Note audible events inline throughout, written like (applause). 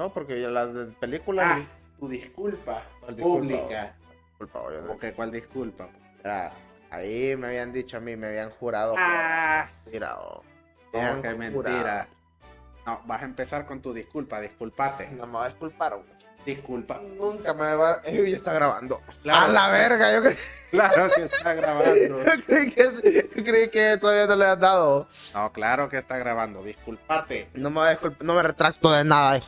No, porque la de película. Ah, tu disculpa ¿Cuál pública. Disculpa, ¿Cómo que cuál disculpa? Ahí me habían dicho a mí, me habían jurado. que- Ah, oh, me habían que mentira. No, vas a empezar con tu disculpa, disculpate. No me va a disculpar, güey. Disculpa. Nunca me va a. (laughs) Ya está grabando. Claro. A la verga, yo creí, (laughs) Claro que está grabando. (laughs) yo creí que, yo creí que todavía no le has dado. No, claro que está grabando. Disculpate. No me, va a no me retracto de nada.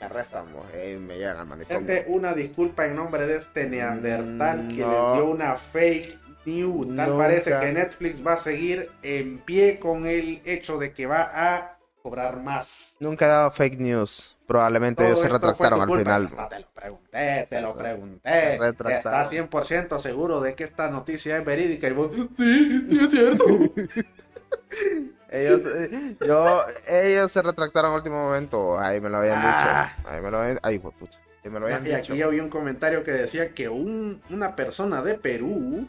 Me arrestan, y me llegan al manicomio. Gente, una disculpa en nombre de este Neandertal que No. les dio una fake news. Tal Nunca. parece que Netflix va a seguir en pie con el hecho de que va a cobrar más. Nunca he dado fake news. Probablemente ellos Todo se esto fue retractaron al culpa. final. Hasta te lo pregunté, te lo Se pregunté. ¿Estás 100% seguro de que esta noticia es verídica? Y vos, sí, sí es cierto. (laughs) Ellos, eh, yo, ellos se retractaron al último momento. Ahí me lo habían Ah. dicho. Ahí me lo habían, ay, de puta. Ahí me lo habían Y aquí dicho. yo vi un comentario que decía que un- una persona de Perú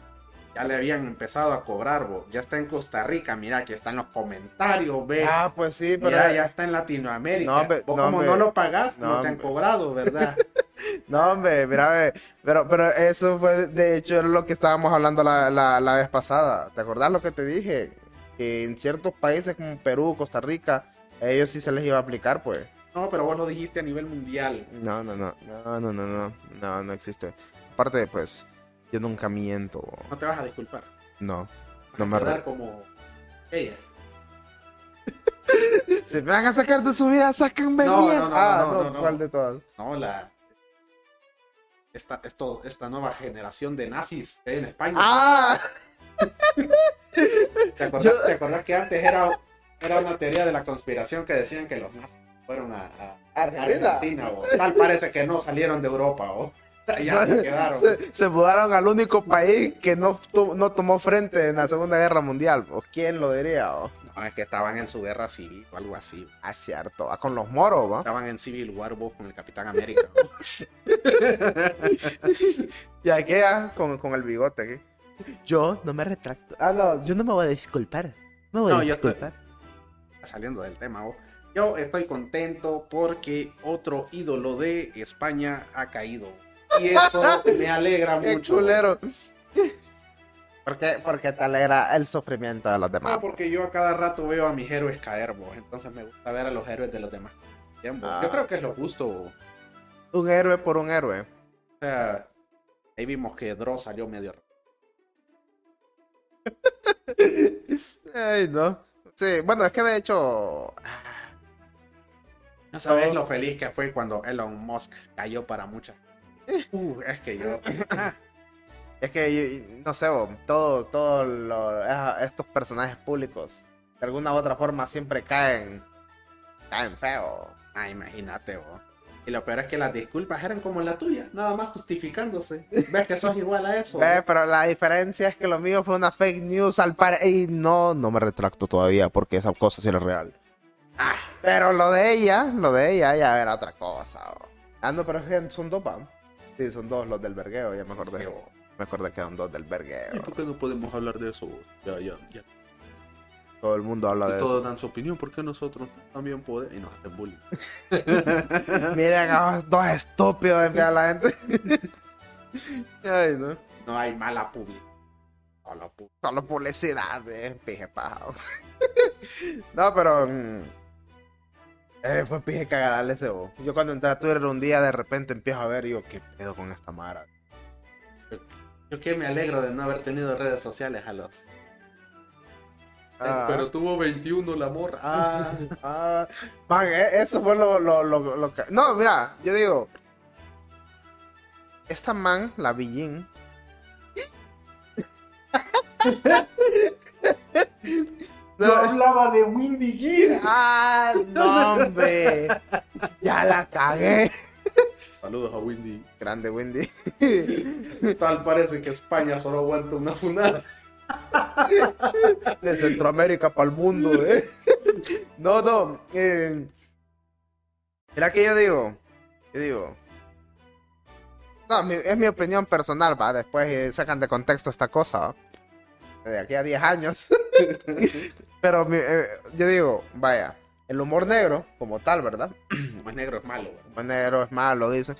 ya le habían empezado a cobrar, bo. ya está en Costa Rica, mira, aquí están los comentarios, ve. Ah, pues sí, pero. Mira, ya está en Latinoamérica. No, ve- Vos no, como no lo pagás, no, no, te han cobrado, ¿verdad? (laughs) No, hombre, mira, pero, pero eso fue, de hecho, lo que estábamos hablando la, la, la vez pasada. ¿Te acordás lo que te dije? Que en ciertos países como Perú, Costa Rica, a ellos sí se les iba a aplicar, pues. no, pero vos lo dijiste a nivel mundial. No, no, no, no, no, no, no, no, no existe. Aparte, pues, yo nunca miento. No te vas a disculpar. No, Vas no a me quedar como ella. Si me van a sacar de su vida, sáquenme No, bien. no, no, ah, no, no, no. ¿cuál de todas? No, la. Esta, esto, esta nueva generación de nazis en España. ¡Ah! ¿Te, acordás, yo- te acordás que antes era, era una teoría de la conspiración que decían que los nazis fueron a, a Argentina. Argentina? Tal parece que no salieron de Europa. O allá se quedaron. Se, se mudaron al único país que no, no tomó frente en la Segunda Guerra Mundial. ¿O quién lo diría? oh? No, es que estaban en su guerra civil o algo así. Ah, cierto. Ah, con los moros, ¿va? Estaban en Civil War vos con el Capitán América. (laughs) Y aquí, ah, con, con el bigote aquí. Yo no me retracto. Ah, no, yo no me voy a disculpar. Me voy No, a yo estoy- disculpar. Saliendo del tema, vos. Yo estoy contento porque otro ídolo de España ha caído. Y eso (laughs) me alegra Qué mucho. culero. ¿Por qué? Porque te alegra el sufrimiento de los demás. No, porque yo a cada rato veo a mis héroes caer, vos. Entonces me gusta ver a los héroes de los demás. Ah. Yo creo que es lo justo. vos. Un héroe por un héroe. O sea, ahí vimos que Dross salió medio. Ay, no. Sí, bueno, es que de hecho. No sabes Todos- lo feliz que fue cuando Elon Musk cayó para muchas. Uh, es que yo. Ah, Es que, no sé, bo, todo, ah, estos personajes públicos, de alguna u otra forma, siempre caen. Caen feo. ah, imagínate, vos. Y lo peor es que las disculpas eran como la tuya, nada más justificándose. ¿Ves que sos igual a eso? Ve, pero la diferencia es que lo mío fue una fake news al par. Y no, no me retracto todavía porque esa cosa sí era real. Ah, Pero lo de ella, lo de ella ya era otra cosa. Ah, no, pero es que son dos, ¿va? Sí, son dos los del vergueo, ya me acordé. sí, vos. Me acordé que eran dos del ¿Y vergueo. por qué no podemos hablar de eso? Ya, ya, ya. Todo el mundo habla de eso. Todos dan su opinión, ¿por qué nosotros también podemos? Y nos hacen bullying. (laughs) Miren los dos estúpidos de a la gente. (laughs) Ay, no. No hay mala publicidad. Solo pu- Solo publicidad, eh, pije paja. (laughs) no, pero. mm, eh, fue pije cagadale ese bo. Yo cuando entré a Twitter un día de repente empiezo a ver y yo, ¿qué pedo con esta mara? Yo que me alegro de no haber tenido redes sociales a los. Ah. Pero tuvo 21 el amor. Ah, (laughs) Ah, man, eh, eso fue lo, lo, lo, lo que... No, mira, yo digo... Esta man, la Billin... no (laughs) hablaba de Windy Gear. Ah, no, hombre. Ya la cagué. Saludos a Windy. Grande Wendy. Tal parece que España solo aguanta una funada. (laughs) De Centroamérica para el mundo, ¿eh? (laughs) No, no. eh, mira que yo digo. Yo digo. No, mi- es mi opinión personal, va. Después eh, sacan de contexto esta cosa. ¿va? De aquí a 10 años. (laughs) Pero mi- eh, yo digo, vaya. el humor negro, como tal, ¿verdad? (clears throat) El humor negro es malo, El humor negro es malo, dicen.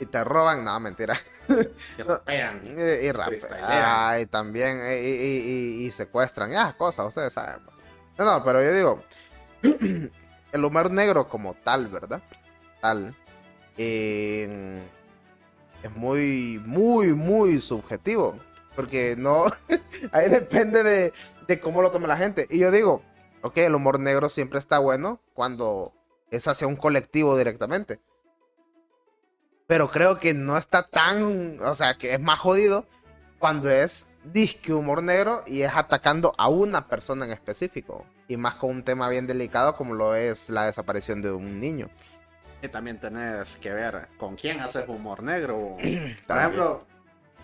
Y te roban, no, mentira. (laughs) (laughs) Y rapean. Y, y. Freestylean. Ay, también. Y, y- y- y secuestran. Ya, cosas, ustedes saben. No, no, pero yo digo. (clears throat) el humor negro como tal, ¿verdad? Tal. eh, es muy, muy, muy subjetivo. Porque no. (laughs) ahí depende de, de cómo lo tome la gente. Y yo digo, ok, el humor negro siempre está bueno cuando es hacia un colectivo directamente. Pero creo que no está tan. O sea, que es más jodido cuando es disque humor negro y es atacando a una persona en específico. Y más con un tema bien delicado como lo es la desaparición de un niño. Y también tenés que ver con quién haces humor negro. (clears throat) Por ejemplo,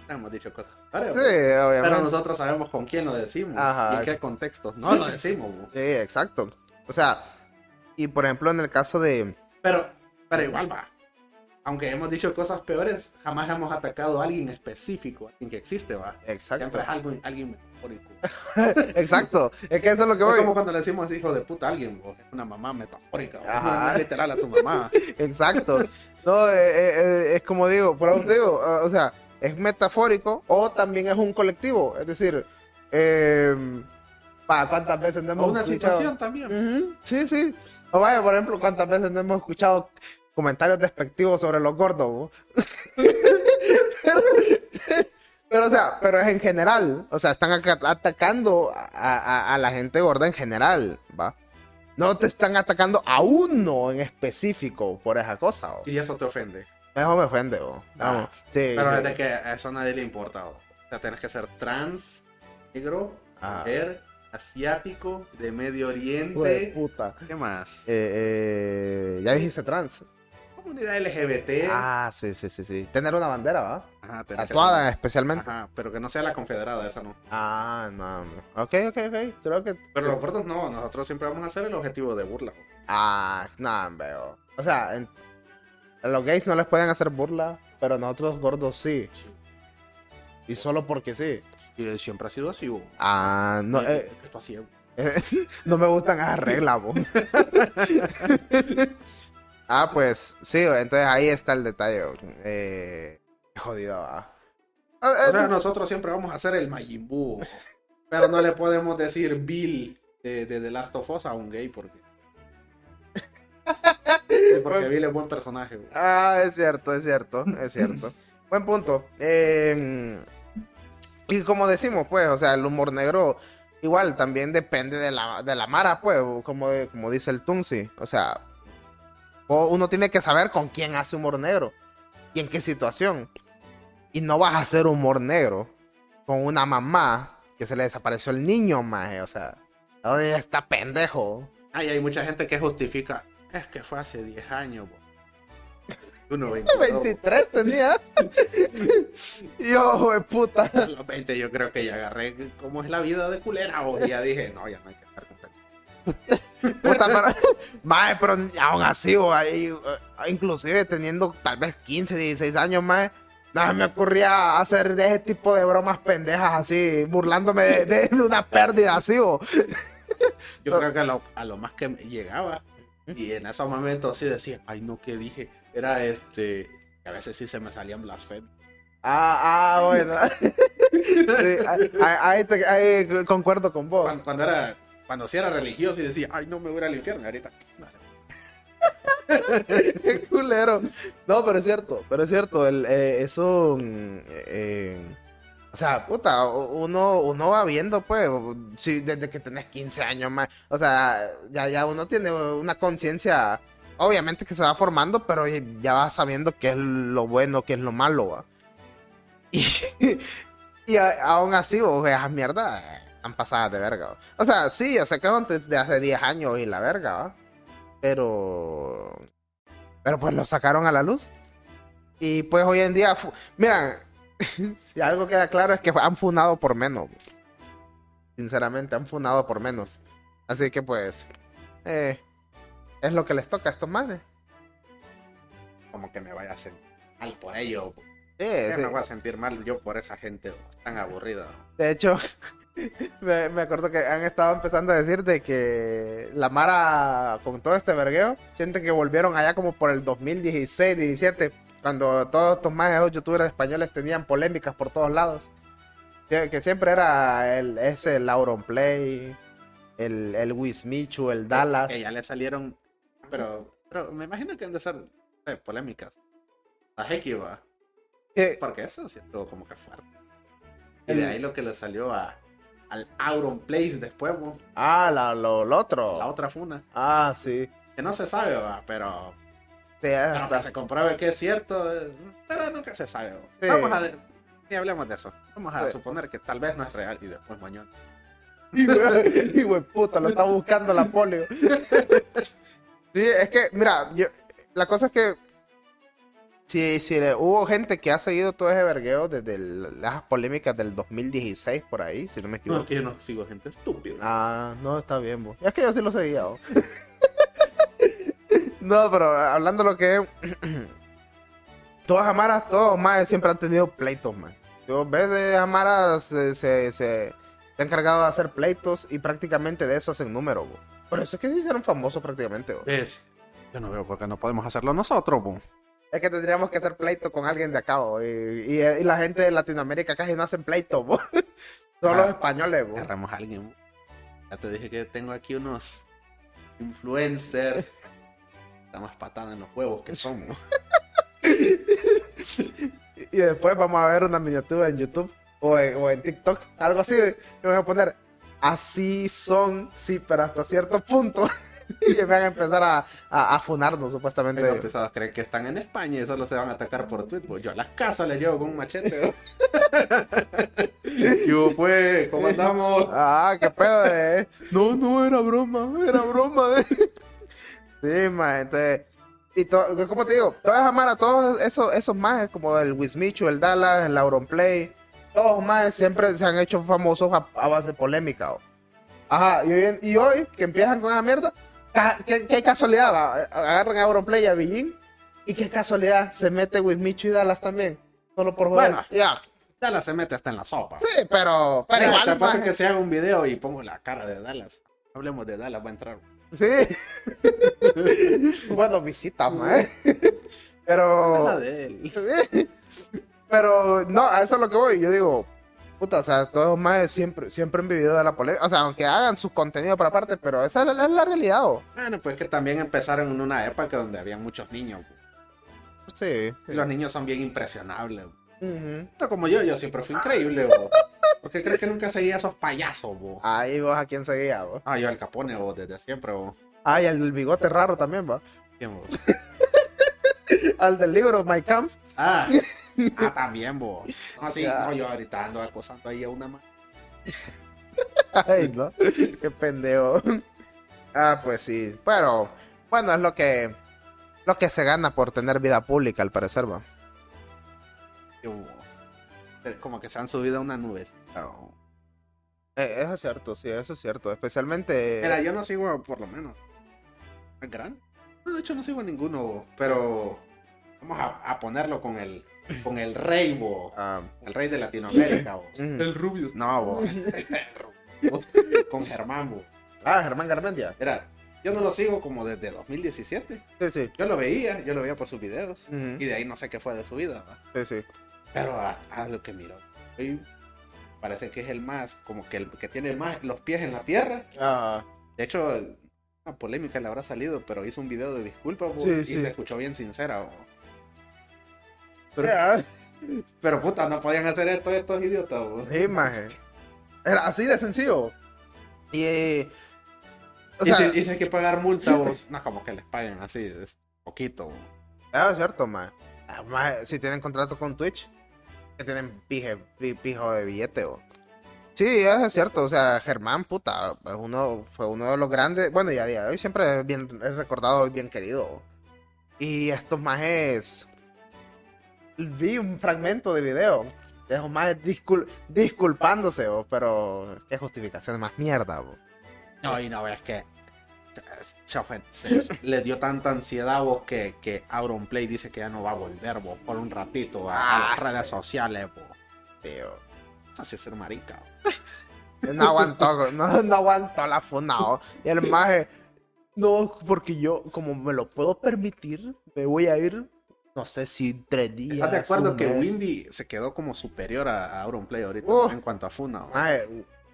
hemos dicho cosas. Pero, Sí, pero obviamente. nosotros sabemos con quién lo decimos Ajá. y en qué contexto. No lo decimos. Sí, exacto. O sea, y por ejemplo en el caso de... Pero, pero igual va. Aunque hemos dicho cosas peores, jamás hemos atacado a alguien específico, alguien que existe, va. Exacto. Siempre es algo, alguien metafórico. (laughs) Exacto. Es que eso es lo que Es voy. como cuando le decimos hijo de puta a alguien, es una mamá metafórica. Ajá. no, es literal a tu mamá. (laughs) Exacto. No, eh, eh, eh, es como digo, por eso digo, o sea, es metafórico o también es un colectivo. Es decir, eh, pa, ¿cuántas veces no O hemos una escuchado? situación también. Sí, sí. O vaya, por ejemplo, ¿cuántas veces no hemos escuchado comentarios despectivos sobre los gordos? pero, (laughs) pero, o sea, pero es en general. O sea, están aca- atacando a, a- a la gente gorda en general, ¿va? No te están atacando a uno en específico por esa cosa, bo. Y eso te ofende. Eso me ofende, bo. Vamos. Ah, Sí, Pero desde que a eso a nadie le importa. bo. O sea, tienes que ser trans, negro, Ah. mujer, asiático, de Medio Oriente. puta. ¿Qué más? Eh, eh, ya dijiste trans. Comunidad LGBT. Ah, sí, sí, sí, sí. Tener una bandera, ¿va? Ajá, tenés que- Tatuada especialmente. Ajá, pero que no sea la confederada, esa no. Ah, no. Ok, ok, ok. Creo que. Pero los gordos no, nosotros siempre vamos a ser el objetivo de burla. Ah, no, veo. O sea, en- a los gays no les pueden hacer burla, pero nosotros gordos sí. Y solo porque sí. Y él siempre ha sido así, bo. Ah, no, eh, Esto así, (laughs) no me gustan esas reglas, bo. (laughs) ah, pues sí, entonces ahí está el detalle. Eh, jodido, va. Ah, eh, sea, nosotros siempre vamos a ser el Majin Buu. Pero no le podemos decir Bill de, de The Last of Us a un gay porque. Sí, porque Bill es buen personaje. bo. Ah, es cierto, es cierto, es cierto. (laughs) Buen punto. Eh, y como decimos, pues, o sea, el humor negro igual también depende de la, de la mara, pues, como, como dice el Tunsi. O sea, o- uno tiene que saber con quién hace humor negro y en qué situación. Y no vas a hacer humor negro con una mamá que se le desapareció el niño, maje. O sea, oye, está pendejo. Ay, hay mucha gente que justifica. Es que fue hace 10 años. bo". Uno 22, (laughs) bo. 23 tenía. (laughs) Yo, de puta. A los 20 yo creo que ya agarré cómo es la vida de culera. bo, Y ya dije, no, ya no hay que estar Puta, pero, mae, pero aún así, o ahí, inclusive teniendo tal vez 15, 16 años más, nada me ocurría hacer de ese tipo de bromas pendejas así, burlándome de, de- de una pérdida así, o Yo creo que a lo, a lo más que llegaba, y en esos momentos sí decía, ay no, ¿qué dije? Era este, a veces sí se me salían blasfemias. Ah, ah, bueno. (laughs) Sí, ahí, ahí te- ahí concuerdo con vos. Cuando, cuando era, cuando sí era religioso y decía, ay no me voy a ir al infierno, ahorita. (laughs) Qué culero. No, pero es cierto, pero es cierto, eh, eso, mm, eh, o sea, puta, uno, uno va viendo, pues, desde que tenés 15 años más, o sea, ya, ya uno tiene una conciencia, obviamente que se va formando, pero ya va sabiendo qué es lo bueno, qué es lo malo, ¿va? (laughs) Y, y aún así, o sea, esas mierdas han pasadas de verga, ¿va? O sea, sí, o sea, que antes de hace 10 años y la verga, ¿va? Pero. Pero pues lo sacaron a la luz. Y pues hoy en día. fu- Mira, (laughs) si algo queda claro es que han funado por menos. Sinceramente, han funado por menos. Así que pues. eh, es lo que les toca a estos manes. Como que me vaya a hacer mal por ello. Sí, sí. me voy a sentir mal yo por esa gente tan aburrida. De hecho, (laughs) (laughs) me, me acuerdo que han estado empezando a decir de que la Mara, con todo este vergueo, siente que volvieron allá como por el 2016, 17, cuando todos estos más youtubers españoles tenían polémicas por todos lados. Que, que siempre era el, ese el Auronplay, el, el Wismichu, el Dallas. Que ya le salieron. Pero, pero me imagino que han de ser eh, polémicas. La Heki va. Que- Porque eso sí estuvo como que fuerte. Y de ahí lo que le salió a, al Auron Place después, bo, ah, la, lo, lo otro. la otra funa. Ah, sí. Que no se sabe, va, pero, Sí, pero hasta- que se compruebe que es cierto. eh, Pero nunca se sabe. Sí. Vamos a. Ni hablemos de eso. Vamos a Sí. suponer que tal vez no es real y después mañana. Y güey, puta, lo está buscando la polio. (laughs) Sí, es que, mira, yo, la cosa es que si, si le- hubo gente que ha seguido todo ese vergueo desde el- las polémicas del 2016 por ahí, si no me No, equivoco. es que yo no sigo gente estúpida. Ah, no, está bien, bo. Es que yo sí lo seguía. bo. (laughs) no, pero hablando de lo que es... (clears throat) Todas Amaras, todos más siempre han tenido pleitos, man. Yo ves de Amaras se, se, se, se ha encargado de hacer pleitos y prácticamente de eso hacen número, bo. Por eso es que se hicieron famosos prácticamente, bo. ¿Ves? Yo no veo por qué no podemos hacerlo nosotros, bo. Es que tendríamos que hacer pleito con alguien de acá, bo. Y, y, y la gente de Latinoamérica casi no hacen pleito, bo. (laughs) Todos los Ah. españoles, bo. agarramos a alguien. Ya te dije que tengo aquí unos influencers. Estamos patada en los huevos que somos. (laughs) Y después vamos a ver una miniatura en YouTube o en, o en TikTok, algo así. Y voy a poner, así son, sí, pero hasta cierto punto. (laughs) (laughs) y me van a empezar a, a, a funarnos, supuestamente. Tengo pesados creen que están en España y solo se van a atacar por Twitter. Pues yo a las casas les llevo con un machete. (laughs) ¿Qué pues? ¿Cómo andamos? Ah, qué pedo, eh. No, no, era broma, era broma, eh. Sí, man, entonces. Y to- como te digo, todas amar a todos esos, esos majes, como el Wismichu, el Dallas, el Auronplay, todos más siempre se han hecho famosos a, a base de polémica. o. Ajá, y hoy, y hoy que empiezan con esa mierda, qué, qué casualidad, va, agarran a Auronplay y a Billín, y qué casualidad, se mete Wismichu y Dallas también, solo por joder. Bueno. Ya, Dallas se mete hasta en la sopa. sí, pero, pero te apuesto que se haga un video y pongo la cara de Dallas. Hablemos de Dallas, va a entrar. Sí. (laughs) bueno, visita. Pero. La de él. Pero, no, a eso es lo que voy. Yo digo, puta, o sea, todos más siempre, siempre han vivido de la polémica. O sea, aunque hagan sus contenidos por aparte, pero esa es la, es la realidad, o. Bueno, pues que también empezaron en una época donde había muchos niños. Sí. Y los niños son bien impresionables. Esto como yo, yo siempre fui increíble, bo. ¿Por qué crees que nunca seguía a esos payasos, bo? Ahí vos a quién seguía, vos. Ah, yo al Capone, bo, desde siempre, bo. Ah, y del bigote raro también, va. ¿Quién, bo? (laughs) Al del libro, My Camp. Ah, (laughs) ah, también, bo. No, sí, no, yo ahorita ando acosando ahí a una más. (laughs) Ay, no. Qué pendejo. Ah, pues sí. Pero, bueno, es lo que. Lo que se gana por tener vida pública, al parecer, va. Como que se han subido a una nube. Eh, eso es cierto, sí, eso es cierto. Especialmente. Mira, yo no sigo, por lo menos. ¿Es grande? No, de hecho, no sigo a ninguno, pero. Vamos a, a ponerlo con el. Con el rey, bo. ah, El rey de Latinoamérica, bo. El Rubius. No, bo. (laughs) con Germán, bo. ah, Germán Garmendia. Mira, yo no lo sigo como desde 2017. Sí, sí. Yo lo veía, yo lo veía por sus videos. Y de ahí no sé qué fue de su vida. Sí, sí. Pero a, a lo que miro. hoy parece que es el más, como que el que tiene más los pies en la tierra. Ah, De hecho, una polémica le habrá salido, pero hizo un video de disculpas bo, Sí, y sí. se escuchó bien sincera. bo. Pero. Puta, no podían hacer esto estos idiotas. Sí, maje. Era así de sencillo. Y. eh, O y, sea, si, y si hay que pagar multa, vos, (laughs) no como que les paguen así, es poquito. eso es cierto, maje. Ah, maje, Si tienen contrato con Twitch, que tienen pije, pi- pijo de billete, o. Sí, eso es cierto. O sea, Germán, puta, uno, fue uno de los grandes. Bueno, y a día de hoy siempre es bien es recordado y bien querido. Y estos majes. Vi un fragmento de video de esos majes discul- disculpándose, bo, pero qué justificación más mierda, bo. No, y no, es que se ofen- se- le dio tanta ansiedad vos que, que Auronplay dice que ya no va a volver vos por un ratito a, a Ah, las redes sí. sociales vos. Tío. Así es ser marica. No aguantó, no, no aguantó la funa. oh. Y el maje, no, porque yo, como me lo puedo permitir, me voy a ir, no sé si tres días. ¿Estás de acuerdo que mes. Windy se quedó como superior a, a Auronplay ahorita en cuanto a Funa?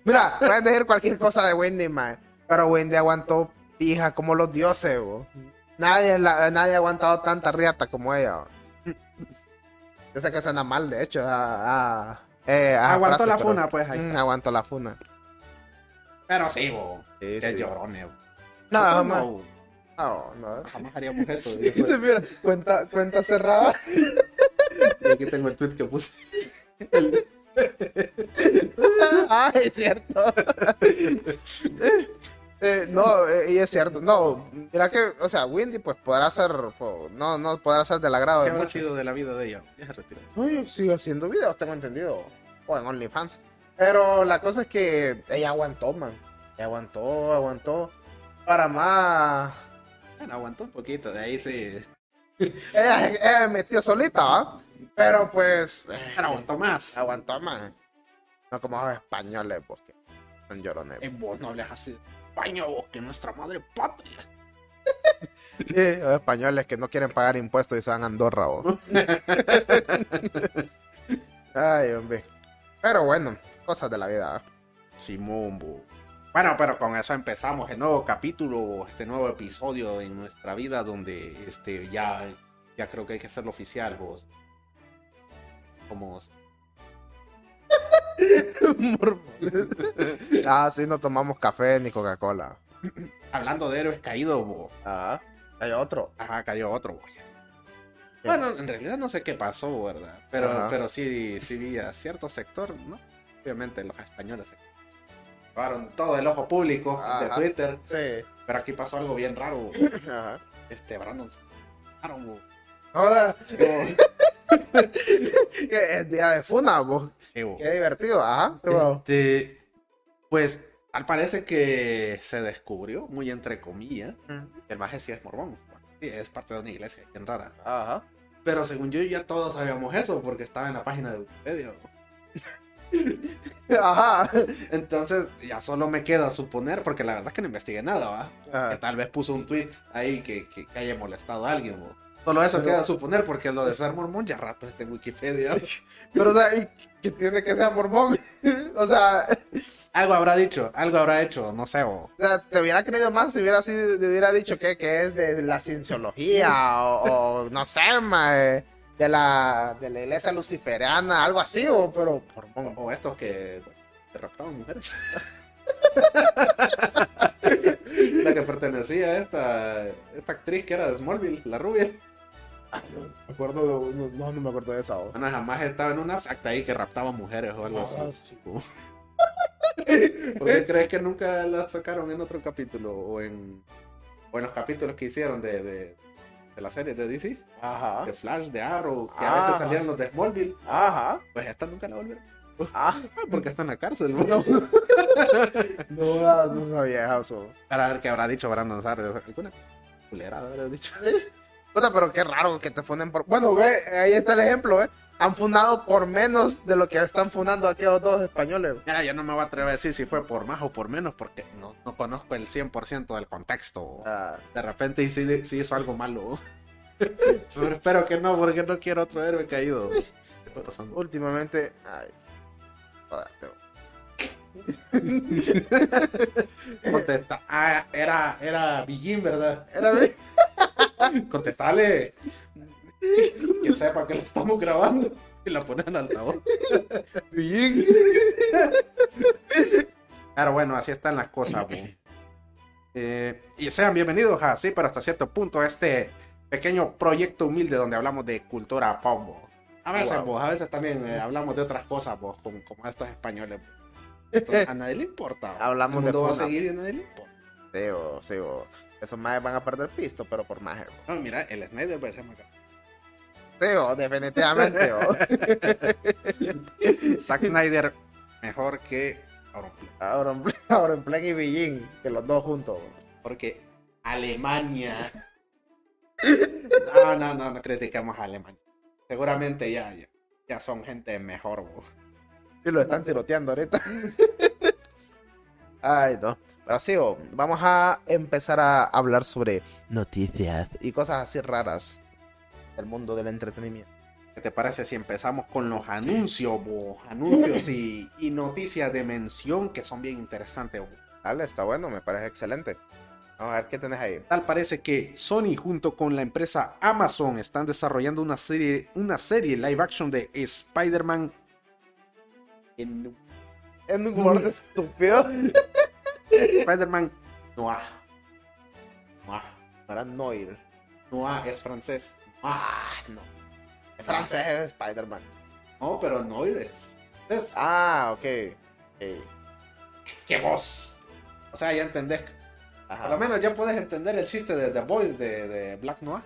mira, puedes decir cualquier cosa de Wendy, maje, pero Wendy aguantó pija como los dioses, bo. Nadie, la- nadie ha aguantado tanta riata como ella. bo. Yo sé que suena mal, de hecho. a- a- eh, Aguantó frase, la pero- Funa, pues ahí Mm, aguantó la funa. Pero sí, vos. Sí, Qué sí. llorones. No, no, No, no. jamás haríamos eso. Y se mira, cuenta, cuenta cerrada. Y aquí tengo el tweet que puse. (laughs) ah, es cierto. Eh, no, eh, y es cierto. No, mira que, o sea, Windy pues podrá ser, no, no podrá ser del agrado ¿Qué de habrá sido de la vida de ella? Ya se retiró. No, yo sigo haciendo videos, tengo entendido. O en OnlyFans. Pero la cosa es que ella aguantó, man. Ella aguantó, aguantó. Para más. Bueno, aguantó un poquito, de ahí sí. (laughs) Ella, ella me metió solita, ¿va? Pero pues. eh, Pero aguantó más. Aguantó, man. No como los españoles, porque son llorones. Eh, vos no hables así de España, vos, que nuestra madre patria. (laughs) Sí, los españoles que no quieren pagar impuestos y se van a Andorra, ¿o? (laughs) Ay, hombre. Pero bueno, cosas de la vida. ¿eh? Simón, bo. Bueno, pero con eso empezamos el nuevo capítulo, este nuevo episodio en nuestra vida donde este ya, ya creo que hay que hacerlo oficial, vos. Como (laughs) ah, sí, no tomamos café ni Coca-Cola. hablando de héroes caídos, vos. Ah, hay otro. Ajá, cayó otro, vos. Bueno, en realidad no sé qué pasó, ¿verdad? Pero, Ajá. pero sí, sí vi a cierto sector, ¿no? Obviamente los españoles llevaron todo el ojo público de. Twitter. Sí. Pero aquí pasó algo bien raro. (laughs) Ajá. Este, Brandon se. Joder. Que es día de funa, bo. Sí, bo. Qué divertido, ajá. Este, pues, al parece que se descubrió, muy entre comillas, que el maje sí es mormón. Sí, es parte de una iglesia bien rara. Ajá. Pero según yo, ya todos sabíamos eso, porque estaba en la página de Wikipedia. (laughs) Ajá. Entonces, ya solo me queda suponer, porque la verdad es que no investigué nada, ¿va? Que Ajá. tal vez puso un tweet ahí que, que- que haya molestado a alguien, bo. Solo eso Pero- queda suponer, porque lo de ser mormón ya rato está en Wikipedia. (laughs) Pero, o sea, ¿y ¿qué tiene que ser mormón? (laughs) o sea, algo habrá dicho, algo habrá hecho, no sé, bo. o sea, te hubiera creído más si hubiera, sido, te hubiera dicho que, que es de la cienciología o, o no sé, mae, de la, de la iglesia luciferiana, algo así, o, pero O, mormón. o estos que, raptaban mujeres. (laughs) la que pertenecía a esta, esta actriz que era de Smallville, la rubia. Ay, no me acuerdo, no, no, no me acuerdo de esa. Bueno, jamás estaba en una secta ahí que raptaba mujeres o algo Ah, así. sí. (laughs) ¿Por qué crees que nunca la sacaron en otro capítulo? O en, o en los capítulos que hicieron de, de, de la serie de DC, Ajá. de Flash, de Arrow, que a veces salieron los de Smallville. Ajá. Pues esta nunca la volvieron. Ah, (laughs) Porque está en la cárcel, bro. no. (laughs) no, ah, no sabía eso. Para ver qué habrá dicho Brandon Sárez. Alguna culerada habrá dicho. (laughs) Puta, pero qué raro que te funden por. Bueno, ve, ahí está el ejemplo, ¿eh? Han fundado por menos de lo que están fundando aquellos dos españoles. Mira, yo no me voy a atrever a decir si fue por más o por menos porque no, no conozco el 100% del contexto. Ah, De repente sí, sí hizo algo malo. (laughs) Pero espero que no, porque no quiero otro héroe caído. ¿Qué está pasando? últimamente. Ay. (laughs) Contesta. Ah, era, era Billín, ¿verdad? Era. (laughs) Contestale. Que sepa que lo estamos grabando. Y la ponen al altavoz. Bien. Pero bueno, así están las cosas. Eh, y sean bienvenidos a Sí, pero hasta cierto punto a este pequeño proyecto humilde donde hablamos de cultura pop. bo. A veces, Wow. bo, a veces también eh, hablamos de otras cosas, bo, como, como estos españoles. Entonces, a nadie le importa. Hablamos El de mundo va a seguir y a nadie le importa. Sí, sí. Esos más van a perder pisto, pero por más. No, mira, el Snyderverse se llama definitivamente. (laughs) Zack Snyder mejor que Auronplay y Billín, que los dos juntos. Porque Alemania. No, no, no, no criticamos a Alemania. Seguramente ya, ya, ya son gente mejor. Y lo están tiroteando ahorita. (laughs) Ay, no. Oh, vamos a empezar a hablar sobre noticias y cosas así raras del mundo del entretenimiento. ¿Qué te parece si empezamos con los anuncios? Anuncios y, y noticias de mención que son bien interesantes, vos. Dale, está bueno, me parece excelente. Vamos a ver qué tenés ahí. Tal parece que Sony junto con la empresa Amazon están desarrollando una serie, una serie live action de Spider-Man en En un humor estúpido. (laughs) Spider-Man Noir. Noir. Noir. Noir es francés. Ah, no. En francés es Spider-Man. No, pero Noir es. es Ah, ok. Ok. ¡Qué voz! O sea, ya entendés. Por lo Ajá. menos ya puedes entender el chiste de The Boys de, de Black Noir.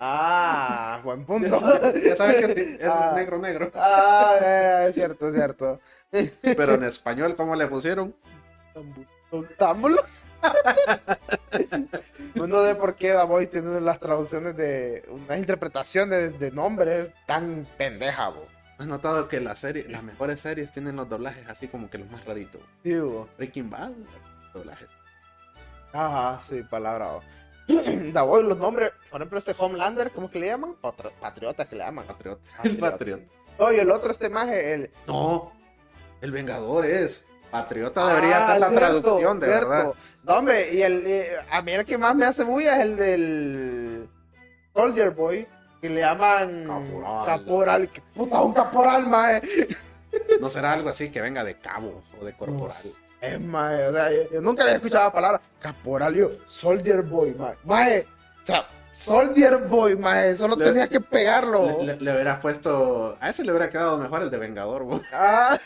Ah, buen punto. Ya sabes que sí, es Ah. negro negro. Ah, eh, es cierto, es cierto. Pero en español, ¿cómo le pusieron? ¿Octámbulo? No sé por qué Voice tiene las traducciones de unas interpretaciones de nombres tan pendeja, bo. ¿Has notado que la serie, las mejores series tienen los doblajes así como que los más raritos? Sí, bo. Breaking Bad, doblajes. Ajá, sí, palabra. bo. (clears throat) Voice, los nombres, por ejemplo, este Homelander, ¿cómo que le llaman? Patri- Patriota que le llaman. Patriota. Patriota. El Patriota. Oye, el otro, este maje, el. No, el Vengador es. Patriota debería Ah, ser la cierto, traducción, de cierto. verdad. No, hombre, y el, eh, a mí el que más me hace bulla es el del Soldier Boy, que le llaman Caporal. Caporal. Que puta, un caporal, mae. No será algo así que venga de cabo o de corporal. Es mae, o sea, yo, yo nunca había escuchado la palabra caporal, yo, Soldier Boy, mae. Mae, o sea, Soldier Boy, mae, solo Le- tenía que pegarlo. Le, le- le hubieras puesto. A ese le hubiera quedado mejor el de Vengador, bo. Ah,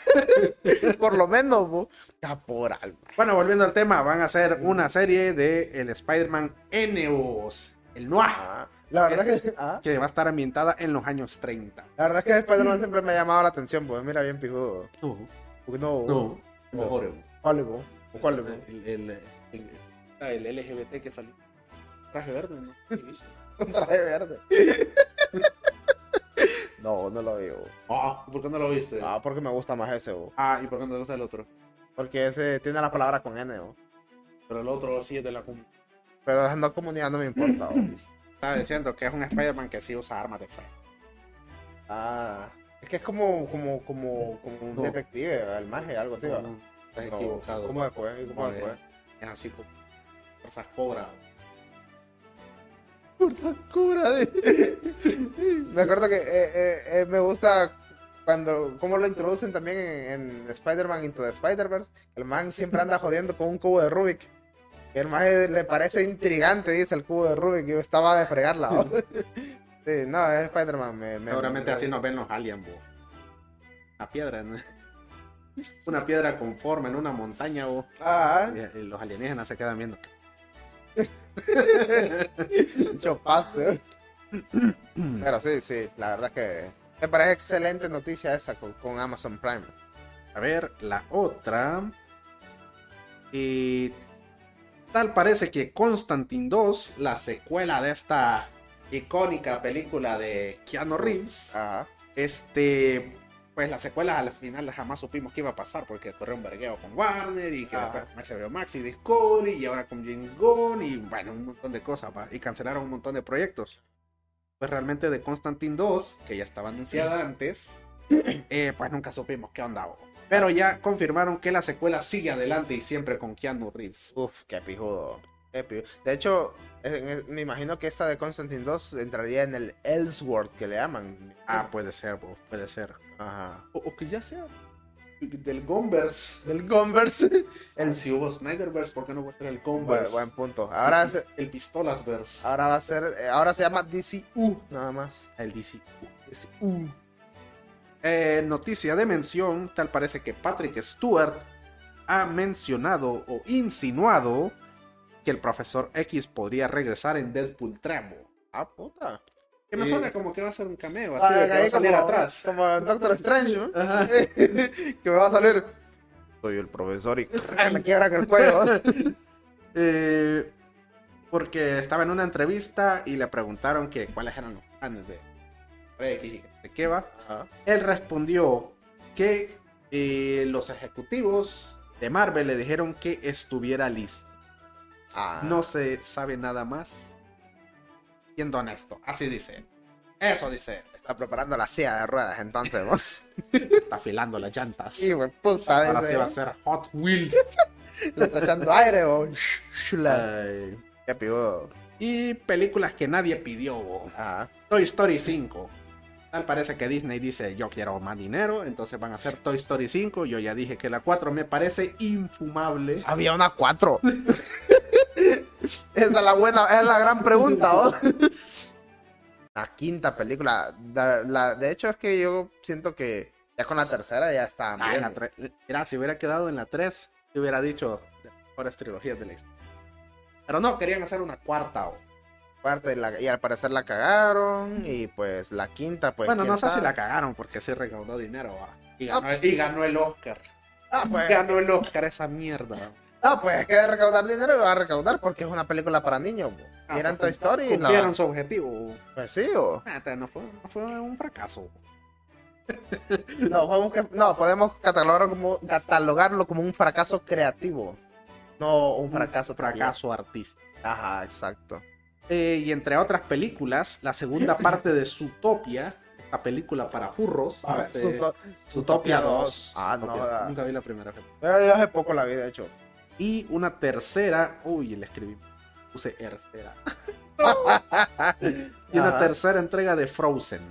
(laughs) por lo menos, bo. caporal. Bueno, volviendo al tema, van a hacer una serie de el Spider-Man Eneos, el Noir, Ah, la verdad que, ah, que va a estar ambientada en los años 30. la verdad que Spider-Man siempre me ha llamado la atención, pues mira bien pijudo. No, no, no, no. mejor. ¿Cuál es, bo? ¿Cuál es, bo? El, el, el, el- el LGBT que salió. Traje verde, ¿no? (laughs) Un traje verde. no, no lo digo. Ah, ¿por qué no lo viste? Ah, porque me gusta más ese, bo. Ah, ¿y por qué no te gusta el otro? Porque ese tiene la palabra con N, bo. Pero el otro sí es de la comunidad. Pero no comunidad no me importa, bo. (laughs) Estaba diciendo que es un Spider-Man que sí usa armas de fuego. Ah, es que es como, como, como, como un No. detective, el maje, algo así. No, estás equivocado. ¿Cómo después? ¿Cómo después? Es así como. Fuerzas cobra. Por Sakura de... me acuerdo que eh, eh, eh, me gusta cuando cómo lo introducen también en, en Spider-Man Into the Spider-Verse. El man siempre anda jodiendo con un cubo de Rubik. Y el man le parece intrigante, dice el cubo de Rubik. Yo estaba de fregarla. ¿no? (laughs) sí, no, es Spider-Man. Me, me- Seguramente me- así nos ven los aliens, bo. Una piedra, ¿no? Una piedra con forma en una montaña, bo. Ah, Y, y los alienígenas se quedan viendo. (laughs) chopaste. Pero sí, sí, la verdad que me parece excelente noticia esa con, con Amazon Prime. A ver, la otra. Y tal parece que Constantine 2, la secuela de esta icónica película de Keanu Reeves, Ajá. este, pues la secuela al final jamás supimos qué iba a pasar porque corrió un vergueo con Warner y que Ah. HBO Max y Discovery y ahora con James Gunn y bueno, un montón de cosas ¿va? y cancelaron un montón de proyectos. Pues realmente de Constantine 2, que ya estaba anunciada antes, (clears throat) eh, pues nunca supimos qué onda. Pero ya confirmaron que la secuela sigue adelante y siempre con Keanu Reeves. Uf, qué pijudo. qué pijudo. De hecho, en- en- me imagino que esta de Constantine 2 entraría en el Elseworld que le llaman. Ah, puede ser, puede ser. Ajá. O, o que ya sea del Gonverse. Del Converse. (laughs) El, si hubo Snyderverse, ¿por qué no va a ser el buen, Gonverse? buen punto. Ahora, el, se, el Pistolasverse. ahora va a ser. eh, Ahora se llama DCU, nada más. El DC. DCU. Eh, noticia de mención, tal parece que Patrick Stewart ha mencionado o insinuado que el profesor X podría regresar en Deadpool 3. bo. Ah, puta. Que me suena como que va a ser un cameo, así Ah, de que va a salir como, atrás. Como Doctor Strange, ¿no? Ajá. (laughs) que me va a salir. Soy el profesor y le quiebran el cuello. (laughs) Eh, porque estaba en una entrevista y le preguntaron que cuáles eran los planes de X y de qué va. Ajá. Él respondió que eh, los ejecutivos de Marvel le dijeron que estuviera listo. Ah. No se sabe nada más. Siendo honesto, así dice. él. Eso dice. Está preparando la silla de ruedas, entonces, ¿no? (laughs) Está afilando las llantas. Sí, güey, puta. Ahora dice, sí va a ser Hot Wheels. (laughs) Le está echando aire, o Chula. Ay. Qué pibudo. y películas que nadie pidió. bo. Ajá. Toy Story 5. Tal parece que Disney dice yo quiero más dinero, entonces van a hacer Toy Story 5. Yo ya dije que la 4 me parece infumable. Había una 4. (laughs) Esa es la buena, es la gran pregunta, ¿oh? (laughs) La quinta película. la- la- de hecho, es que yo siento que ya con la tercera ya está. Ah, la Mira, si hubiera quedado en la 3, te hubiera dicho de las mejores trilogías de la historia. Pero no, querían hacer una cuarta. Parte, la- y al parecer la cagaron. Y pues la quinta, pues. bueno, no sé si la cagaron porque sí recaudó dinero. va. Y, ganó, Ah. y ganó el Oscar. Ah, pues. Ganó el Oscar esa mierda. Ah, pues es que recaudar dinero va a recaudar porque es una película para niños. Ah, Eran pues, Toy Story. y la- Cumplieron su objetivo. Pues sí, o. Neta, no fue, no fue un fracaso. (laughs) No, no, podemos catalogarlo como, catalogarlo como un fracaso creativo. No un fracaso. Un fracaso artístico. Ajá, exacto. Eh, y entre otras películas, la segunda parte de Zootopia, esta película para burros, A ver, hace- Zootopia Zootopia 2. Ah, no, Zootopia. da. Nunca vi la primera yo hace poco la vi, de hecho. Y una tercera, uy, le escribí, puse tercera. (laughs) Y una Ajá. tercera entrega de Frozen.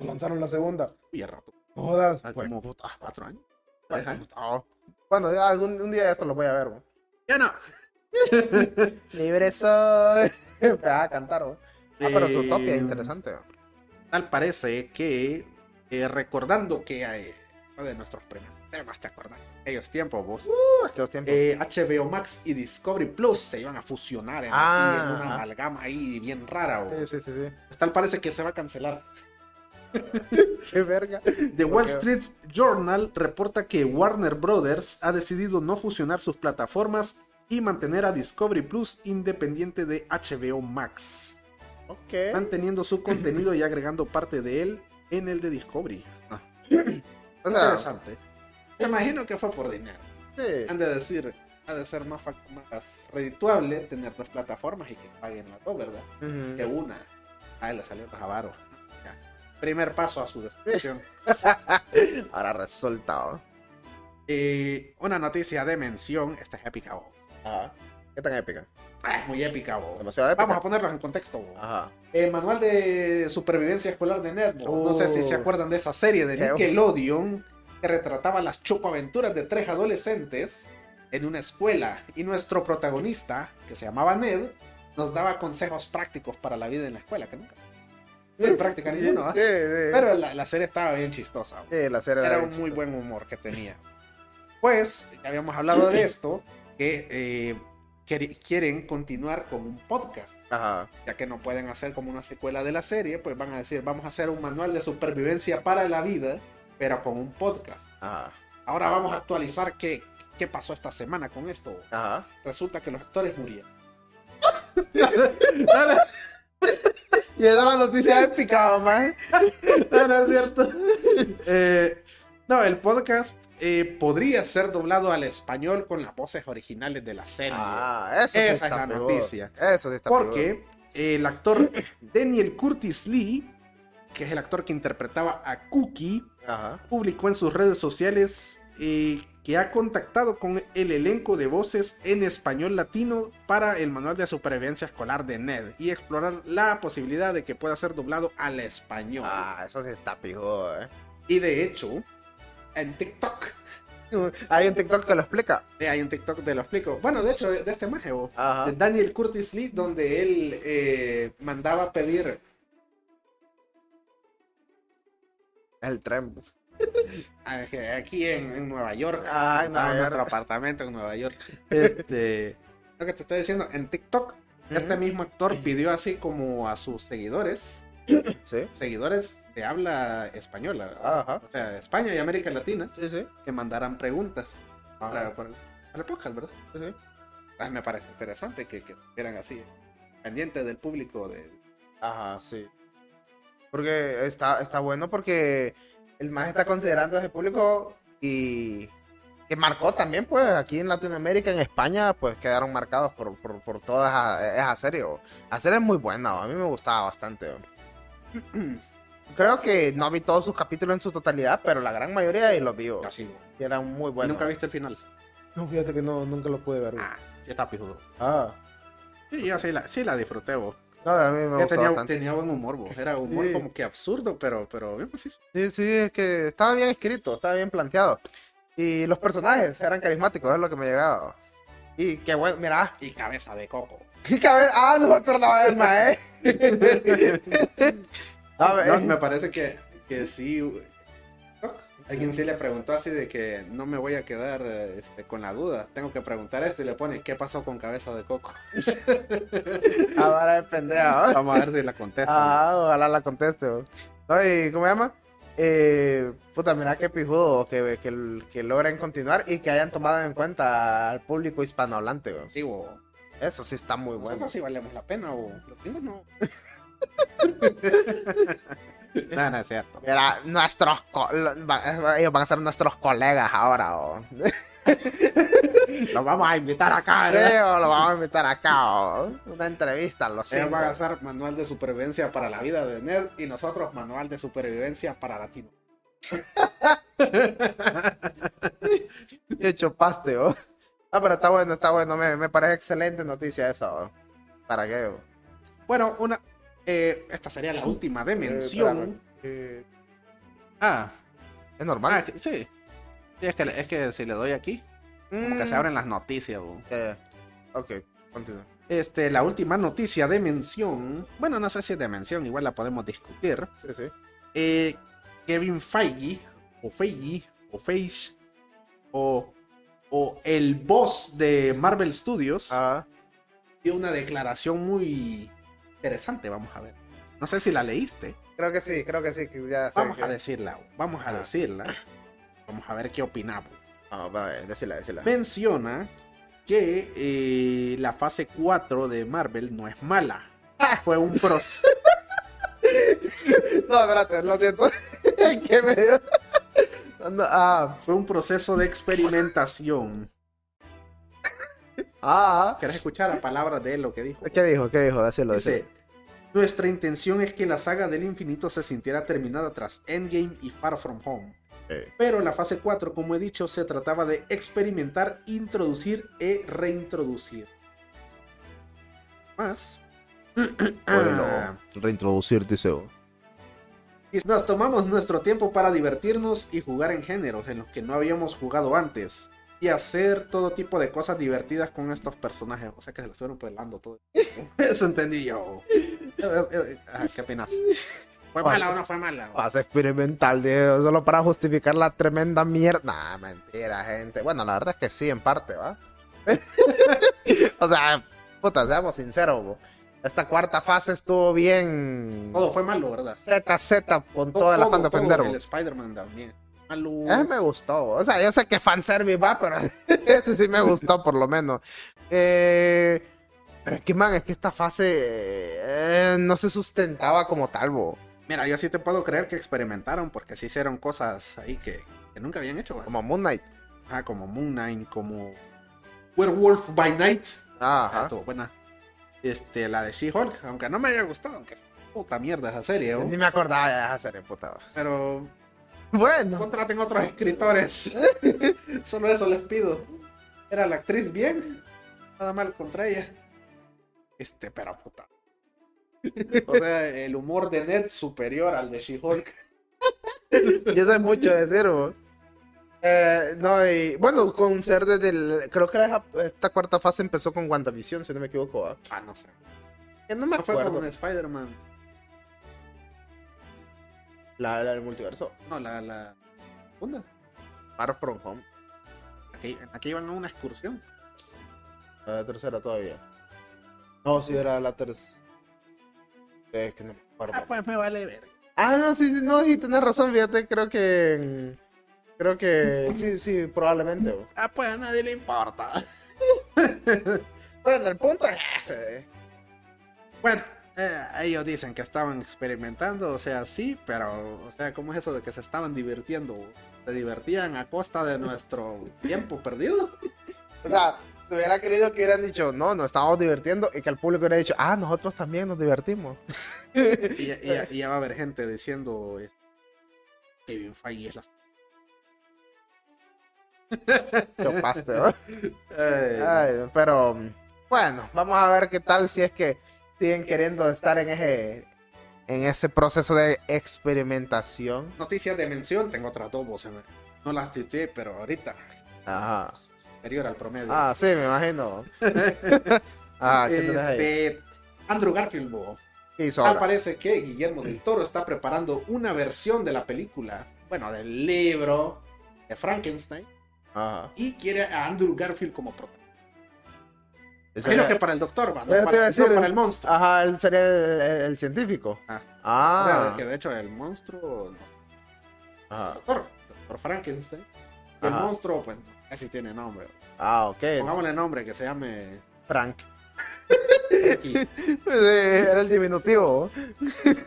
Lanzaron la segunda. Uy, a rato, Jodas. ah, Pues, como puta. cuatro años. Pues, oh. Bueno, ya algún un día esto lo voy a ver. bo. Ya no. (laughs) Libre soy. Me va a cantar. bo. Ah, pero Eh, su toque es interesante. Tal parece que, eh, recordando que hay uno de nuestros primeros temas, ¿te acuerdas? Aquellos tiempos, vos. Uh, aquellos tiempos. eh, HBO Max y Discovery Plus se iban a fusionar en, Ah, así, en una ajá. amalgama ahí bien rara. sí, vos. sí, sí, sí. Tal parece que se va a cancelar. (laughs) Qué verga. The ¿Por Wall? Street Journal reporta que Warner Brothers ha decidido no fusionar sus plataformas y mantener a Discovery Plus independiente de HBO Max, Ok. manteniendo su contenido y agregando parte de él en el de Discovery. Ah, (clears throat) O sea, interesante. Me imagino que fue por dinero. sí. Han de decir, ha de ser más, más redituable tener dos plataformas y que paguen las dos, ¿verdad? Que una. A él le salió Javaro. Primer paso a su destrucción. (laughs) Ahora resulta. Eh, una noticia de mención, esta es épica, bo. Ajá. ¿Qué tan épica? Ah, es muy épica, bo. Demasiado épica. Vamos a ponerlos en contexto. Ajá. El manual de supervivencia escolar de Ned, no sé si se Uh. acuerdan de esa serie de Nickelodeon que retrataba las chocoaventuras de tres adolescentes en una escuela y nuestro protagonista, que se llamaba Ned, nos daba consejos prácticos para la vida en la escuela, que nunca. No hay práctica ninguno, sí. Pero la, la serie estaba bien chistosa. la serie Era bien un muy chistosa. buen humor que tenía. Pues, ya habíamos hablado de esto, que eh, quieren continuar con un podcast, Ajá. ya que no pueden hacer como una secuela de la serie, pues van a decir, vamos a hacer un manual de supervivencia para la vida, pero con un podcast. Ajá. Ahora vamos a actualizar qué, qué pasó esta semana con esto. Ajá. Resulta que los actores murieron. Y esa es la noticia épica, mamá. no, no es cierto. Eh, no, el podcast eh, podría ser doblado al español con las voces originales de la serie. Ah, eso Esa está es la peor. noticia. Eso está. Porque el actor Daniel Curtis Lee, que es el actor que interpretaba a Cookie, Ajá. publicó en sus redes sociales eh, que ha contactado con el elenco de voces en español latino para el manual de supervivencia escolar de Ned y explorar la posibilidad de que pueda ser doblado al español. Ah, eso sí está peor, eh. Y de hecho, en TikTok, (laughs) Hay un TikTok que lo explica. eh, hay un TikTok te lo explico. Bueno, de hecho, de este maje, de Daniel Curtis Lee, donde él eh, mandaba pedir El tren. Ah, aquí en, en Nueva York, Nueva en York. nuestro apartamento en Nueva York. (laughs) Este, lo que te estoy diciendo, en TikTok, este mismo actor pidió así como a sus seguidores, Sí. seguidores de habla española, Ajá. o sea, de España y América Latina, Sí, sí. que mandaran preguntas Ajá. para, para- para el podcast, ¿verdad? Sí, ah, me parece interesante que, que estuvieran así, pendientes del público. De... Ajá, sí. Porque está, está bueno porque el más está considerando ese público y que marcó también, pues, aquí en Latinoamérica, en España, pues quedaron marcados por, por, por toda esa, esa serie. La serie es muy buena, a mí me gustaba bastante. (clears throat) Creo que no vi todos sus capítulos en su totalidad, pero la gran mayoría y los vi. Así. Y eran muy ¿Y buenos. nunca viste el final? No, fíjate que no, nunca lo pude ver. Ah, sí está pijudo. Ah. Sí, yo sí la, sí la disfruté, vos. No, a mí me tenía, tenía buen humor, vos. Era humor Sí. como que absurdo, pero, pero bien macizo. Sí, sí, es que estaba bien escrito, estaba bien planteado. Y los personajes eran carismáticos, es lo que me llegaba. Y qué bueno, mira, Y cabeza de coco. qué cabeza. Ah, no me acordaba del mae. (laughs) (laughs) A ver, No, me parece que, que sí. Alguien sí le preguntó así de que no me voy a quedar este, con la duda. Tengo que preguntar esto y le pone, ¿qué pasó con cabeza de coco? (laughs) ahora es pendeja. (laughs) ¿eh? Vamos a ver si la contesta. Ah, ojalá la conteste. ¿no? No, y ¿Cómo se llama? Eh, puta, mira qué pijudo que, que, que logren continuar y que hayan tomado en cuenta al público hispanohablante. güey. Sí, bo. Eso sí está muy bueno. sí valemos la pena, o los gringos no. (laughs) no, no es cierto. Nuestros ellos van a ser nuestros colegas ahora. ¿o? Los vamos a invitar acá. Sí, vamos a invitar acá. ¿o? Una entrevista, lo Ellos sé. van a hacer manual de supervivencia para la vida de Ned y nosotros manual de supervivencia para Latino. (laughs) hecho paste, ¿o? Ah, pero está bueno, está bueno. Me, me parece excelente noticia eso. ¿Para qué? Bueno, una. Eh, esta sería la última de mención. espérame. Eh, ah, es normal. ah, sí. Sí, es que, es que si le doy aquí, como que se Mm, abren las noticias. eh, ok, continúa. Este, la última noticia de mención. Bueno, no sé si es de mención, igual la podemos discutir. Sí, sí. Eh, Kevin Feige, o Feige, o Feige, o, o el boss de Marvel Studios, Ah, dio una declaración muy interesante, vamos a ver. No sé si la leíste. creo que sí, creo que sí. Que ya sé Vamos que- a decirla, vamos a Ah. decirla. Vamos a ver qué opinamos. Vamos, va, eh, decila, decila. Menciona que eh, la fase 4 de Marvel no es mala. Fue un proceso. (laughs) No, espérate, lo siento. (laughs) ¿Qué me dio? No, ah, Fue un proceso de experimentación. Ah. ¿Querés escuchar las palabras de él lo que dijo? ¿Qué dijo? ¿Qué dijo? Decilo, Dice, nuestra intención es que la saga del infinito se sintiera terminada tras Endgame y Far From Home. Eh, Pero la fase 4, como he dicho, se trataba de experimentar, introducir e reintroducir. Más. (clears throat) Ah, Reintroducir, dice. y nos tomamos nuestro tiempo para divertirnos y jugar en géneros en los que no habíamos jugado antes. Y hacer todo tipo de cosas divertidas con estos personajes. O sea que se lo estuvieron pelando todo. Eso entendí yo. Eh, eh, eh, ah, ¿Qué opinas? ¿Fue mala o no fue mala? Fase experimental, Diego, solo para justificar la tremenda mierda. Nah, mentira, gente. Bueno, la verdad es que sí, en parte, ¿va? (laughs) o sea, puta, seamos sinceros, bo. Esta cuarta fase estuvo bien. Todo fue malo, ¿verdad? ZZ con todo el afán de todo, ofender, El. Spider-Man también. Malo. Me gustó, o sea, yo sé que fanservice va, pero (laughs) ese sí me gustó por lo menos. Eh, pero es que, man, es que esta fase eh, no se sustentaba como tal, bo. Mira, yo sí te puedo creer que experimentaron porque se hicieron cosas ahí que, que nunca habían hecho. Como Moon Knight. Ajá, como Moon Knight, como Werewolf by Night. Ah, Ajá. buena. Este, la de She-Hulk, aunque no me haya gustado, aunque es puta mierda esa serie. Ni me acordaba de esa serie, puta. Pero Bueno. contraten otros escritores. (laughs) Solo eso les pido. Era la actriz bien. Nada mal contra ella. Este, pero puta. O sea, el humor de Ned superior al de She-Hulk. (laughs) Yo sé mucho decir, bo. Eh, no, y bueno, con ser desde el. Creo que esta cuarta fase empezó con WandaVision, si no me equivoco. Ah, no sé. Que no me No fue acuerdo. con Spider-Man. La, la del multiverso. No, la, la segunda. Far From Home. Aquí, aquí iban a una excursión. La tercera todavía. No, sí, era la tercera. Es que no me acuerdo. Ah, pues me vale ver. Ah, no, sí, sí, no, y tenés razón, fíjate, creo que. Creo que sí, sí, probablemente. Ah, pues a nadie le importa. (laughs) bueno, el punto es ese. Bueno, eh, ellos dicen que estaban experimentando, o sea, sí, pero, o sea, ¿cómo es eso de que se estaban divirtiendo? ¿Se divertían a costa de nuestro (laughs) tiempo perdido? O sea, te hubiera querido que hubieran dicho, no, nos estábamos divirtiendo y que el público hubiera dicho, ah, nosotros también nos divertimos. (laughs) Y, ya- y ya- y ya va a haber gente diciendo, Kevin Feige es la... Chopaste, (laughs) ¿no? Ay, pero bueno, vamos a ver qué tal si es que siguen queriendo estar en ese en ese proceso de experimentación. Noticias de mención, tengo otras dos voces, no las tuiteé, pero ahorita Ajá. superior al promedio. Ah, sí, me imagino. (laughs) ah, ¿qué este, Andrew Garfield, bo. ¿Qué hizo Tal ahora? parece que Guillermo del Toro está preparando una versión de la película, bueno, del libro de Frankenstein, Ajá. y quiere a Andrew Garfield como protagonista. Imagino que para el doctor, va, no, para, decir, no para el monstruo. Ajá, él sería el, el- científico. Ah. Ah. Que de hecho el monstruo, no, Ajá. doctor, doctor Frankenstein, y el monstruo, pues, casi tiene nombre. Ah, ok. Pongámosle nombre que se llame Frank. Frankie, (laughs) Sí, era el diminutivo.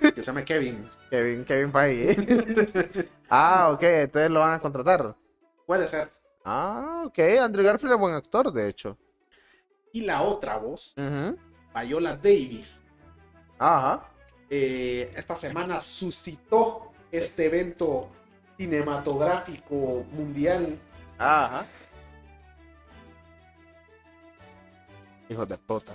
que se llame Kevin. Kevin, Kevin Feige. (laughs) ah, ok, entonces lo van a contratar. Puede ser. Ah, ok, Andrew Garfield es buen actor, de hecho. Y la otra voz, Ujú. Viola Davis, Ajá. eh, esta semana suscitó este evento cinematográfico mundial. Ajá. Hijos de puta.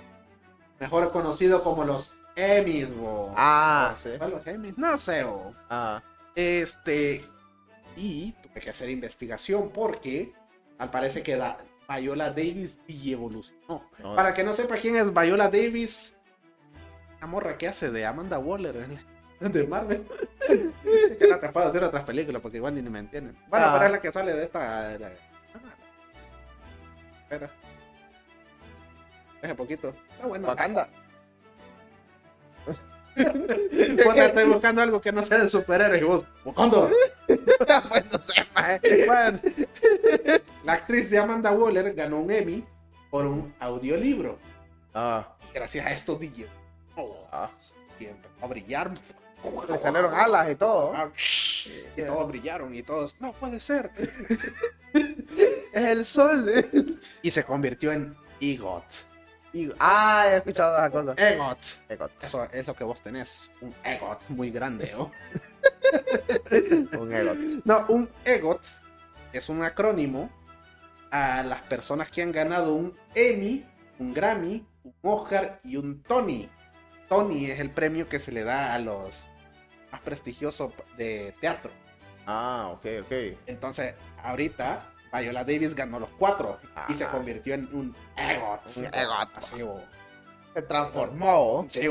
Mejor conocido como los Emmys, bo. Ah, sí. ¿Cuál los Emmys? No sé, bo. Ah, Este. Y tuve que hacer investigación porque al parecer que da, Viola Davis y evolucionó. No. Para que no sepa quién es Viola Davis, la morra que hace de Amanda Waller (laughs) de Marvel. que no te puedo decir otras películas porque igual ni me entienden. Bueno, Ah. pero es la que sale de esta. la- Espera. Deja poquito. Está bueno. Wakanda. (laughs) Puta, estoy buscando algo que no sea de superhéroes y vos. Wakanda. (laughs) pues no sé. Bueno, la actriz de Amanda Waller ganó un Emmy por un audiolibro. Ah, Y gracias a esto DJ oh, ah. empezó a brillar. Le salieron alas y todo. Ah, Y todos brillaron y todos, no puede ser. (laughs) Es el sol. eh. Y se convirtió en EGOT. Ah, he escuchado esa cosa. EGOT. Egot. Eso es lo que vos tenés. Un EGOT muy grande. ¿oh? (laughs) Un egot. No, un EGOT es un acrónimo a las personas que han ganado un Emmy, un Grammy, un Oscar y un Tony. Tony es el premio que se le da a los más prestigiosos de teatro. Ah, ok, ok. Entonces, ahorita Viola Davis ganó los cuatro y se convirtió en un EGOT. Un EGOT. Así, o- Se transformó. sí,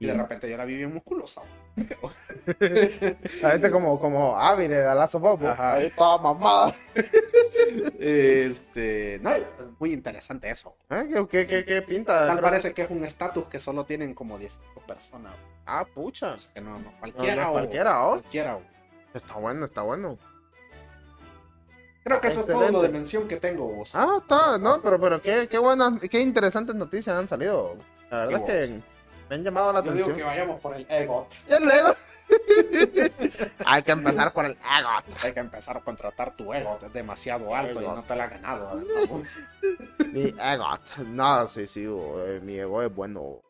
Y de repente yo la vi bien musculosa. (laughs) A este como, como Abby de Bobo. Ajá. Ahí toda mamada. (laughs) Este, no, es muy interesante eso. ¿Eh? ¿Qué, qué, qué, qué pinta? Tal parece que es un estatus que solo tienen como 10 personas. Ah, pucha. Que no, no, No, cualquiera. no, o- cualquiera, ¿o? cualquiera, o. Está bueno, está bueno. Creo que eso es todo lo Excelente. de mención que tengo vos. Ah, está, no, pero, pero qué, qué buenas, qué interesantes noticias han salido. La verdad Sí, es que me han llamado la Yo digo atención. que vayamos por el EGOT. ¿Y el ego? (laughs) Hay que empezar por el ego. Hay que empezar a contratar tu EGOT. Es demasiado alto y EGOT. no te lo has ganado. (laughs) Mi ego. No, sí, sí, oh, eh, mi ego es bueno.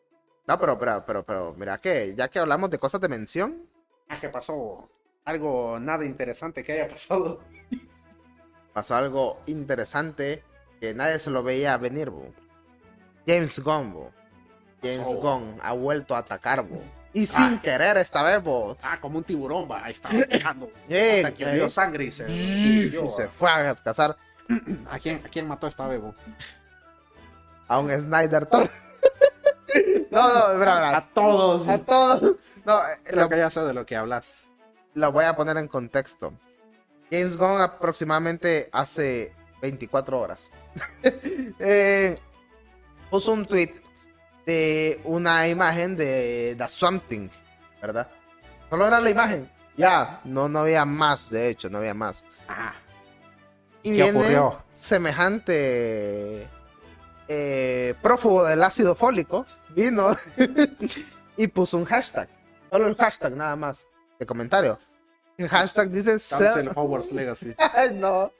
No, pero, pero, pero, pero, mira que ya que hablamos de cosas de mención, Ah, ¿qué pasó? Algo nada interesante que haya pasado. Pasó algo interesante que nadie se lo veía venir, bo. James Gunn, bo. James. Gunn ha vuelto a atacar, bo. Y Ah. sin querer esta vez, bo. Ah, como un tiburón, va. Ahí estaba pegando. (laughs) Hasta que vio sangre y se. y Y se fue a cazar (clears throat) ¿A quién, ¿A quién mató esta bebo? a un Snyder Thor. (laughs) (laughs) no, no. A todos. A todos. No, eh, Creo lo, que ya sé de lo que hablas. lo voy a poner en contexto. James Gunn aproximadamente hace 24 horas (laughs) eh, puso un tweet de una imagen de The Something, ¿verdad? Solo era la imagen. Ya, no, no había más, de hecho, no había más. Ah, Y ¿Qué viene ocurrió? semejante eh, prófugo del ácido fólico vino (laughs) y puso un hashtag. Solo el hashtag nada más de comentario. El hashtag dice Cancel Hogwarts Legacy. (laughs) (laughs) No.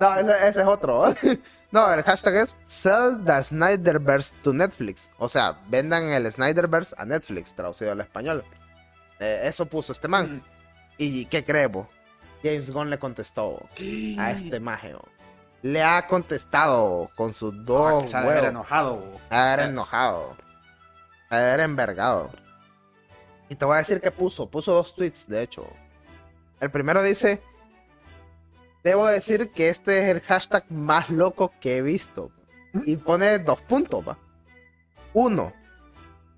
no, ese, es otro. (laughs) No, el hashtag es Sell the Snyderverse to Netflix. O sea, vendan el Snyderverse a Netflix, traducido al español. Eh, eso puso este man. ¿Y qué creemos? James Gunn le contestó a este mageo. Le ha contestado con sus Ah, dos ha de haber huevos. enojado. A haber Yes. enojado. A haber envergado. Y te voy a decir que puso. Puso dos tweets, de hecho. El primero dice. Debo decir que este es el hashtag más loco que he visto. Y pone dos puntos, va. Uno.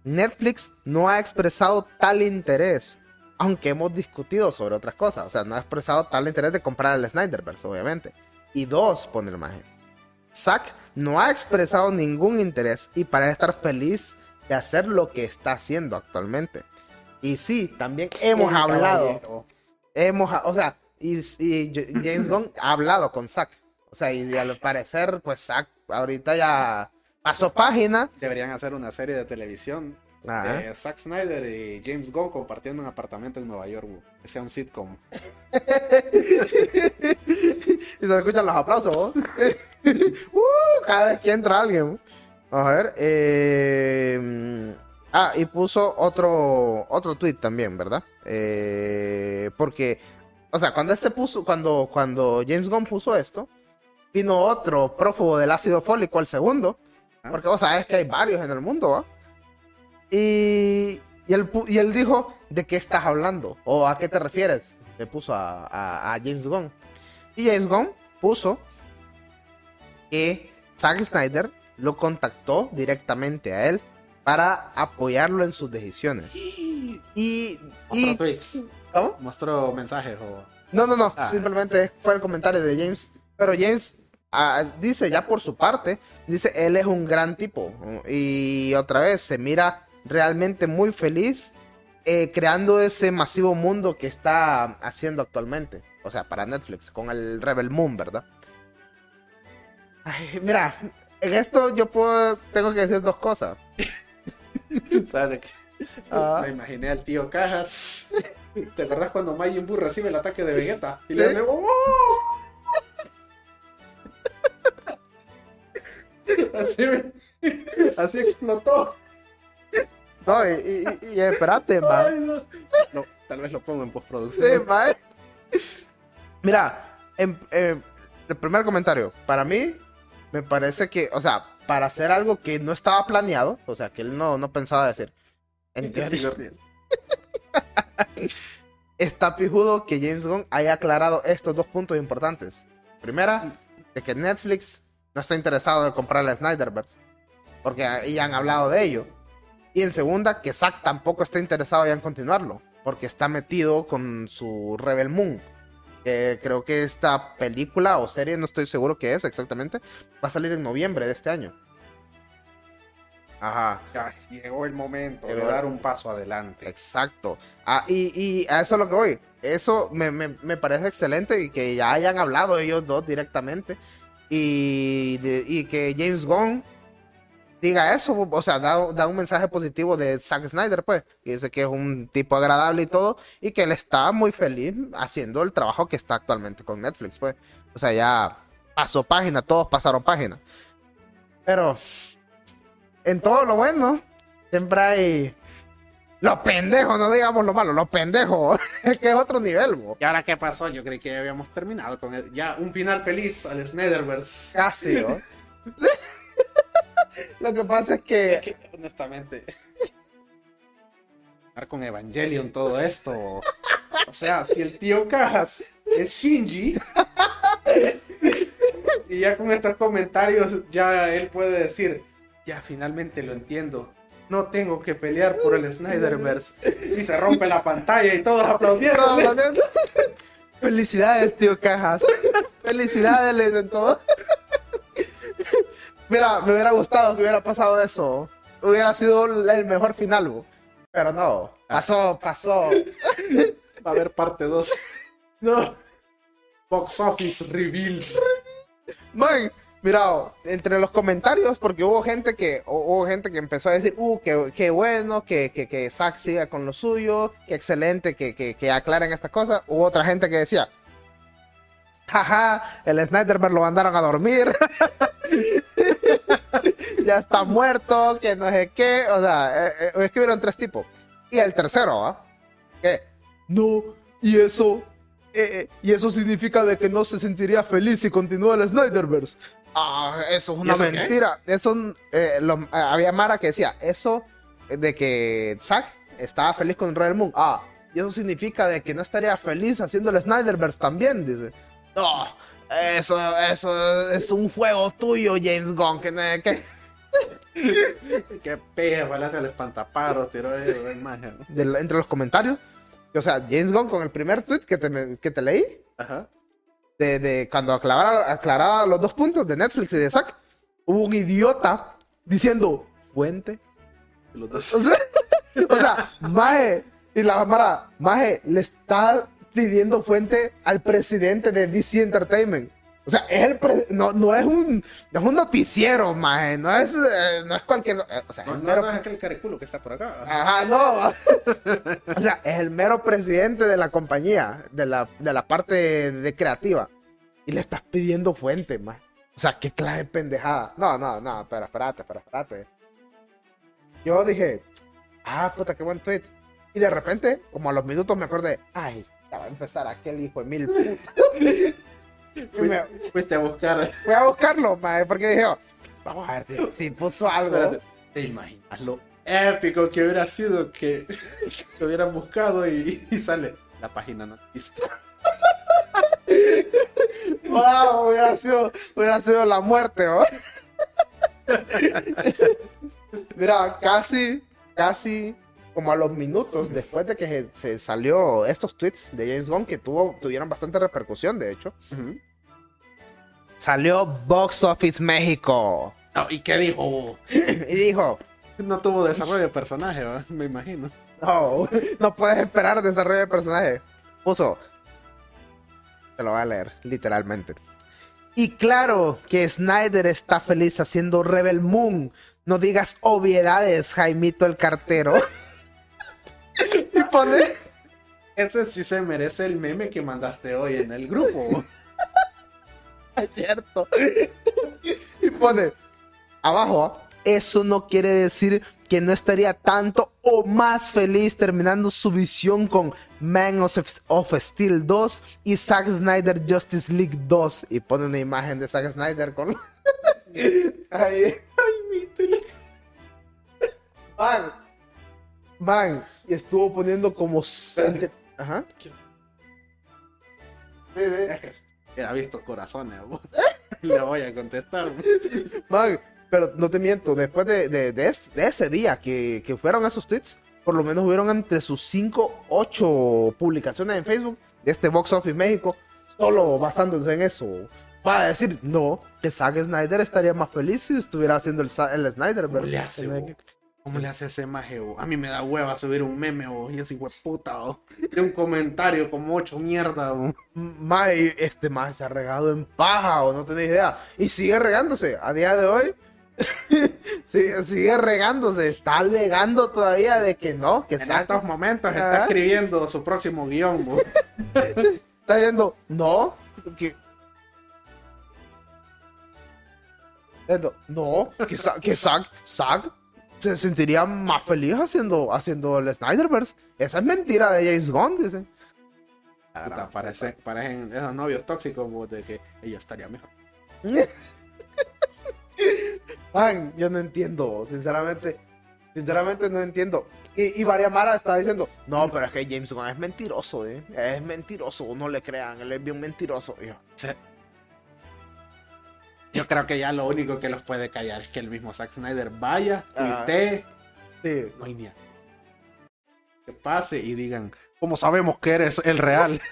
Netflix no ha expresado tal interés. Aunque hemos discutido sobre otras cosas. O sea, no ha expresado tal interés de comprar el Snyderverse, obviamente. Y dos, pone el imagen. Zack no ha expresado ningún interés y parece estar feliz de hacer lo que está haciendo actualmente. Y sí, también hemos Un hablado, caballero. hemos, o sea, y, James Gunn ha hablado con Zack. O sea, y al parecer, pues Zack ahorita ya pasó página. Deberían hacer una serie de televisión Ajá. de Zack Snyder y James Gunn compartiendo un apartamento en Nueva York. Que sea un sitcom. (laughs) y se escuchan los aplausos. ¿no? (laughs) Uh, cada vez que entra alguien. A ver. eh, Ah, y puso otro otro tweet también, ¿verdad? Eh, porque, o sea, cuando este puso, cuando, cuando James Gunn puso esto, vino otro prófugo del ácido fólico al segundo. Porque vos sabes que hay varios en el mundo, ¿va? Y, y, él, y él dijo, ¿de qué estás hablando? ¿O a qué te refieres? Le puso a, a- a James Gunn. Y James Gunn puso que Zack Snyder lo contactó directamente a él para apoyarlo en sus decisiones. Y... y Mostró tweets. ¿Cómo? Mostró mensajes o. No, no, no. Ah. Simplemente fue el comentario de James. Pero James ah, dice ya por su parte, dice, él es un gran tipo. Y otra vez, se mira realmente muy feliz eh, creando ese masivo mundo que está haciendo actualmente. O sea, para Netflix, con el Rebel Moon, ¿verdad? Ay, mira, en esto yo puedo, tengo que decir dos cosas. (laughs) (laughs) ¿Sabes de qué? Ah. Me imaginé al tío Cajas. ¿Te acordás cuando Majin Buu recibe el ataque de Vegeta? Y Sí. le dice, ¡Oh! (laughs) Así, así explotó. No, y, y- y- espérate, man. Ay, no. No, tal vez lo pongo en Sí, postproducción. mae. Mira, en- eh, el primer comentario, para mí, me parece que, o sea, para hacer algo que no estaba planeado, o sea, que él no, no pensaba riendo. (laughs) está pijudo que James Gunn haya aclarado estos dos puntos importantes. Primera, de que Netflix no está interesado en comprar la Snyderverse, porque ahí han hablado de ello. Y en segunda, que Zack tampoco está interesado ya en continuarlo, porque está metido con su Rebel Moon. Que creo que esta película o serie, no estoy seguro qué es exactamente, va a salir en noviembre de este año. Ajá. Ya llegó el momento de dar un paso adelante. Exacto. Ah, y, y a eso es lo que voy. Eso me, me- me parece excelente y que ya hayan hablado ellos dos directamente. Y, de- y que James Gunn diga eso, o sea, da, da un mensaje positivo de Zack Snyder, pues. Dice que es un tipo agradable y todo. Y que él está muy feliz haciendo el trabajo que está actualmente con Netflix, pues. O sea, ya pasó página, todos pasaron página. Pero en todo lo bueno, siempre hay los pendejos, no digamos lo malo, los pendejos. (laughs) Es que es otro nivel, bo. ¿Y ahora qué pasó? Yo creí que ya habíamos terminado con el- ya un final feliz al Snyderverse. Casi, ¿no? (laughs) Lo que pasa es que. (laughs) Que, honestamente. (laughs) Con Evangelion todo esto. O sea, si el tío Cajas es Shinji. (laughs) Y ya con estos comentarios ya él puede decir, ya finalmente lo entiendo. No tengo que pelear por el Snyderverse. Y se rompe la pantalla y todos aplaudiendo. Felicidades, tío Cajas. Felicidades, le dicen todo. Mira, me hubiera gustado que hubiera pasado eso. Hubiera sido el mejor final, bo. pero no. Pasó, pasó. Va a haber parte 2. (laughs) No. Box Office Reveal. Man, Mira, entre los comentarios, porque hubo gente que hubo gente que empezó a decir, uh, qué, qué bueno, que, que, que Zack siga con lo suyo, qué excelente que, que, que aclaren estas cosas. Hubo otra gente que decía, jaja, el Snyderberg lo mandaron a dormir. (laughs) ya está muerto, que no sé qué. O sea, eh, eh, escribieron tres tipos. Y el tercero, ¿ah? ¿Qué? No, y eso. eh, y eso significa de que no se sentiría feliz si continúa el Snyderverse. Ah, eso es una ¿Y eso qué? mentira. Eso, eh, lo- eh, había Mara que decía, eso de que Zack estaba feliz con Royal Moon. Ah, y eso significa de que no estaría feliz haciendo el Snyderverse también, dice. No, eso, eso es un juego tuyo, James Gunn. Que, que- (laughs) Qué le hace el espantaparo, tiró eso, de- entre los comentarios. O sea, James Gunn con el primer tweet que te, que te leí, Ajá. de, de cuando aclaraba, aclaraba los dos puntos de Netflix y de Zack, hubo un idiota diciendo fuente. Los dos. O sea, (laughs) o sea, Maje, y la cámara, Maje le está pidiendo fuente al presidente de DC Entertainment. O sea, es el pre- no, no es un no es un noticiero, Maje, no es, eh, no es cualquier, eh, o sea, No, el mero- no es aquel cariculo que está por acá. Ajá, no. (laughs) o sea, es el mero presidente de la compañía, de la, de la parte de, de creativa. Y le estás pidiendo fuente, más. O sea, qué clase de pendejada. No, no, no, pero espérate, pero espérate. Yo dije, ah, puta, qué buen tweet. Y de repente, como a los minutos me acordé, ay, va a empezar aquel hijo de mil (laughs) putas. Fuiste a buscar. fui a buscarlo, mae, porque dije, oh, vamos a ver si- puso algo. Espérate, ¿Te imaginas lo épico que hubiera sido que, (laughs) que hubieran buscado y, y sale la página no existe? Wow, (laughs) hubiera sido, hubiera sido la muerte, ¿no? Mira, casi, casi como a los minutos después de que se, se salió estos tweets de James Gunn que tuvo, tuvieron bastante repercusión, de hecho, salió Box Office México ¿Y qué dijo? (laughs) y dijo, No tuvo desarrollo de personaje, ¿va? me imagino. no, no puedes esperar desarrollo de personaje. Puso, te lo voy a leer, literalmente. Y claro que Snyder está feliz haciendo Rebel Moon. No digas obviedades, Jaimito el cartero. (laughs) (laughs) y pone, Ese sí se merece el meme que mandaste hoy en el grupo. (laughs) es cierto. y pone, abajo, eso no quiere decir que no estaría tanto o más feliz terminando su visión con Man of, Steel 2 y Zack Snyder Justice League 2. Y pone una imagen de Zack Snyder con... (laughs) Ahí. Van. Van. Y estuvo poniendo como... Ajá. Era visto corazones. (laughs) Le voy a contestar. Man, pero no te miento, después de, de- de es- de ese día que, que fueron esos tweets, por lo menos hubieron entre sus 5, 8 publicaciones en Facebook de este Box Office México, solo basándose en eso. Para decir, no, que Zack Snyder estaría más feliz si estuviera haciendo el, el Snyder. ¿Cómo le hace? ¿Cómo le hace ese maje? bo? A mí me da hueva subir un meme o y ese puta bo. de un comentario como ocho mierda. bo. Mae, este más se ha regado en paja o no tenés idea. Y sigue regándose. A día de hoy, (laughs) sigue, sigue regándose. Está alegando todavía de que no, que En estos momentos está escribiendo su próximo guion. bo. (laughs) está diciendo, no, que... Diciendo, No, que, Zack- que Zack, Zack se sentiría más feliz haciendo, haciendo el Snyderverse. Esa es mentira de James Gunn, dicen. Puta, parece- parecen esos novios tóxicos de que ella estaría mejor. (laughs) Man, yo no entiendo, sinceramente. Sinceramente no entiendo. Y, y María Mara está diciendo, no, pero es que James Gunn es mentiroso, ¿eh? Es mentiroso, no le crean, él es bien mentiroso. Y yo, Se- Yo creo que ya lo único que los puede callar es que el mismo Zack Snyder vaya, tuitee, sí, no hay ni que pase y digan, ¿cómo sabemos que eres el real? (laughs)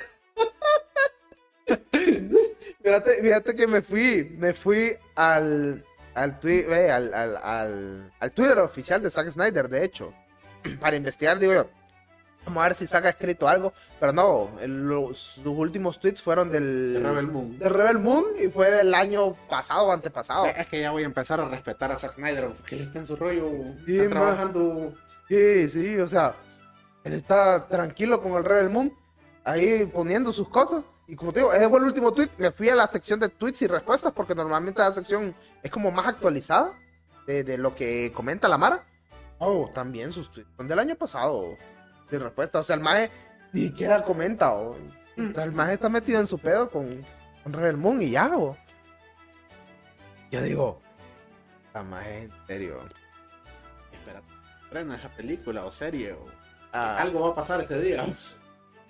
Fíjate, fíjate que me fui, me fui al, al, twi- eh, al, al, al- al Twitter oficial de Zack Snyder, de hecho, (clears throat) para investigar, digo yo. Vamos a ver si saca escrito algo. Pero no, el- los, últimos tweets fueron del. De Rebel Moon. de Rebel Moon y fue del año pasado o antepasado. Es que ya voy a empezar a respetar a Zack Snyder porque él está en su rollo. Sí, está trabajando. Sí, sí, o sea, él está tranquilo con el Rebel Moon, ahí poniendo sus cosas. Y como te digo, ese fue el último tweet. Me fui a la sección de tweets y respuestas porque normalmente la sección es como más actualizada de, de lo que comenta la Mara. Oh, también sus tweets son del año pasado. De respuesta, o sea, el Maje ni siquiera comenta. oh. O sea, el Maje está metido en su pedo con, con Rebel Moon y ya. oh. Yo digo, la Maje en serio. Espera, frena esa película o serie o Ah, algo va a pasar ese día.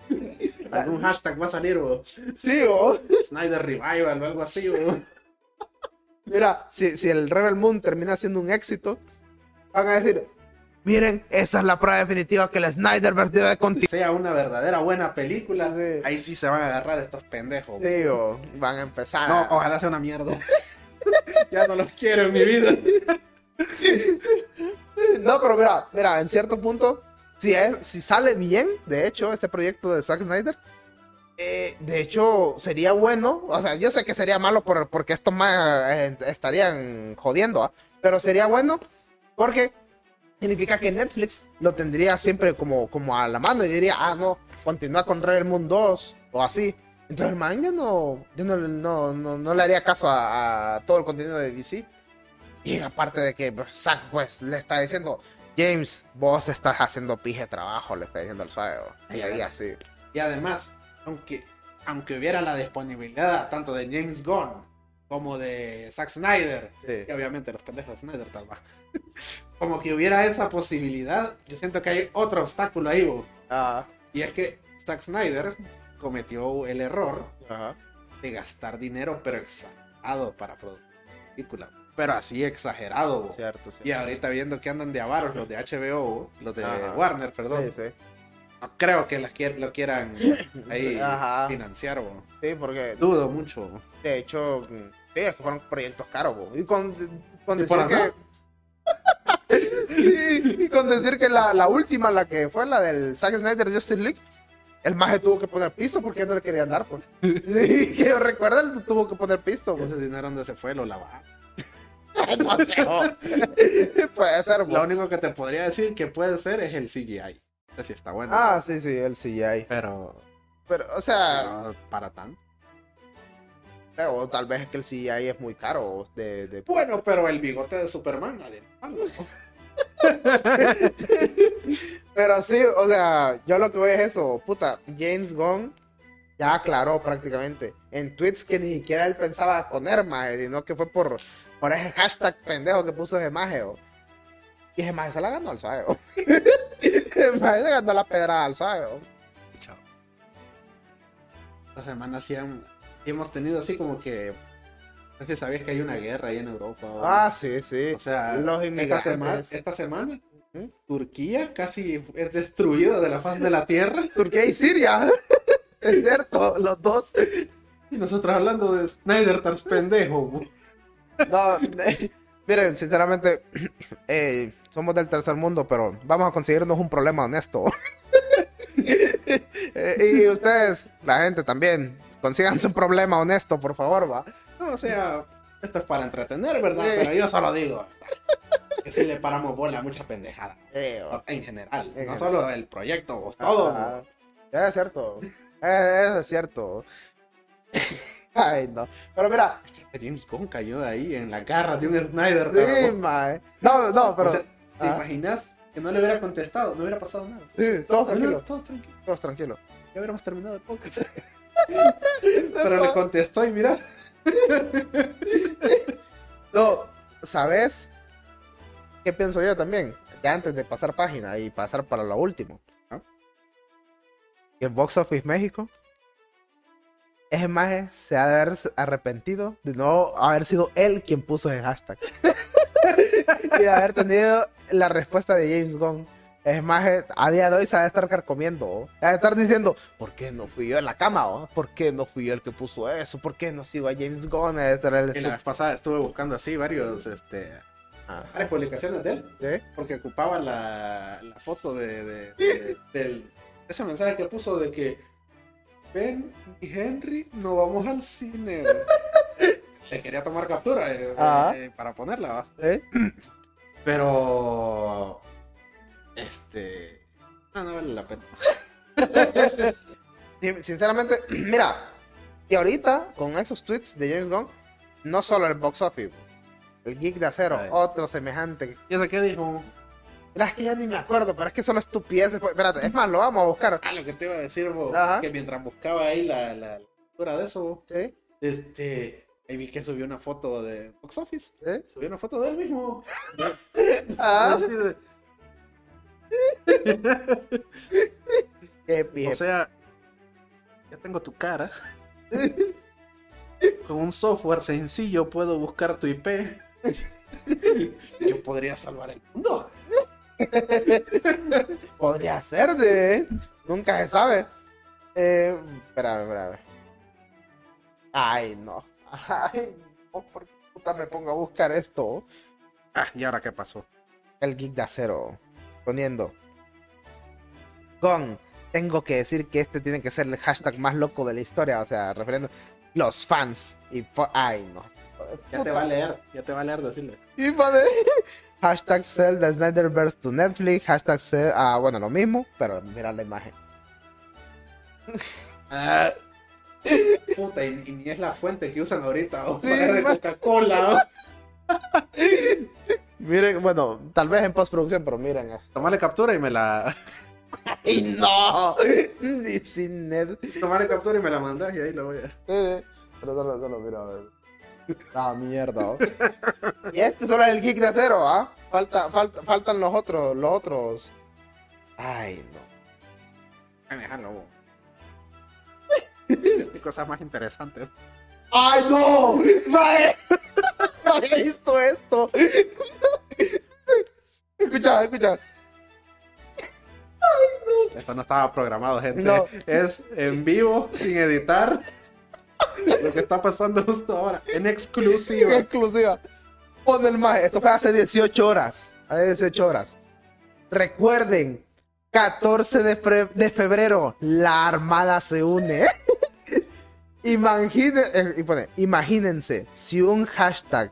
(laughs) Algún hashtag va a salir o sí, oh. Snyder Revival o algo así. O... Mira, si, si el Rebel Moon termina siendo un éxito, van a decir, miren, esa es la prueba definitiva que el Snyderverse debe continuar. sea una verdadera buena película, Sí. ahí sí se van a agarrar estos pendejos. Sí, o van a empezar. No, a- ojalá sea una mierda. (laughs) ya no los quiero en mi vida. No, pero mira, mira, en cierto punto, si, es, si sale bien, de hecho, este proyecto de Zack Snyder, eh, de hecho, sería bueno. O sea, yo sé que sería malo por, porque estos más eh, estarían jodiendo, ¿ah? pero sería bueno porque significa que Netflix lo tendría siempre como, como a la mano y diría, ah, no, continúa con Rebel Moon 2 o así. Entonces el man ya no, yo no, no, no, no le haría caso a, a todo el contenido de DC. Y aparte de que pues, Zack pues le está diciendo, James, vos estás haciendo pije trabajo, le está diciendo al suave. Y ahí así. Y además, aunque, aunque hubiera la disponibilidad tanto de James Gunn como de Zack Snyder, Sí. y obviamente los pendejos de Snyder tal (laughs) vez, como que hubiera esa posibilidad, yo siento que hay otro obstáculo ahí, bo. Ah, y es que Zack Snyder cometió el error ajá. de gastar dinero, pero exagerado para producir la película. Pero así exagerado, bo. Cierto, sí. Y ahorita viendo que andan de avaros los de HBO, los de Ajá. Warner, perdón. Sí, sí. No creo que las quier- lo quieran (laughs) ahí Ajá. financiar, bo. Sí, porque Dudo mucho. de hecho, mm, sí, es que fueron proyectos caros. bo. Y con, con ¿Y por decir que. (laughs) y, y con decir que la, la última, la que fue la del Zack Snyder Justice League, el maje tuvo que poner pisto porque ya no le querían dar, pues. (laughs) Que yo recuerdo, él tuvo que poner pisto, pues. Ese dinero donde se fue lo lavaron. No sé. (laughs) (laughs) Puede ser, bo. Lo único que te podría decir que puede ser es el CGI. Ese sí está bueno. Ah, sí, sí, el CGI. Pero, Pero, o sea, pero para tanto. O tal vez es que el CGI es muy caro. De, de... Bueno, pero el bigote de Superman, nadie. (laughs) Pero sí, o sea, yo lo que voy es eso. Puta, James Gunn ya aclaró prácticamente en tweets que ni siquiera él pensaba poner maje, sino que fue por, por ese hashtag pendejo que puso ese maje. Y ese maje se la ganó al suave. o. (laughs) Ese maje se ganó la pedrada al. Chao. Esta semana sí, hemos tenido así como que. No sé si sabías que hay una guerra ahí en Europa. o- Ah, sí, sí. o sea, los esta semana, esta semana Ujú. Turquía casi es destruida de la faz de la tierra. (laughs) Turquía y Siria. (laughs) es cierto, los dos. Y nosotros hablando de Snyder Tars pendejo. No, eh, miren, sinceramente, (clears throat) eh, somos del tercer mundo, pero vamos a conseguirnos un problema honesto. (laughs) Eh, y ustedes, la gente también, consíganse un problema honesto, por favor, va. No, o sea, esto es para entretener, ¿verdad? Sí. Pero yo solo digo que si le paramos bola a mucha pendejada. Eh. En general, En no general. solo el proyecto, vos, todo. Ah, es cierto. Eh, Eso es cierto. (laughs) Ay, no. Pero mira, James Gunn cayó ahí en la garra de un Snyder. sí, mae. No, no, pero. O sea, ¿Te ah, imaginas que no le hubiera contestado? No hubiera pasado nada. sí, todos tranquilos, Todos tranquilos. todos tranquilos. Ya hubiéramos terminado el podcast. (laughs) Pero le contestó y mira. No, ¿sabes? ¿Qué pienso yo también? Ya antes de pasar página y pasar para lo último. ¿Ah? Que el Box Office México, ese maje se ha de haber arrepentido de no haber sido él quien puso ese hashtag. (laughs) y de haber tenido la respuesta de James Gunn. Es maje, a día de hoy se ha de estar carcomiendo. ¿oh? Se ha de estar diciendo, ¿por qué no fui yo en la cama? oh? ¿Por qué no fui yo el que puso eso? ¿Por qué no sigo a James Gunn? El Y la vez pasada estuve buscando así varios, este, Ah, varias publicaciones de él. ¿sí? Porque ocupaba la, la foto de, de- de- del, ese mensaje que puso de que Ben y Henry no vamos al cine. (laughs) Le quería tomar captura eh, eh, para ponerla, ¿va? ¿Eh? pero este no, no vale la pena. (laughs) Sí, Sinceramente, (clears throat) mira, y ahorita con esos tweets de James Gunn, no solo el box office, el geek de acero, Ay. otro semejante. ¿Y eso qué dijo? Mira, es que ya ni me acuerdo, pero es que solo estupideces. pues, Espérate, es más, lo vamos a buscar. Ah, lo que te iba a decir, vos, que mientras buscaba ahí la, la lectura de eso, ¿Sí? este, ahí vi que subió una foto de Box Office. ¿Sí? Subió una foto de él mismo. (laughs) Ah, (laughs) Así de-. O sea, ya tengo tu cara. Con un software sencillo puedo buscar tu IP. Yo podría salvar el mundo. Podría ser de. Nunca se sabe. Eh, espérame, espérame. Ay, no. Ay, no, ¿por qué puta me pongo a buscar esto? Ah, ¿y ahora qué pasó? El geek de acero. Poniendo. Gon. Tengo que decir que este tiene que ser el hashtag más loco de la historia. O sea, refiriendo. Los fans. Y Ay, no. Ya te va a leer, ya te va a leer decirle. Y padre. (laughs) Hashtag sell the Snyderverse to Netflix. Hashtag sell. Ah, bueno, lo mismo. Pero mira la imagen. (laughs) Ah, puta, y, y ni es la fuente que usan ahorita o Sí, de Coca-Cola. (laughs) Miren, bueno, tal vez en postproducción, pero miren esto. Tomale captura y me la. (laughs) ¡Y no! Sin net. Tomale captura y me la mandas y ahí lo voy a. Eh, Pero solo, solo, mira, a ver. Ah, mierda. Y este solo es el geek de acero, ¿ah? Falta, falta, faltan los otros, los otros. Ay, no. Ay, vos. Hay cosas más interesantes. ¡Ay, no! ¡Mae! No había visto esto. Escucha, escucha. Esto no estaba programado, gente. No. Es en vivo, sin editar. Lo que está pasando justo ahora. En exclusiva. exclusiva. Pon el mae. Esto fue hace 18 horas. Hace 18 horas. Recuerden, 14 de, de febrero, la Armada se une. Imagine- eh, pone, imagínense, si un hashtag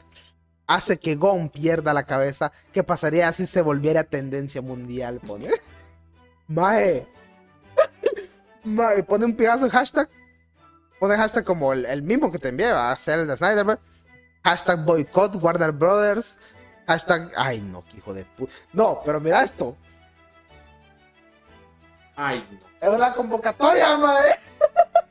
hace que Gon pierda la cabeza, ¿qué pasaría si se volviera tendencia mundial? Pone. (laughs) Mae. (laughs) Mae, pone un pedazo de hashtag. Pone hashtag como el, el mismo que te envié, a hacer el de. Hashtag boycott Warner Brothers. Hashtag. Ay, no, hijo de puta. No, pero mira esto. Ay, no. Es una convocatoria, mae. (laughs)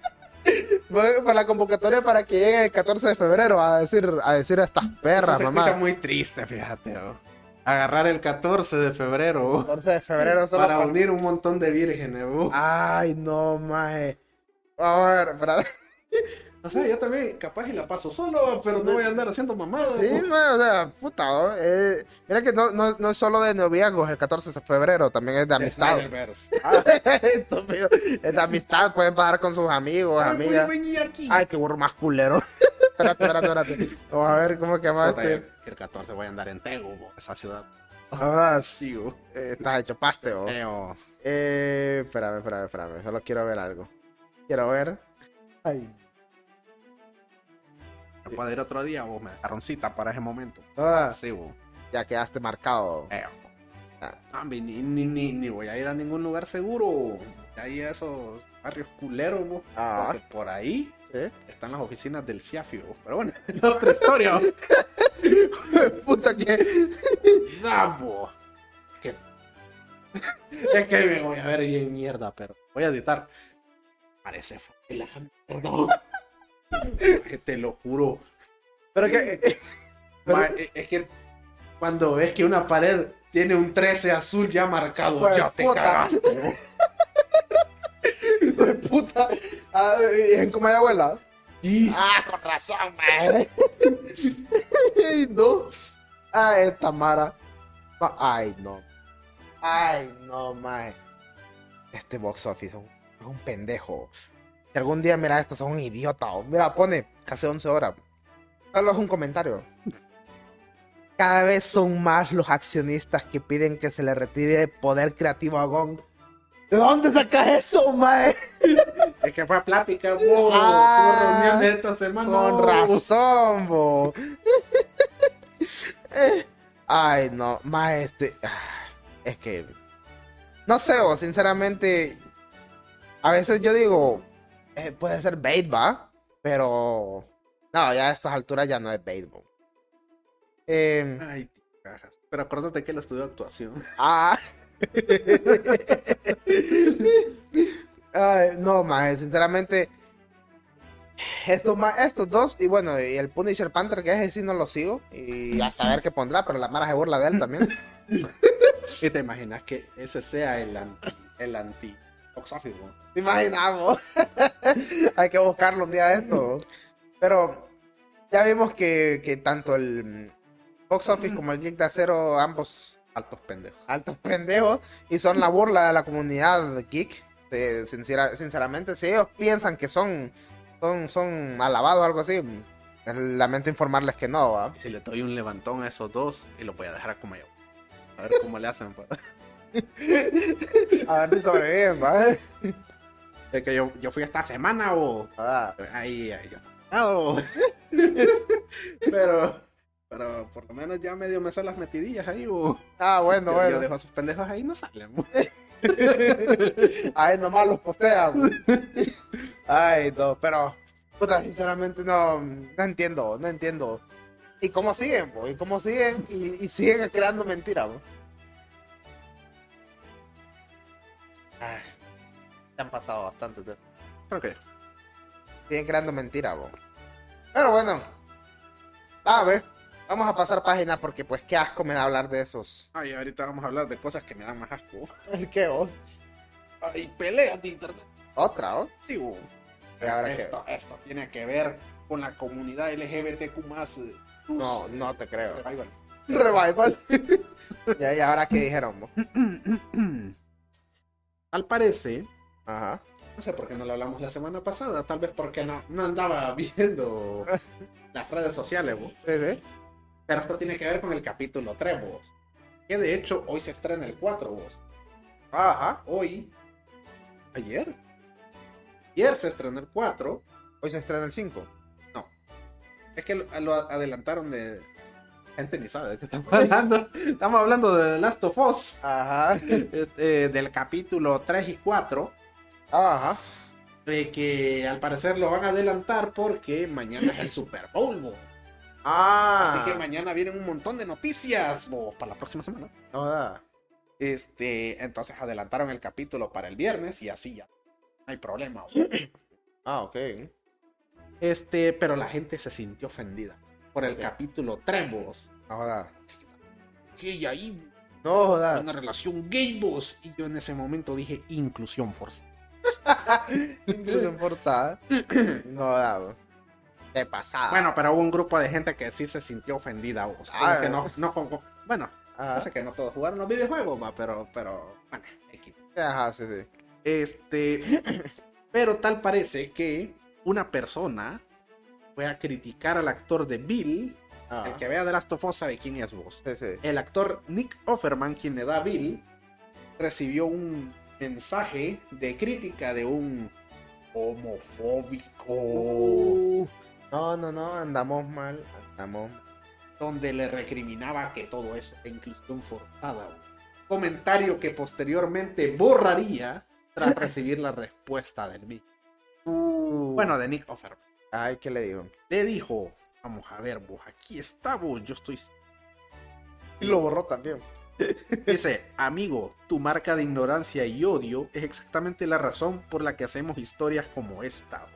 Fue Para la convocatoria para que llegue el 14 de febrero a decir a decir a estas perras, Eso se escucha mamá. muy triste, fíjate. Agarrar el 14 de febrero oh, 14 de febrero solo para para- unir un montón de vírgenes. oh. Ay, no, mae. A ver, espera. O sea, yo también capaz y la paso solo, pero no voy a andar haciendo mamadas. Sí, mae, o sea, puta. Eh, mira que no, no, no es solo de noviazgos el 14 de febrero, también es de amistad. (laughs) Ah. Es de amistad, pueden pasar con sus amigos, ay, amigas. aquí. Ay, qué burro más culero. (laughs) espérate, espérate, espérate. Vamos a ver cómo que Puta, este. El 14 voy a andar en Tegu, bo, esa ciudad. Ah, (laughs) Sí, eh, estás hecho paste, oh. Eh, oh. Eh, espérame, espérame, espérame. Solo quiero ver algo. Quiero ver. Ay, ¿Me puedo ir otro día o me dejaron cita para ese momento? todas. Sí, bo. Ya quedaste marcado. Eh. Ah. Ah, ni, ni, ni, ni voy a ir a ningún lugar seguro. Ahí a esos barrios culeros, bo. Ah. Porque por ahí están las oficinas del CIAFI, bo. Pero bueno, (laughs) es otra historia. (laughs) Puta que. (laughs) Es que me voy a ver bien mierda, pero voy a editar. Parece la Perdón. Que Te lo juro. Pero que. eh, (laughs) Pero- es que cuando ves que una pared tiene un 13 azul ya marcado, Pues, ya te puta. cagaste. (laughs) de puta. Ah, ¿En cómo hay abuela? Y Ah, con razón. (laughs) Ay, no. Ah, esta Mara. Ma- Ay, no. Ay, no, mae. Este box office es un, es un pendejo. Si algún día mira esto, son un idiota. o- Mira, pone hace 11 horas. Solo es un comentario. Cada vez son más los accionistas que piden que se le retire poder creativo a Gong. ¿De dónde sacas eso, mae? Es que fue plática, bo. Ah, esta semana. Con razón, bo. Ay, no, mae, este. ah, Es que. No sé, sinceramente. A veces yo digo. Eh, puede ser bait, va. Pero. No, ya a estas alturas ya no es bait. Eh, Ay, tío. Pero acuérdate que él estudió actuación. (laughs) Ah. Ay, no, más, sinceramente. Estos, estos dos, y bueno, y el Punisher Panther, que ese sí no lo sigo. Y a saber qué pondrá, pero la Mara se burla de él también. (laughs) ¿Y te imaginas que ese sea el anti, el anti box office, bo? ¿Te imaginamos? (laughs) Hay que buscarlo un día de esto. Pero ya vimos que, que tanto el Box Office como el Geek de Acero, ambos Altos pendejos. altos pendejos y son la burla de la comunidad geek. eh, sincera- sinceramente, si ellos piensan que son, son, son alabados o algo así, lamento informarles que no, ¿va? Si le doy un levantón a esos dos y los voy a dejar como yo. A ver cómo le hacen. pues. para- (laughs) A ver si sobreviven, ¿va? Es que yo, yo fui esta semana o. Ah, Ahí, ahí yo estaba. (laughs) pero. Pero por lo menos ya medio me sé las metidillas ahí, o. ah, bueno, yo, yo bueno. dejo a esos pendejos ahí y no salen. bo. (laughs) Ay, nomás los postean. Ay, no, pero, puta, sinceramente no, no entiendo, no entiendo. ¿Y cómo siguen, po? ¿Y cómo siguen? Y, y siguen creando mentiras, po. Ay, se han pasado bastantes de eso. Ok. Siguen creando mentiras, po. Pero bueno, a ver, vamos a pasar página porque pues qué asco me da hablar de esos. Ay, ahorita vamos a hablar de cosas que me dan más asco. ¿El qué, vos? Ay, peleas de internet. Otra, ¿o? Sí, bo. ¿Y ahora qué? esto, esto tiene que ver con la comunidad LGBTQ más. eh, No, no te creo. revival. (laughs) Revival. y ahora qué dijeron, vos? (clears throat) Al parecer, Ajá. no sé por qué no lo hablamos la semana pasada, tal vez porque no, no andaba (laughs) viendo las redes sociales. Sí, sí. pero esto tiene que ver con el capítulo 3, vos. Que de hecho hoy se estrena el 4, vos. Ajá. Hoy, ayer, ayer se estrenó el 4, Hoy se estrena el 5. es que lo, lo adelantaron de... Gente ni sabe de qué estamos (laughs) hablando. Estamos hablando de The Last of Us. Ajá. este, del capítulo 3 y 4. Ajá. eh, que al parecer lo van a adelantar porque mañana es el Super Bowl, bo. Ah. Así que mañana vienen un montón de noticias bo, para la próxima semana. Da. Este, entonces adelantaron el capítulo para el viernes y así ya. No hay problema. bo. Ah, ok. Este, pero la gente se sintió ofendida por el capítulo 3, vos. No da. Que ahí No da. una relación gay, vos. Y yo en ese momento dije inclusión forza. (laughs) Inclusión forzada. (clears throat) No. Qué pasada. Bueno, pero hubo un grupo de gente que sí se sintió ofendida, vos. Ah. que no, no bueno, sé que no todos jugaron los videojuegos, va, pero, pero, bueno, equipo. Ajá, sí, sí. Este, (clears throat) pero tal parece que una persona fue a criticar al actor de Bill. El que vea de Last of Us sabe quién es vos. Sí, sí. El actor Nick Offerman, quien le da a Bill, recibió un mensaje de crítica de un homofóbico Uh, no, no, no. Andamos mal. Andamos donde le recriminaba que todo eso era inclusión forzada. Comentario que posteriormente borraría tras recibir la respuesta del mismo. Uh. Bueno, de Nick Offerman. Ay, ¿qué le digo? Le dijo, vamos a ver vos, aquí está vos, yo estoy... Y lo borró también. (laughs) Dice, amigo, tu marca de ignorancia y odio es exactamente la razón por la que hacemos historias como esta. vos".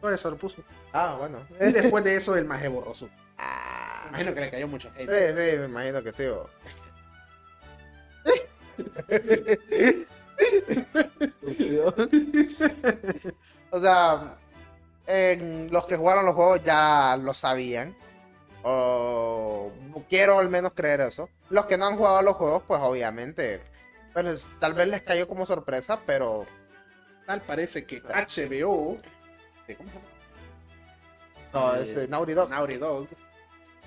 Todo eso lo puso. Ah, bueno. Y después de eso el maje borró su. Ah. Imagino que le cayó mucho hate. Sí, sí, me imagino que sí. bo. (laughs) (laughs) O sea, los que jugaron los juegos ya lo sabían. O quiero al menos creer eso. Los que no han jugado los juegos, pues obviamente. Bueno, es- tal vez les cayó como sorpresa, pero. Tal parece que HBO, ¿de ¿cómo se llama? No, es eh, Naughty Dog. Naughty Dog,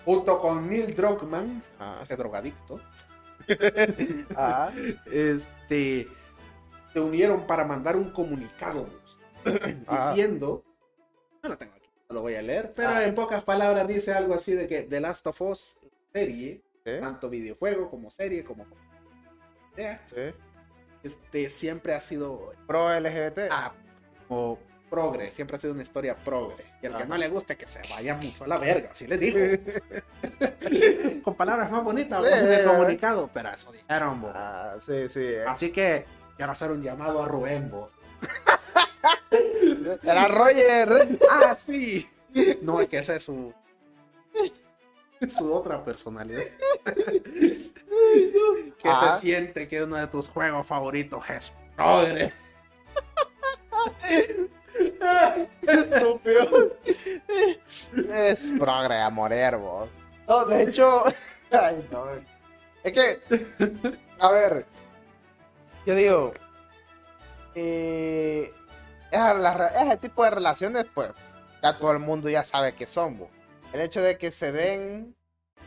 junto con Neil Druckmann, Ah, ese drogadicto, (laughs) ah, este, se unieron para mandar un comunicado Ah. diciendo, no lo tengo aquí, no lo voy a leer, pero Ah. en pocas palabras dice algo así de que The Last of Us serie, Sí, tanto videojuego como serie, como sí. este, siempre ha sido Pro LGBT. ah, como progre, siempre ha sido una historia progre. Y al que no le guste, que se vaya mucho a la verga, así les digo. (laughs) Con palabras más bonitas, Sí, sí, comunicado, pero eso dijeron. Ah, sí, sí. eh. Así que quiero hacer un llamado a Rubén, vos. (laughs) (laughs) Era Roger. Ah, sí. No, es que esa es su. su otra personalidad. (laughs) Que Ah. se siente que uno de tus juegos favoritos es Progre. Estúpido. Es progre a morir, vos. No, de hecho. (laughs) Ay, no. Es que. A ver. Yo digo. Eh, ese tipo de relaciones, pues. Ya todo el mundo ya sabe que son, vos. El hecho de que se den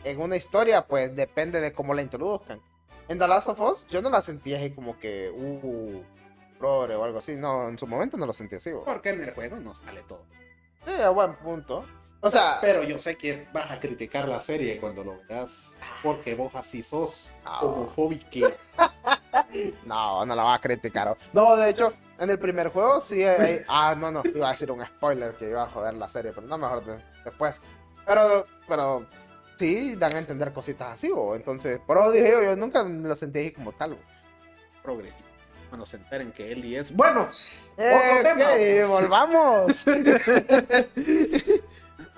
en una historia, pues depende de cómo la introduzcan. En The Last of Us, yo no la sentí así como que. Uh. Progre o algo así. No, en su momento no lo sentí así, vos. Porque en el juego no sale todo. Sí, a buen punto. O sea, Pero yo sé que vas a criticar la serie cuando lo veas. Porque vos así sos No. homofóbico. (laughs) no, no la va a criticar. No, de hecho, en el primer juego sí. hay- ah, no, no, iba a decir un spoiler que iba a joder la serie, pero no, mejor de- después. Pero, pero sí dan a entender cositas así, o entonces, pero dije yo, yo nunca lo sentí así como tal. Progre. Cuando se enteren que Eli es. Bueno, Eh, tema. ok, volvamos. (laughs)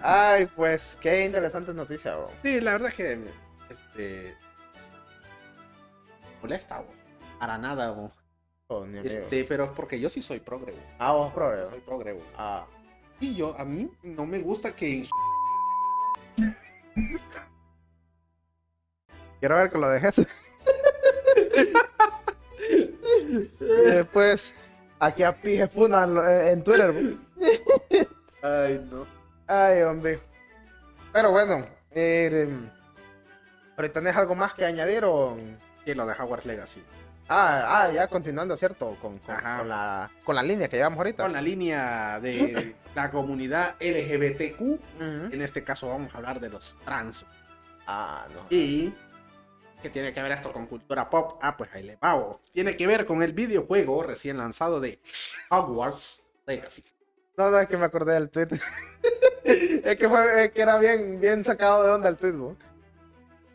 Ay, pues, qué interesante noticia, bo. Sí, la verdad es que este molesta, bo. para nada, bo. Oh, este, pero es porque yo sí soy progre. Ah, vos, pro, soy progre. Ah. y yo a mí no me gusta que (laughs) Quiero ver que lo dejes. Después, (laughs) aquí a Pije Puna en Twitter. Ay, no. Ay, hombre. Pero bueno, eh, ¿pero tenés algo más que añadir o...? Y lo de Hogwarts Legacy. Ah, ah, ya continuando, ¿cierto? Con, con, la, con la línea que llevamos ahorita. Con la línea de la comunidad LGBTQ, en este caso vamos a hablar de los trans. Ah, no. Y ¿qué tiene que ver esto con cultura pop? Ah, pues ahí le pago. Tiene que ver con el videojuego recién lanzado de Hogwarts Legacy. No, no, es que me acordé del tweet. (laughs) es que fue, es que era bien, bien sacado de onda el tweet, bo.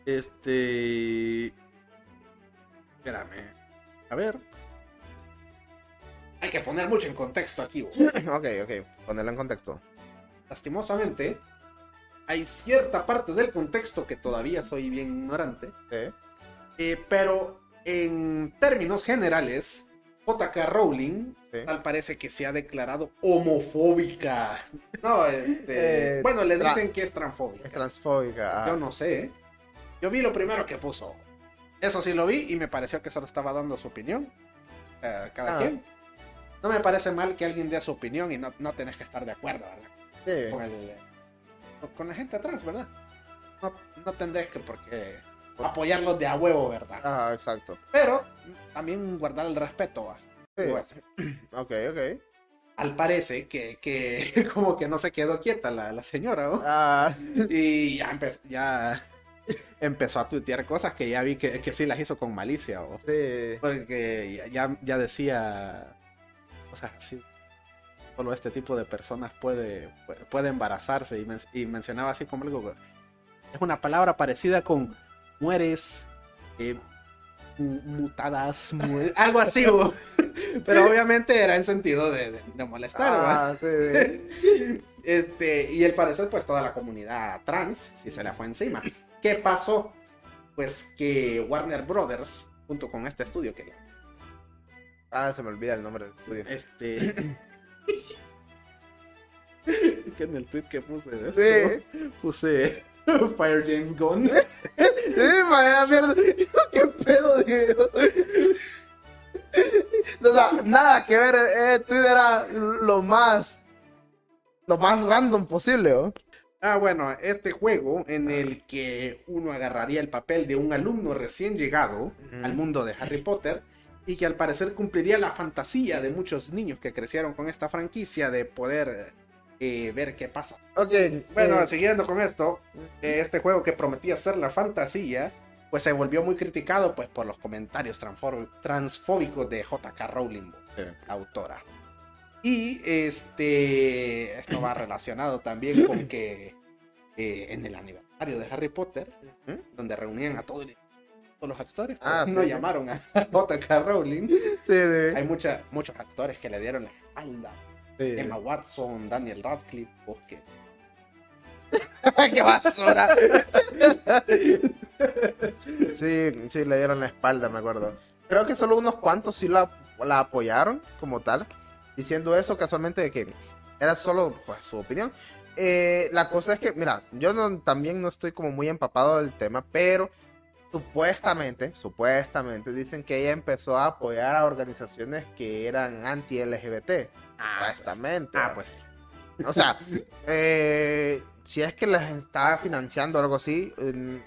Este. Espérame. A ver. Hay que poner mucho en contexto aquí. bo. (clears throat) ok, ok, ponerlo en contexto. Lastimosamente, hay cierta parte del contexto que todavía soy bien ignorante. Eh, pero en términos generales, JK Rowling tal parece que se ha declarado homofóbica. (laughs) No, este. (laughs) Bueno, le dicen que es transfóbica. Es transfóbica. ah. Yo no sé. Yo vi lo primero que puso. Eso sí lo vi y me pareció que solo estaba dando su opinión. Eh, cada Ah. quien. No me parece mal que alguien dé su opinión y no, no tenés que estar de acuerdo, ¿verdad? Sí. Con, el- con- la gente atrás, ¿verdad? No, no tendrés que por qué apoyarlos de a huevo, ¿verdad? Ajá, exacto. Pero también guardar el respeto, ¿va? Sí. (clears throat) Ok, ok. Al parece que, que (laughs) como que no se quedó quieta la, la señora, ¿no? Ah, Y ya, empe- ya empezó a tuitear cosas que ya vi que, que sí las hizo con malicia. ¿o? sí. Porque ya- ya, decía cosas así. Solo este tipo de personas puede, puede, embarazarse y, men- y mencionaba así como algo. Es una palabra parecida con mueres, eh, mu- mutadas, mu- algo así. ¿o? (laughs) Pero obviamente era en sentido de, de- de molestar. Ah, sí, sí. (laughs) Este, y al parecer, pues toda la comunidad trans sí se le fue encima. ¿Qué pasó? Pues que Warner Brothers, junto con este estudio que Ah, se me olvida el nombre del estudio. este (coughs) que en el tweet que puse de Sí. puse (laughs) Fire James Gunn. (laughs) Sí, vaya mierda. (laughs) ¿Qué pedo, Diego? O sea, nada que ver. Eh, Twitter era lo más. Lo más random posible, ¿o? Ah, bueno, este juego en el que uno agarraría el papel de un alumno recién llegado al mundo de Harry Potter y que al parecer cumpliría la fantasía de muchos niños que crecieron con esta franquicia de poder eh, ver qué pasa. Ok. Bueno, eh, siguiendo con esto, eh, este juego que prometía ser la fantasía, pues se volvió muy criticado pues por los comentarios transfóbicos de JK Rowling, la autora. Y este esto va relacionado también con que eh, en el aniversario de Harry Potter, donde reunían a todo el- todos los actores, Ah, pues, no sí. llamaron a (laughs) JK Rowling. sí. Hay mucha, muchos actores que le dieron la espalda. Emma Watson, Daniel Radcliffe, pues que (laughs) ¡Qué basura! sí, sí, le dieron la espalda, me acuerdo. Creo que solo unos cuantos sí la, la apoyaron como tal, diciendo eso casualmente de que era solo pues, su opinión. Eh, la cosa es que, mira, yo no- también no estoy como muy empapado del tema, pero supuestamente, supuestamente dicen que ella empezó a apoyar a organizaciones que eran anti-LGBT. Supuestamente. Ah, pues sí. O sea, eh, si es que les estaba financiando algo así,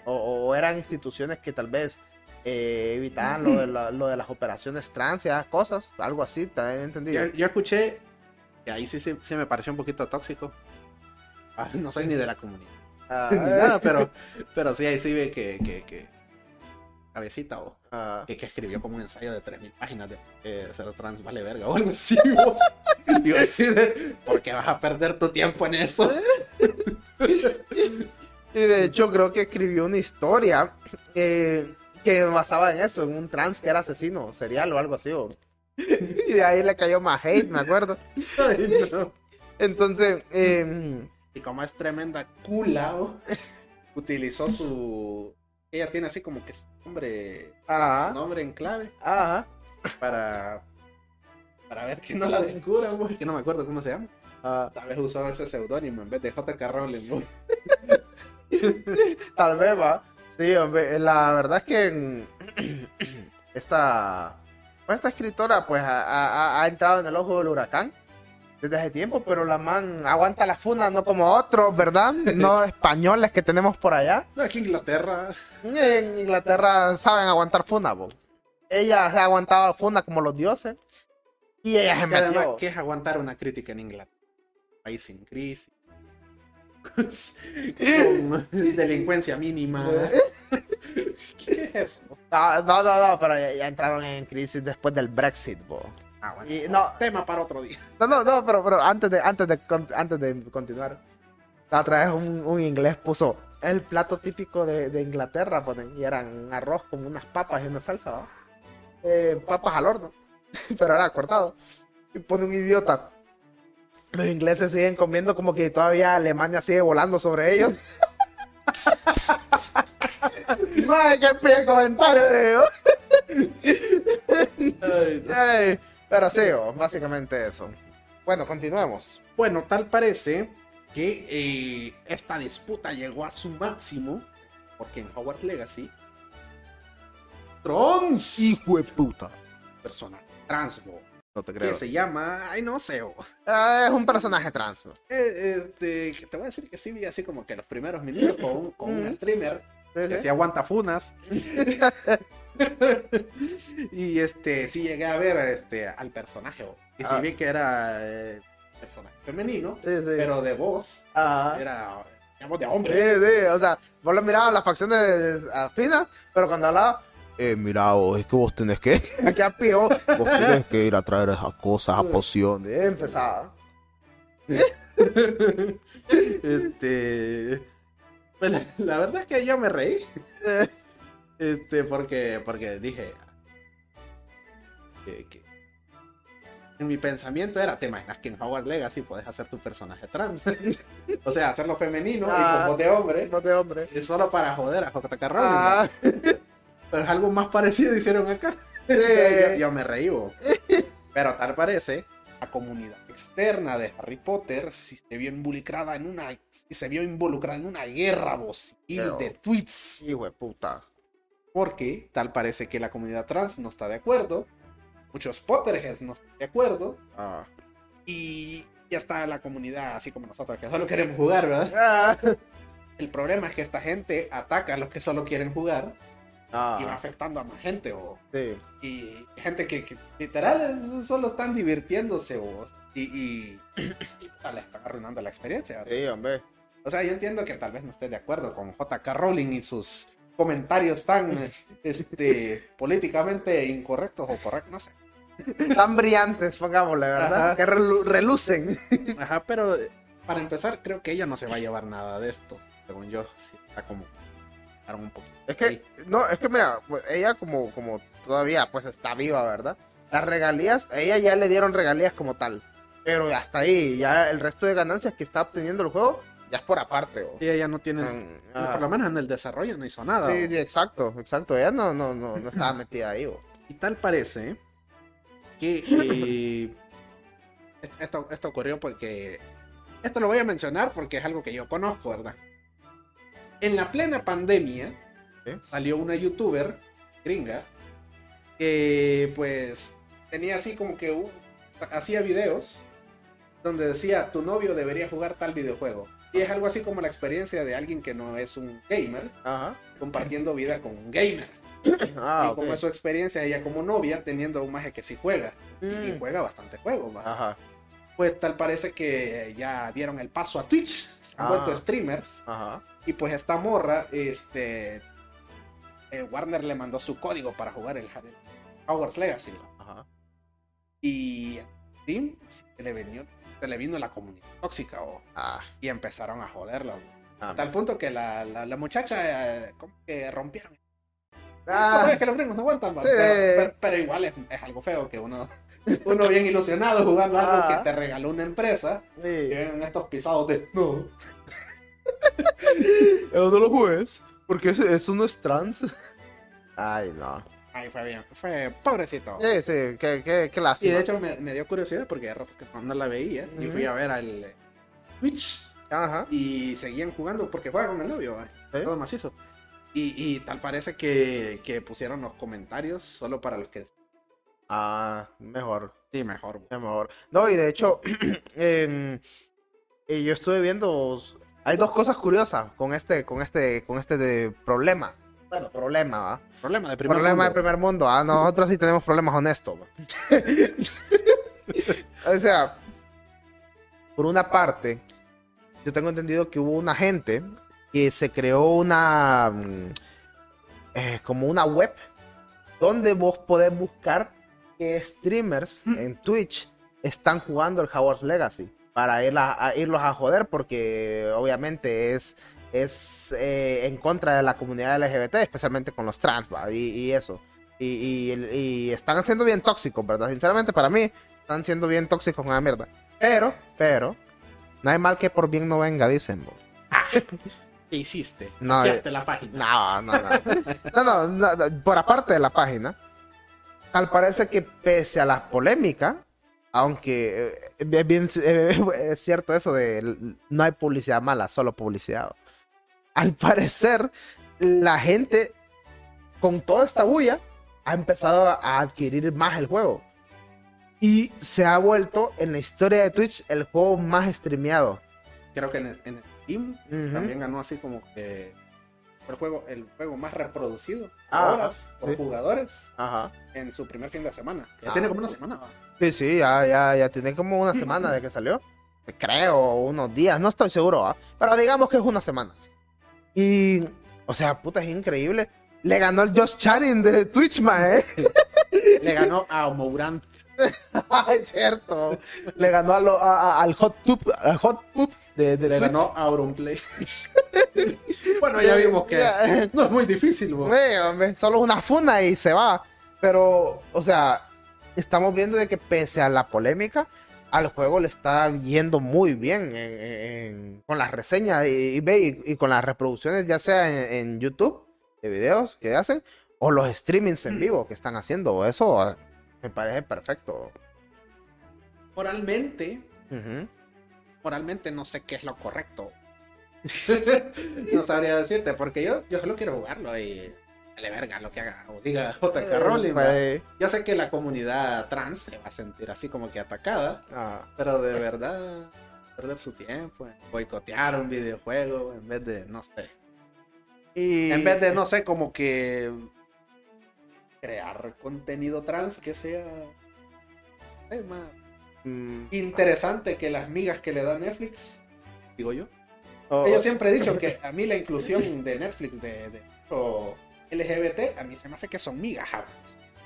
o eran instituciones que tal vez eh, evitaban lo de, la- lo de las operaciones trans y esas cosas, algo así, también entendido. Yo, yo escuché, y ahí sí, sí, sí me pareció un poquito tóxico. Ah, no soy ni de la comunidad, Ah, (laughs) ni nada, pero, pero sí, ahí sí ve que, que, que cabecita o ah, que, que escribió como un ensayo de 3000 páginas de eh, ser trans vale verga o algo así. (laughs) vos. Y yo así de, ¿por qué vas a perder tu tiempo en eso? (laughs) y de hecho creo que escribió una historia eh, que basaba en eso, en un trans que era asesino serial o algo así. o- (laughs) Y de ahí le cayó más hate, me acuerdo. (laughs) Ay, no. Entonces, eh, Y como es tremenda cula, utilizó su... Ella tiene así como que su nombre, su ajá, nombre en clave ajá, para, para ver que no la descubran, güey, que no me acuerdo cómo se llama. ah. Tal vez usaba ese seudónimo en vez de JK Rowling, güey. (laughs) Tal vez va. Sí, hombre, la verdad es que (clears throat) esta, pues, esta escritora pues ha, ha- ha entrado en el ojo del huracán desde hace tiempo, pero la man aguanta la funa no como otros, ¿verdad? No (laughs) españoles que tenemos por allá. No, aquí en Inglaterra. En Inglaterra saben aguantar funa, bo. Ella se ha aguantado la funa como los dioses y ella se Que además, metió. ¿qué es aguantar una crítica en Inglaterra? País sin crisis. (laughs) Con delincuencia mínima. ¿Qué es eso? No, no, no, no, pero ya, ya entraron en crisis después del Brexit, bo. Ah, bueno. Y no, Tema para otro día. No, no, no, pero, pero antes de, antes de, antes de continuar, otra vez un, un inglés puso el plato típico de, de Inglaterra, ponen, y eran arroz con unas papas y una salsa, ¿va? Eh, papas al horno, (laughs) pero era cortado. Y pone un idiota. Los ingleses siguen comiendo como que todavía Alemania sigue volando sobre ellos. (laughs) Madre, qué pie comentario. Ay, pero sí, oh, básicamente eso. Bueno, continuemos. Bueno, tal parece que eh, esta disputa llegó a su máximo porque en Hogwarts Legacy Trons Hijo de puta. personaje transbo No te que se llama ay no sé Ah, es un personaje trans. ¿no? (laughs) eh, este te voy a decir que sí vi así como que los primeros minutos con, un- con un Mm. streamer Sí, que sí. sí aguanta funas (laughs) y este sí llegué a ver este al personaje y sí Ah. vi que era eh, personaje femenino Sí, sí. pero de voz Ah. era digamos de Sí, hombre sí, o sea, vos lo mirabas las facciones afinas, pero cuando hablaba, eh, mira, vos, es que vos tenés que, aquí a pío, vos tenés que ir a traer esas cosas, a pociones. Y empezaba. (laughs) este la, la verdad es que yo me reí (laughs) este porque porque dije que, que- en mi pensamiento era te imaginas que en Hogwarts Legacy puedes hacer tu personaje trans (laughs) o sea hacerlo femenino Ah. y con voz de hombre voz de hombre. y solo para joder a JK Rowling Ah, pero es algo más parecido hicieron acá (laughs) yo, yo me reí pero tal parece la comunidad externa de Harry Potter se vio involucrada en una se vio involucrada en una guerra vos Pero- de tweets Hijo de puta. porque tal parece que la comunidad trans no está de acuerdo muchos Potterheads no están de acuerdo Ah. y ya está la comunidad así como nosotros que solo queremos jugar verdad Ah. el problema es que esta gente ataca a los que solo quieren jugar Ah, y va afectando a más gente, o sí. y gente que, que literal solo están divirtiéndose, vos. Y, y, y, puta, le están arruinando la experiencia. Sí, hombre. O sea, yo entiendo que tal vez no esté de acuerdo con JK Rowling y sus comentarios tan (laughs) este, políticamente incorrectos o correctos, no sé. Tan brillantes, pongámosle, ¿verdad? Ajá. Que relu- relucen. Ajá, pero para empezar, creo que ella no se va a llevar nada de esto, según yo. Sí, está como. Claro, un poquito. Es que, no, es que mira, pues, ella como, como todavía pues está viva, ¿verdad? Las regalías, a ella ya le dieron regalías como tal. Pero hasta ahí, ya el resto de ganancias que está obteniendo el juego, ya es por aparte. o- Sí, ella no tiene. Mm, no, ah. por lo menos en el desarrollo no hizo nada. Sí, o- sí, exacto, exacto. Ella no, no, no, no estaba metida ahí. o. (laughs) Y tal parece que eh, (laughs) esto, esto ocurrió porque. Esto lo voy a mencionar porque es algo que yo conozco, ¿verdad? En la plena pandemia salió una youtuber gringa que pues tenía así como que hacía videos donde decía tu novio debería jugar tal videojuego. Y es algo así como la experiencia de alguien que no es un gamer Ajá. compartiendo vida con un gamer. Ah, y como es su experiencia ella como novia teniendo un maje que sí juega. Y, y Mm. juega bastante juegos, Pues tal parece que ya dieron el paso a Twitch. Se han Ah. vuelto streamers. ajá. Y pues esta morra, este. eh, Warner le mandó su código para jugar el, el Hogwarts Legacy. Ajá. Y Steam se le, vino, se le vino la comunidad tóxica o- Ah, y empezaron a joderla. ¿va? ah, A tal punto que la, la, la muchacha eh, como que rompieron. ah, que los gringos no aguantan. Sí. pero, pero- pero igual es, es algo feo que uno, uno bien ilusionado jugando algo Ah. que te regaló una empresa y sí. ven estos pisados de no. (laughs) Eh, no lo juegues, porque eso, eso no es trans. Ay, no. Ahí fue bien, fue pobrecito. Sí, sí, qué, qué, qué Y lástima. de hecho me, me dio curiosidad porque de rato que no la veía y fui a ver al eh, Twitch Ajá. y seguían jugando porque juegan con el novio. Sí. todo macizo. Y, y tal parece que, que pusieron los comentarios solo para los que... Ah, mejor. Sí, mejor. Mejor. No, y de hecho, (clears throat) em, eh, yo estuve viendo. Hay dos cosas curiosas con este, con este, con este de problema. Bueno, problema, ¿va? Problema de primer problema mundo. de primer mundo. Ah, nosotros sí tenemos problemas honestos. (laughs) o sea, por una parte, yo tengo entendido que hubo una gente que se creó una. mm, eh, como una web donde vos podés buscar que streamers en Twitch están jugando el Hogwarts Legacy para ir a, a irlos a joder porque obviamente es, es eh, en contra de la comunidad LGBT, especialmente con los trans ¿va? Y, y eso. Y, y- y están siendo bien tóxicos, ¿verdad? Sinceramente para mí están siendo bien tóxicos con la mierda. Pero, pero, no hay mal que por bien no venga, dicen. ¿no? (laughs) ¿Qué hiciste? No, Hackeaste la página. No, no, no. No, no, no, no, Por aparte de la página, tal parece que pese a la polémica, aunque eh, es, bien, (laughs) es cierto eso de no hay publicidad mala, solo publicidad. Al parecer, la gente con toda esta bulla ha empezado a adquirir más el juego. Y se ha vuelto en la historia de Twitch el juego más streameado. Creo que en, en Steam también ganó así como que el juego, el juego más reproducido Ah, horas por sí. jugadores Ajá. en su primer fin de semana. Ya Ah, tiene como una semana. ¿va? Sí, sí, ya, ya, ya tiene como una semana de que salió. Creo, unos días, no estoy seguro, ¿ah? pero digamos que es una semana. Y, o sea, puta, es increíble. Le ganó el Josh Channing de Twitch, ma, ¿eh? (laughs) Le ganó a Mourant. (laughs) es cierto. Le ganó a lo- a- a- al Hot Tub, al Hot Poop de, de Le Twitch. ganó a Auronplay. (laughs) bueno, ya vimos que Ya. no es muy difícil. bo. Sí, hombre, solo una funa y se va. Pero, o sea, estamos viendo de que pese a la polémica, al juego le está yendo muy bien en- en- con las reseñas y, y y- con las reproducciones, ya sea en, en YouTube, de videos que hacen, o los streamings en vivo que están haciendo. Eso me parece perfecto. Moralmente, moralmente no sé qué es lo correcto. (laughs) no sabría decirte, porque yo, yo solo quiero jugarlo y vale verga lo que haga o diga JK Rowling. Yo sé que la comunidad trans se va a sentir así como que atacada, ah, pero de verdad perder su tiempo en boicotear un videojuego en vez de, no sé, y, en vez de, no sé, como que crear contenido trans que sea eh, más Mm, interesante que las migas que le da Netflix, digo yo. o- Yo siempre he dicho que (laughs) a mí la inclusión de Netflix de, de o LGBT, a mí se me hace que son migas.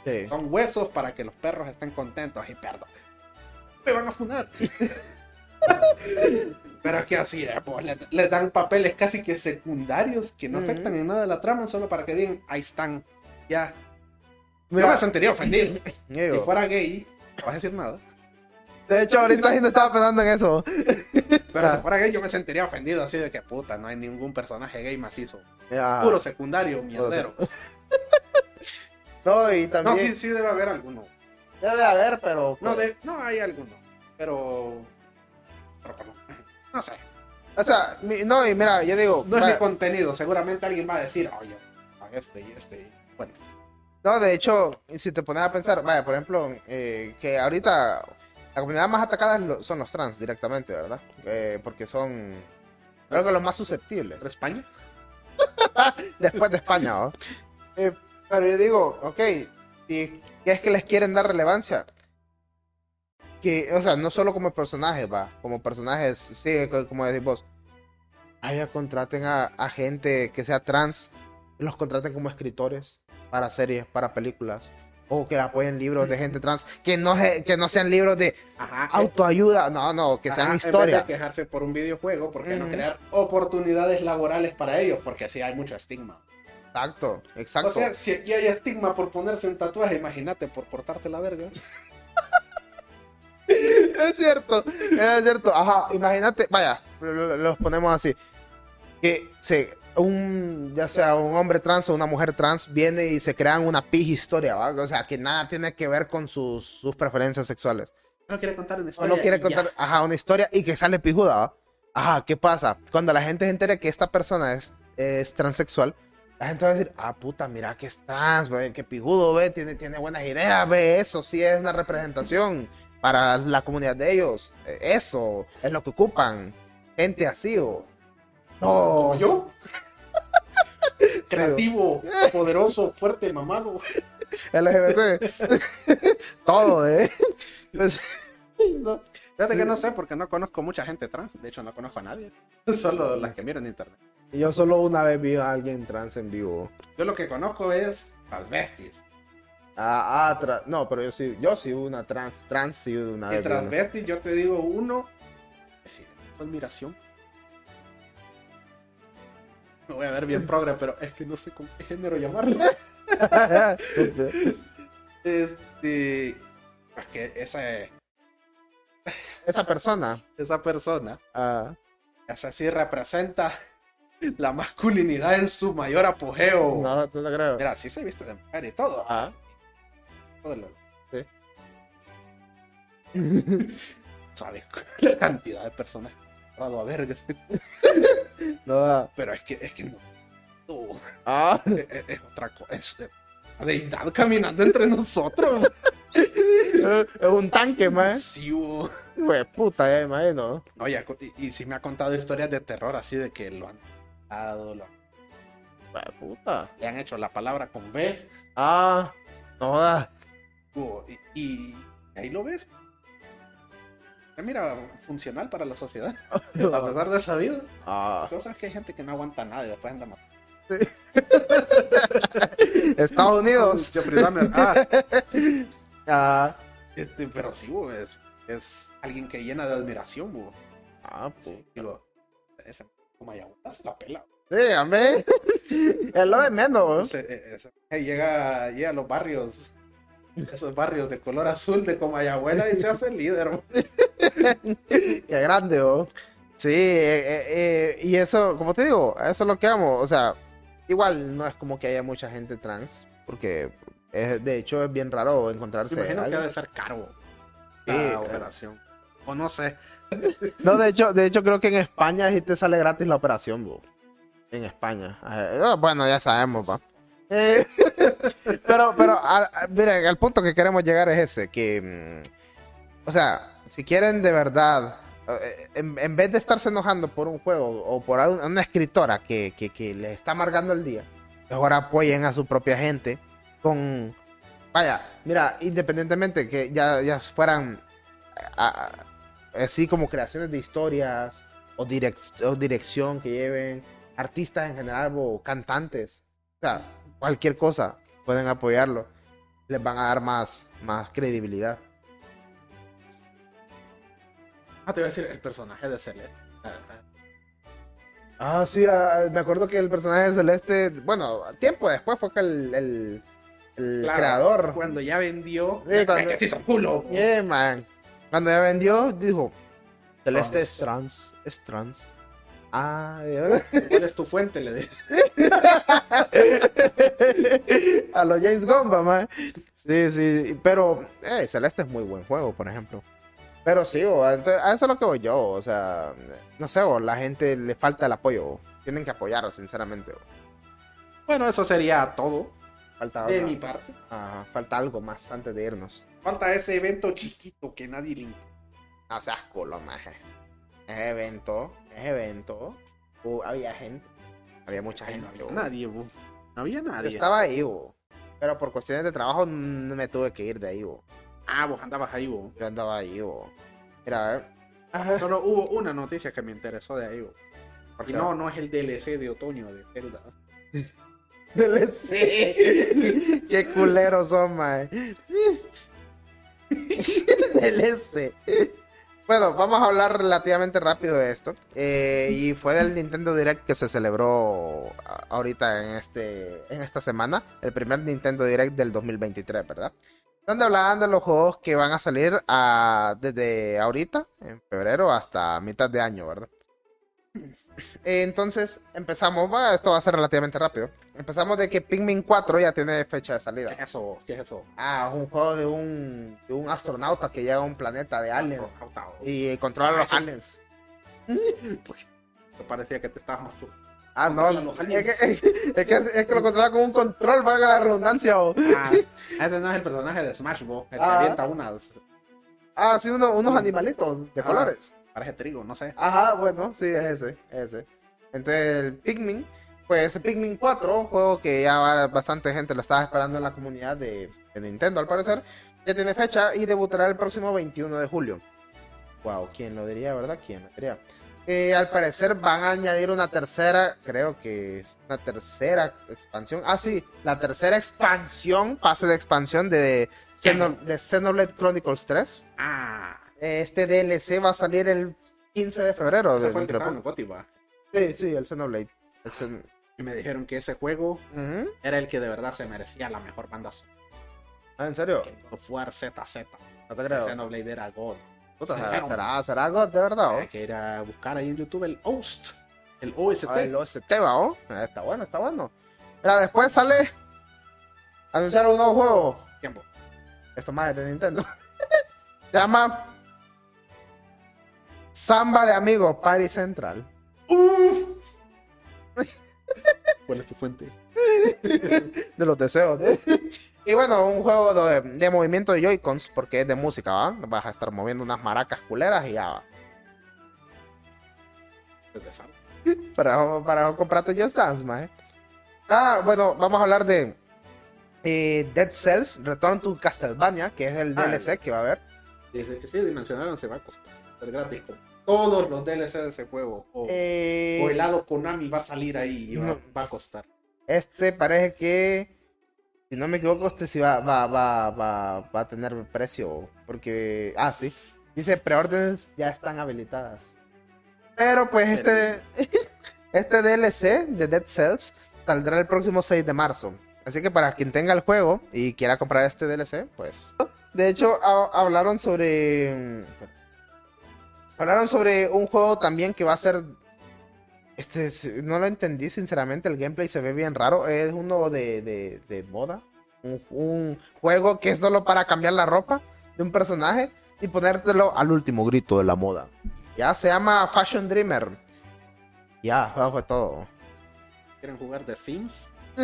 sí. Son huesos para que los perros estén contentos y perdón. Me van a funar. (laughs) Pero es que así, eh, pues, le, le dan papeles casi que secundarios que no afectan en nada la trama, solo para que digan, ahí están. Ya. Mira, yo me sentiría ofendido. (laughs) digo, Si fuera gay, no vas a decir nada. de hecho, ahorita (laughs) la gente estaba pensando en eso. Pero Ah. si fuera gay, yo me sentiría ofendido así de que puta, no hay ningún personaje gay macizo. Ya. Puro secundario, mierdero. (laughs) No, y No, también. sí, sí debe haber alguno. Debe haber, pero. No, pues, de, no hay alguno. Pero. Pero no. No sé. O sea, mi- no, y mira, yo digo. No es va- mi contenido. Seguramente alguien va a decir, oye, a este y este. Y-". Bueno, No, de hecho, si te pones a pensar, vaya, por ejemplo, eh, que ahorita la comunidad más atacada son los trans directamente, ¿verdad? Eh, porque son, creo que los más susceptibles. ¿pero España? (laughs) Después de España, ¿no? Eh, pero yo digo, ok, ¿y qué es que les quieren dar relevancia? Que, o sea, no solo como personajes, va, como personajes, sí, co- como decís vos, allá contraten a, a gente que sea trans, los contraten como escritores para series, para películas, o que apoyen libros de gente trans, que no, que no sean libros de Ajá. autoayuda, no, no, que sean Ajá, En vez de quejarse por un videojuego, ¿por qué no crear oportunidades laborales para ellos? Porque así hay mucho estigma. Exacto, exacto. O sea, si aquí hay estigma por ponerse un tatuaje, imagínate por cortarte la verga. (laughs) Es cierto, es cierto. Ajá, imagínate, vaya, lo- lo- los ponemos así. Que se, un, ya sea un hombre trans o una mujer trans, viene y se crean una pija historia, ¿va? O sea, que nada tiene que ver con sus, sus preferencias sexuales. No quiere contar una O historia. no quiere ya. contar, ajá, una historia y que sale pijuda, ¿va? Ajá, ¿qué pasa? Cuando la gente se entere que esta persona es, es transexual, la gente va a decir, ah, puta, mira que es trans, ve, que pijudo, ve, tiene, tiene buenas ideas, ve, eso sí es una representación para la comunidad de ellos. Eh, Eso es lo que ocupan. Gente así, o... ¿Como No, (laughs) sí, Creativo, poderoso, fuerte, mamado. LGBT. (laughs) Todo, ¿eh? Pues, (laughs) no. Fíjate Sí. que no sé porque no conozco mucha gente trans. De hecho, no conozco a nadie. Solo las que miro en internet. Yo solo una vez vi a alguien trans en vivo. Yo lo que conozco es las besties. Ah, ah, tra- no, pero yo sí, yo sí una trans, trans sí una Y vez. una. transvestis, yo te digo uno. que sí, admiración. Me voy a ver bien progre, pero es que no sé con qué género llamarlo. (laughs) Este. Es que esa, Esa persona. esa persona, ah, esa sí representa la masculinidad en su mayor apogeo. no, no te creo. Mira, sí se viste de mujer y todo. Ah. todo lo- Sí. (laughs) ¿Sabes? La cantidad de personas han a vergas. (laughs) no, ah. Pero es que, es que no. no, Ah. es, (laughs) es- es otra cosa. Es eh, la deidad caminando entre nosotros. (laughs) Es un tanque, man. Sí, Güey, puta, ya me imagino. Oye, y, y sí me ha contado historias de terror así de que lo han dado, lo- Güey, puta. le han hecho la palabra con B. Ah, no y, y ahí lo ves. Mira, funcional para la sociedad. (laughs) A pesar de esa vida. Ah, Cosas que hay gente que no aguanta nada y después anda matando. (laughs) Estados Unidos. (laughs) Jeffrey Dahmer, ah, Ah, este, pero sí, bo, es, es alguien que llena de admiración, bo. ah, Sí, puta. digo, ese como ayahuasca se la pela. Sí, hombre. Es lo de menos. Ese- e- ese- llega, llega a los barrios, esos barrios de color azul de Comayagüela y se hace líder. (laughs) Qué grande, oh. Sí, eh, eh, eh, y eso, como te digo, eso es lo que amo. O sea, igual no es como que haya mucha gente trans, porque es- de hecho es bien raro encontrarse. Me imagino que ser caro la operación. O no sé. (laughs) No, de hecho, de hecho creo que en España sí te sale gratis la operación, bo. En España. Ah, bueno, ya sabemos, va. Eh, (laughs) pero, pero, a- a- miren, el punto que queremos llegar es ese, que, mm, o sea, si quieren de verdad, eh, en, en vez de estarse enojando por un juego o por un- una escritora que, que, que le está amargando el día, mejor apoyen a su propia gente con Vaya, mira, independientemente que ya, ya fueran así como creaciones de historias o, direc- o dirección que lleven artistas en general o cantantes, o sea, cualquier cosa, pueden apoyarlo. Les van a dar más, más credibilidad. Ah, te iba a decir el personaje de Celeste. Ah, sí, ah, me acuerdo que el personaje de Celeste, bueno, tiempo después fue que el, el, el Claro, creador, Cuando ya vendió. Sí, cuando- que se hizo culo. Yeah, man. Cuando ya vendió, dijo, Celeste es trans, es trans. Ah. ¿Cuál es tu fuente? Le dije. A los James Gunn, man. Sí, sí, pero eh, Celeste es muy buen juego, por ejemplo. Pero sí, o, a eso es lo que voy yo, o sea, no sé, o la gente le falta el apoyo, tienen que apoyar, sinceramente. o. Bueno, eso sería todo Falta, de mi parte. Ajá, falta algo más antes de irnos. Falta ese evento chiquito que nadie le importa. No seas culo, maje. Ese evento, ese evento, uh, había gente. Había mucha Ay, gente. no había bo. nadie, bo. No había Yo nadie. estaba ahí, bo. pero por cuestiones de trabajo no me tuve que ir de ahí. bo. Ah, vos andabas ahí, bo. Yo andaba ahí. bo. Mira, a ver. Ajá. Solo hubo una noticia que me interesó de ahí, bo. ¿Por Y no, no es el DLC de otoño de Zelda. (laughs) DLC. (laughs) Qué culeros son, mae. (laughs) DLC. Bueno, vamos a hablar relativamente rápido de esto. Eh, y fue del Nintendo Direct que se celebró ahorita en, este, en esta semana. El primer Nintendo Direct del 2023, ¿verdad? Donde hablaban de los juegos que van a salir a- desde ahorita, en febrero, hasta mitad de año, ¿verdad? Entonces empezamos, va, esto va a ser relativamente rápido. Empezamos de que Pikmin 4 ya tiene fecha de ¿Qué salida. es eso? ¿Qué es eso? Ah, es un juego de un, de un astronauta que llega a un planeta de aliens y controla a Ah, los es- aliens. Me parecía que te estabas más tú. Ah, no, es que, es, que, es que lo controla con un control, valga la redundancia. o- Ah, ese no es el personaje de Smash Bros. El que Ah. avienta unas. Ah, sí, uno- unos animalitos de Ah. colores. Parece trigo, no sé. Ajá, bueno, sí, es ese, ese. Entonces, el Pikmin, pues Pikmin 4, juego que ya bastante gente lo estaba esperando en la comunidad de, de Nintendo, al parecer, ya tiene fecha y debutará el próximo 21 de julio. Wow, ¿quién lo diría, verdad? ¿Quién lo diría? Eh, al parecer van a añadir una tercera, creo que es una tercera expansión. Ah, sí, la tercera expansión, pase de expansión de Xenoblade Chronicles 3. Ah, Este DLC va a salir el 15 de febrero. ese de- fue el que estaba en poco. Goti, va. Sí, sí, el Xenoblade. El Xen- Y me dijeron que ese juego era el que de verdad se merecía la mejor banda sonora. Ah, ¿en serio? Que War ZZ. No te El creo. Xenoblade era God. Puta, ¿será, será, será God de verdad? oh? Hay que ir a buscar ahí en YouTube el OST. El OST. Ah, el OST va, ¿oh? Ah, Está bueno, está bueno. Mira, después sale. Anunciaron un nuevo juego. Tiempo. Esto más es de Nintendo. (laughs) Se llama. Samba de Amigos Party Central. Uf. (laughs) ¿Cuál es tu fuente? de los deseos. ¿eh? Y bueno, un juego de, de movimiento de Joy-Cons, porque es de música, ¿va? Vas a estar moviendo unas maracas culeras y ya va. Desde. Para, para comprarte Just Dance, mae. Ah, bueno, vamos a hablar de eh, Dead Cells, Return to Castlevania, que es el Ah, DLC que va a haber. Dice que sí, dimensionaron se va a costar. Es gratis. Todos los DLC de ese juego. O, Eh, o el lado Konami va a salir ahí y va, no. va a costar. Este parece que, si no me equivoco, este sí va, va, va, va, va a tener precio, porque, ah, sí, dice preórdenes ya están habilitadas. Pero pues este, (laughs) este DLC de Dead Cells saldrá el próximo 6 de marzo. Así que para quien tenga el juego y quiera comprar este DLC, pues... De hecho, ha- hablaron sobre... Hablaron sobre un juego también que va a ser este, es- no lo entendí, sinceramente. El gameplay se ve bien raro. Es uno de, de, de moda. Un, un juego que es solo para cambiar la ropa de un personaje y ponértelo al último grito de la moda. Ya se llama Fashion Dreamer. Ya, eso fue todo. ¿Quieren jugar The Sims? (laughs)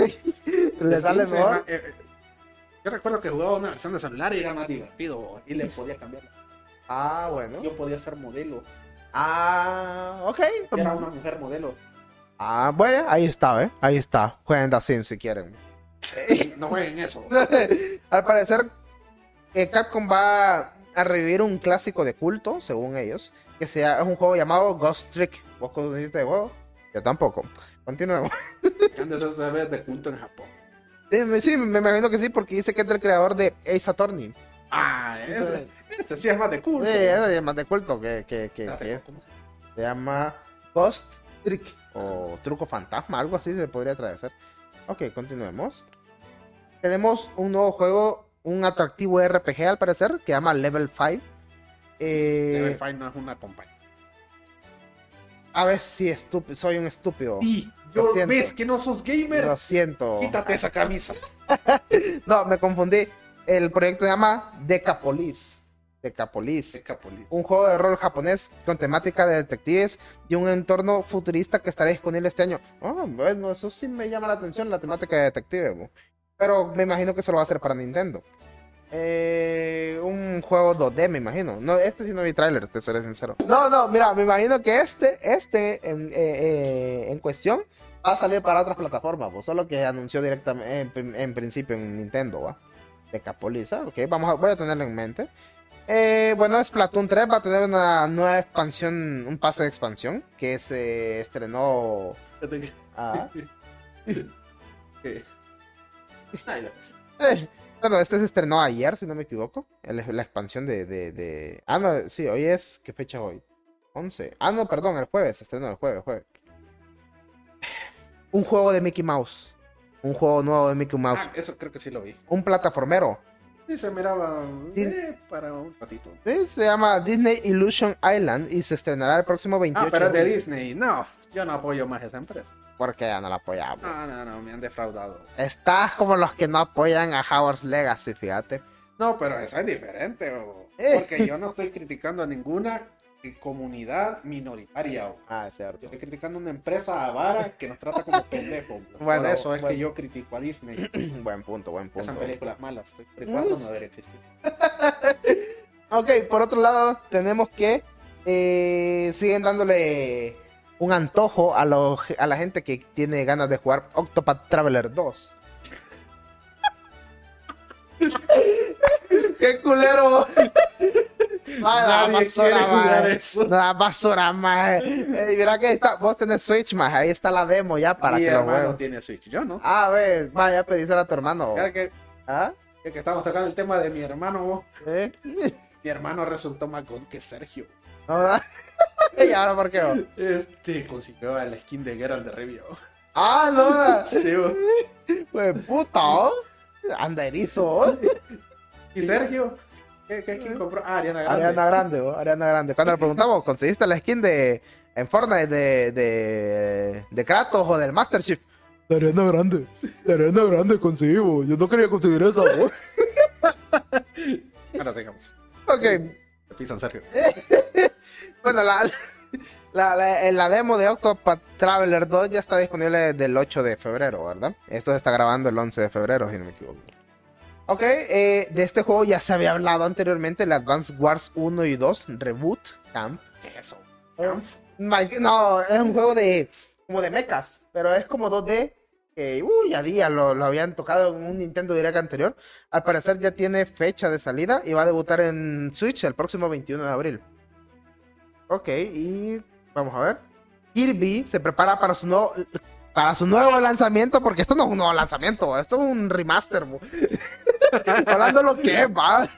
Le sale mejor. eh, eh, yo recuerdo que jugaba una versión de celular y era más divertido y le podía cambiar. Ah, bueno. Yo podía ser modelo. Ah, ok. Era una mujer modelo. Ah, bueno, ahí está, ¿eh? Ahí está. Jueguen The Sims si quieren. no jueguen eso. (laughs) Al parecer, eh, Capcom va a revivir un clásico de culto, según ellos, que sea, es un juego llamado Ghost Trick. ¿Vos conociste de juego? Yo tampoco. Continuemos. (laughs) Han de culto en Japón. Sí, me- sí, me imagino que sí, porque dice que es del creador de Ace Attorney. Ah, ese (laughs) sí es más de culto. Sí, es más de culto que, que, que- ¿cómo? se llama Ghost Trick o Truco Fantasma, algo así se podría traducir. Ok, continuemos. Tenemos un nuevo juego, un atractivo RPG al parecer, que se llama Level 5. Eh, Level 5 no es una compañía. a ver si estúpido, soy un estúpido. Y Lo yo ves que no sos gamer. Lo siento. Quítate esa camisa. (laughs) No, me confundí. El proyecto se llama Decapolis. Decapolis. Un juego de rol japonés con temática de detectives y un entorno futurista que estará disponible este año. Ah, bueno, eso sí me llama la atención, la temática de detective. bo. Pero me imagino que eso lo va a hacer para Nintendo. Eh, un juego 2D, me imagino. No, este sí no vi tráiler, te seré sincero. No, no, mira, me imagino que este, este en, eh, eh, en cuestión va a salir para otras plataformas, bo, solo que anunció directamente en, principio en Nintendo, ¿va? De Capoliza, ok, vamos a, voy a tenerlo en mente. Eh, bueno, Splatoon 3 va a tener una nueva expansión, un pase de expansión que se estrenó. ah. (laughs) Ay, eh, bueno, este se estrenó ayer, si no me equivoco. el- la expansión de, de, de- Ah, no, sí, hoy es. ¿Qué fecha es hoy? 11. Ah, no, perdón, el jueves, se estrenó el jueves, jueves. Un juego de Mickey Mouse. Un juego nuevo de Mickey Mouse. Ah, eso creo que sí lo vi. Un plataformero. Sí, se miraba eh, para un ratito. Sí, Se llama Disney Illusion Island y se estrenará el próximo 28 Ah, pero es de. Disney. No, yo no apoyo más esa empresa. Porque ya no la apoyamos. No, no, no, me han defraudado. Estás como los que no apoyan a Howard's Legacy, fíjate. No, pero esa es diferente. o- Eh. Porque yo no estoy criticando a ninguna comunidad minoritaria. Ah, Yo estoy criticando a una empresa avara que nos trata como (laughs) pendejos. Bueno, Por eso es bueno. que yo critico a Disney. (clears throat) buen punto, buen punto. Esas películas malas. Estoy recuerdo no debería existir. Ok, por otro lado, tenemos que eh, siguen dándole un antojo a, los, a la gente que tiene ganas de jugar Octopath Traveler 2. (laughs) ¡Qué culero! Ay, la basura, eso. La basura, maje. Eh, mira que está, vos tenés Switch, maje. Ahí está la demo ya para Mi que lo hermano juegues. tiene Switch, yo no. Ah, ve, vaya, pedíselo a tu hermano. Que, ¿Ah? que estamos tocando el tema de mi hermano, vos, ¿Eh? (laughs) mi hermano resultó más good que Sergio. No, ¿verdad? (laughs) ¿Y ahora por qué? vos? Este consiguió el skin de Geralt de Rivia. Ah, no, ¿verdad? (laughs) Sí, vos. Pues puta, anda erizo. ¿Y Sergio? ¿Qué, qué skin compró? Ah, Ariana Grande. Ariana Grande, ¿oh? Ariana Grande. Cuando le preguntamos, ¿conseguiste la skin de en Fortnite de, de, de Kratos o del Master Chief? De Ariana Grande. De Ariana Grande conseguí, bo. Yo no quería conseguir esa, (laughs) bo. Ahora sigamos. Ok. Pisan Sergio. (laughs) Bueno, la, la, la, la demo de Octopath Traveler 2 ya está disponible desde el 8 de febrero, ¿verdad? Esto se está grabando el 11 de febrero, si no me equivoco. Ok, eh, de este juego ya se había hablado anteriormente, el Advance Wars 1 y 2 Reboot Camp. ¿Qué es eso? Mike- No, es un juego de como de mechas, pero es como 2D. Que, uy, ya día lo, lo habían tocado en un Nintendo Direct anterior. Al parecer ya tiene fecha de salida y va a debutar en Switch el próximo 21 de abril. Ok, y vamos a ver. Kirby se prepara para su nuevo para su nuevo lanzamiento, porque esto no es un nuevo lanzamiento, esto es un remaster. (laughs) bo. (laughs) Hablando lo que es, va.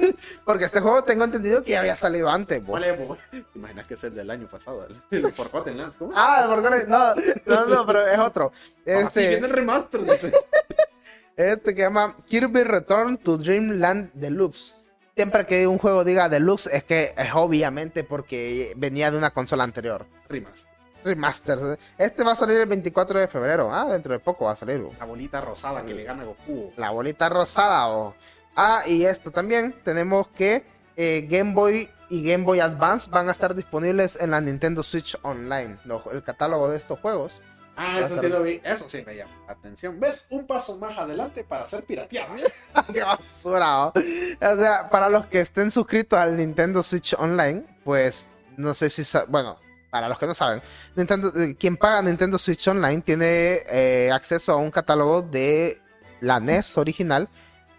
Porque este juego tengo entendido que ya había salido antes. bo. ¿Cuál es, vos? ¿Te imaginas que es el del año pasado? El, el Forgotten Lands. ¿Cómo? Ah, el Forgotten- no, no, no, pero es otro. Ah, sí, Este, viene el remaster. (laughs) este que llama Kirby Return to Dreamland Deluxe. Siempre que un juego diga Deluxe es que es obviamente porque venía de una consola anterior. Remaster. Remaster. Este va a salir el 24 de febrero. Ah, dentro de poco va a salir. bo. La bolita rosada que le gana Goku. La bolita rosada. o Ah, y esto también. Tenemos que eh, Game Boy y Game Boy Advance van a estar disponibles en la Nintendo Switch Online. El catálogo de estos juegos. Ah, eso sí lo vi. Eso sí me llama la atención. ¿Ves? Un paso más adelante para ser pirateada. (laughs) ¡Qué basura! ¿oh? O sea, para los que estén suscritos al Nintendo Switch Online, pues no sé si... Bueno, para los que no saben, Nintendo, eh, quien paga Nintendo Switch Online tiene eh, acceso a un catálogo de la NES original,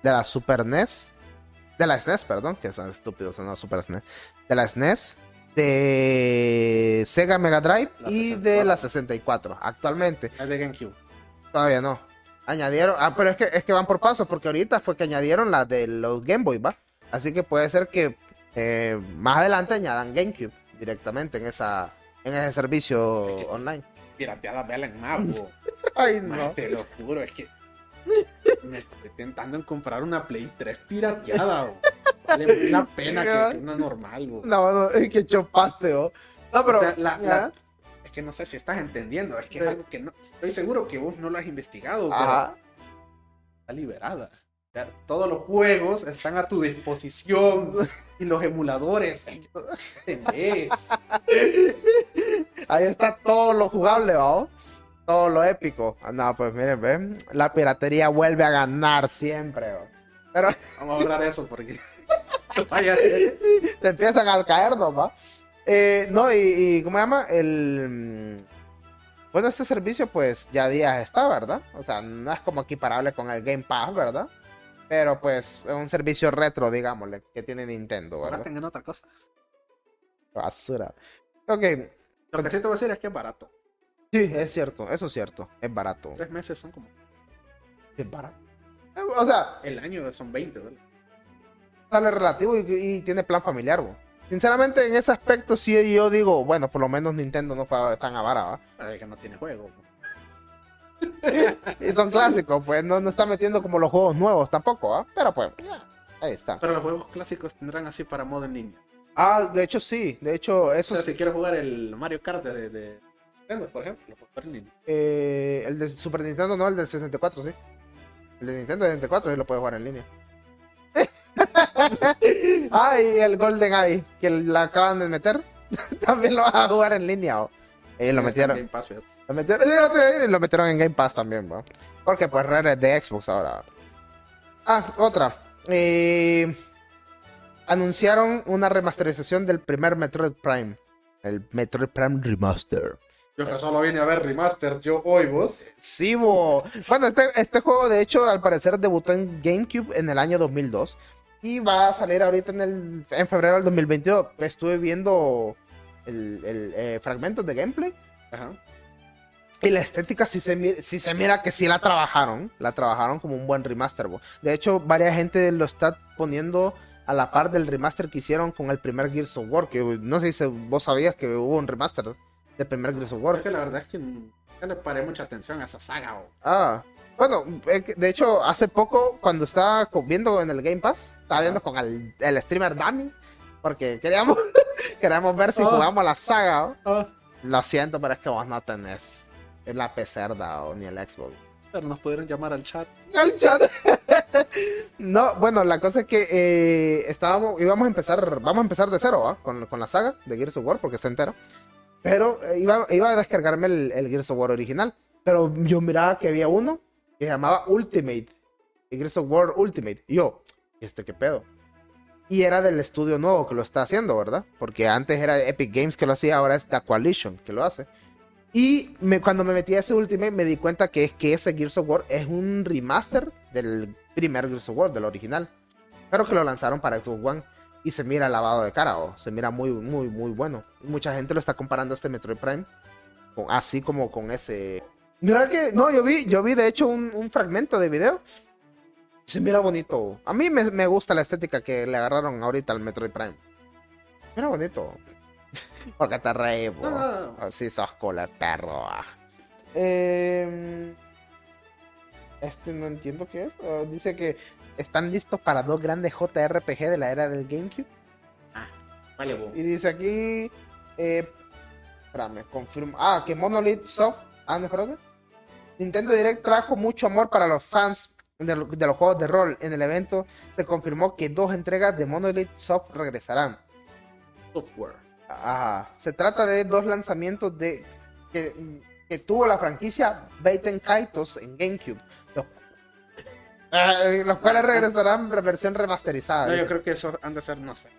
de la Super NES, de la SNES, perdón, que son estúpidos, son la Super SNES, de la SNES, de Sega Mega Drive La y 64. de la 64, actualmente. Es de GameCube. Todavía no. Añadieron, ah, pero es que, es que van por pasos, porque ahorita fue que añadieron la de los Game Boy, ¿va? Así que puede ser que eh, más adelante añadan GameCube directamente en esa en ese servicio online. Pirateada, véala en Mago. (laughs) Ay, Mae, te lo juro, es que me estoy tentando en comprar una Play 3 pirateada. bo. Vale la pena que, que una normal. bo. No, no, es que chopaste, ¿o? No, pero. O sea, la- la- ajá, Es que no sé si estás entendiendo. Es que es algo que no. Estoy seguro que vos no lo has investigado, pero está liberada. O sea, todos los juegos están a tu disposición y los emuladores. (laughs) Ahí está todo lo jugable, ¿va? Todo lo épico. Ah, No, pues miren, ven. La piratería vuelve a ganar siempre, ¿va? Pero (laughs) Vamos a ahorrar eso porque. (laughs) Te empiezan a caer, ¿no? ¿va? Eh, no, y, y ¿cómo se llama? El. mm, Bueno, este servicio, pues ya días está, ¿verdad? O sea, no es como equiparable con el Game Pass, ¿verdad? Pero pues es un servicio retro, digámosle, que tiene Nintendo, ¿verdad? ahora en otra cosa. Basura. Ok, Lo que sí te voy a decir es que es barato. sí, es cierto, eso es cierto, es barato. Tres meses son como. Es barato. Eh, O sea, El año son 20 dólares. sale relativo y, y tiene plan familiar, bo. Sinceramente, en ese aspecto sí yo digo, bueno, por lo menos Nintendo no fue tan avara, ¿va? Ay, que no tiene juego. Y son clásicos, pues no, no está metiendo como los juegos nuevos tampoco, ¿ah? Pero pues, ya, ahí está. Pero los juegos clásicos tendrán así para modo en línea. Ah, de hecho sí, de hecho O eso sea, sí. si quieres jugar el Mario Kart de, de Nintendo, por ejemplo, lo puedes jugar en línea. Eh, el de Super Nintendo no, el del 64 sí. El de Nintendo 64 sí lo puede jugar en línea. (laughs) ah, y el Golden Eye, que la acaban de meter, (laughs) también lo vas a jugar en línea, ¿o? Ellos lo metieron. Game Pass, lo metieron en Game Pass también, ¿no? Porque pues Rare es de Xbox ahora. Ah, otra. Eh, anunciaron una remasterización del primer Metroid Prime. El Metroid Prime Remaster. Yo que solo vine a ver remaster, yo hoy vos. Sí, bo. Bueno, este, este juego de hecho al parecer debutó en GameCube en el año 2002 y va a salir ahorita en, el, en febrero del 2022. Estuve viendo el, el, eh, fragmentos de gameplay Ajá. y la estética sí se, sí se mira que sí la trabajaron. La trabajaron como un buen remaster. bo. De hecho, varias gente lo está poniendo a la par del remaster que hicieron con el primer Gears of War. Que no sé si vos sabías que hubo un remaster del primer Gears of War. Es que la verdad es que no le paré mucha atención a esa saga. Ah, bueno, de hecho, hace poco, cuando estaba viendo en el Game Pass, estaba viendo con el, el streamer Dani, porque queríamos, (laughs) queríamos ver si Ah. jugamos la saga. ¿o? Lo siento, pero es que vos no tenés la o ni el Xbox. Pero nos pudieron llamar al chat. El chat. (laughs) no, bueno, la cosa es que eh, estábamos, íbamos a empezar, vamos a empezar de cero, ¿va? Con, con la saga de Gears of War, porque está entero. Pero eh, iba, iba a descargarme el, el Gears of War original. Pero yo miraba que había uno que llamaba Ultimate. Gears of War Ultimate. Yo, ¿y este qué pedo? Y era del estudio nuevo que lo está haciendo, ¿verdad? Porque antes era Epic Games que lo hacía, ahora es The Coalition que lo hace. Y me- cuando me metí a ese Ultimate me di cuenta que es que ese Gears of War es un remaster del primer Gears of War, del original. Pero que lo lanzaron para Xbox One. Y se mira lavado de cara, o se mira muy, muy, muy bueno. Mucha gente lo está comparando este Metroid Prime. así como con ese. Mira que. No, yo vi, yo vi de hecho un, un fragmento de video. Se mira bonito. A mí me, me gusta la estética que le agarraron ahorita al Metroid Prime. Mira bonito. Porque te reí, po. Ah. Así sos cola perro. ah. Em, este no entiendo qué es. Ah, dice que están listos para dos grandes JRPG de la era del GameCube. Vale, bo. Y dice aquí. Eh, espérame, confirmo. Ah, que Monolith Soft. Ah, no, espérate. Nintendo Direct trajo mucho amor para los fans de, lo- de los juegos de rol. En el evento se confirmó que dos entregas de Monolith Soft regresarán. Software. Ajá. Se trata de dos lanzamientos de que, que tuvo la franquicia Baiten Kaitos en GameCube. Los, los cuales regresarán en versión remasterizada. No, yo creo que eso han de ser, no sé.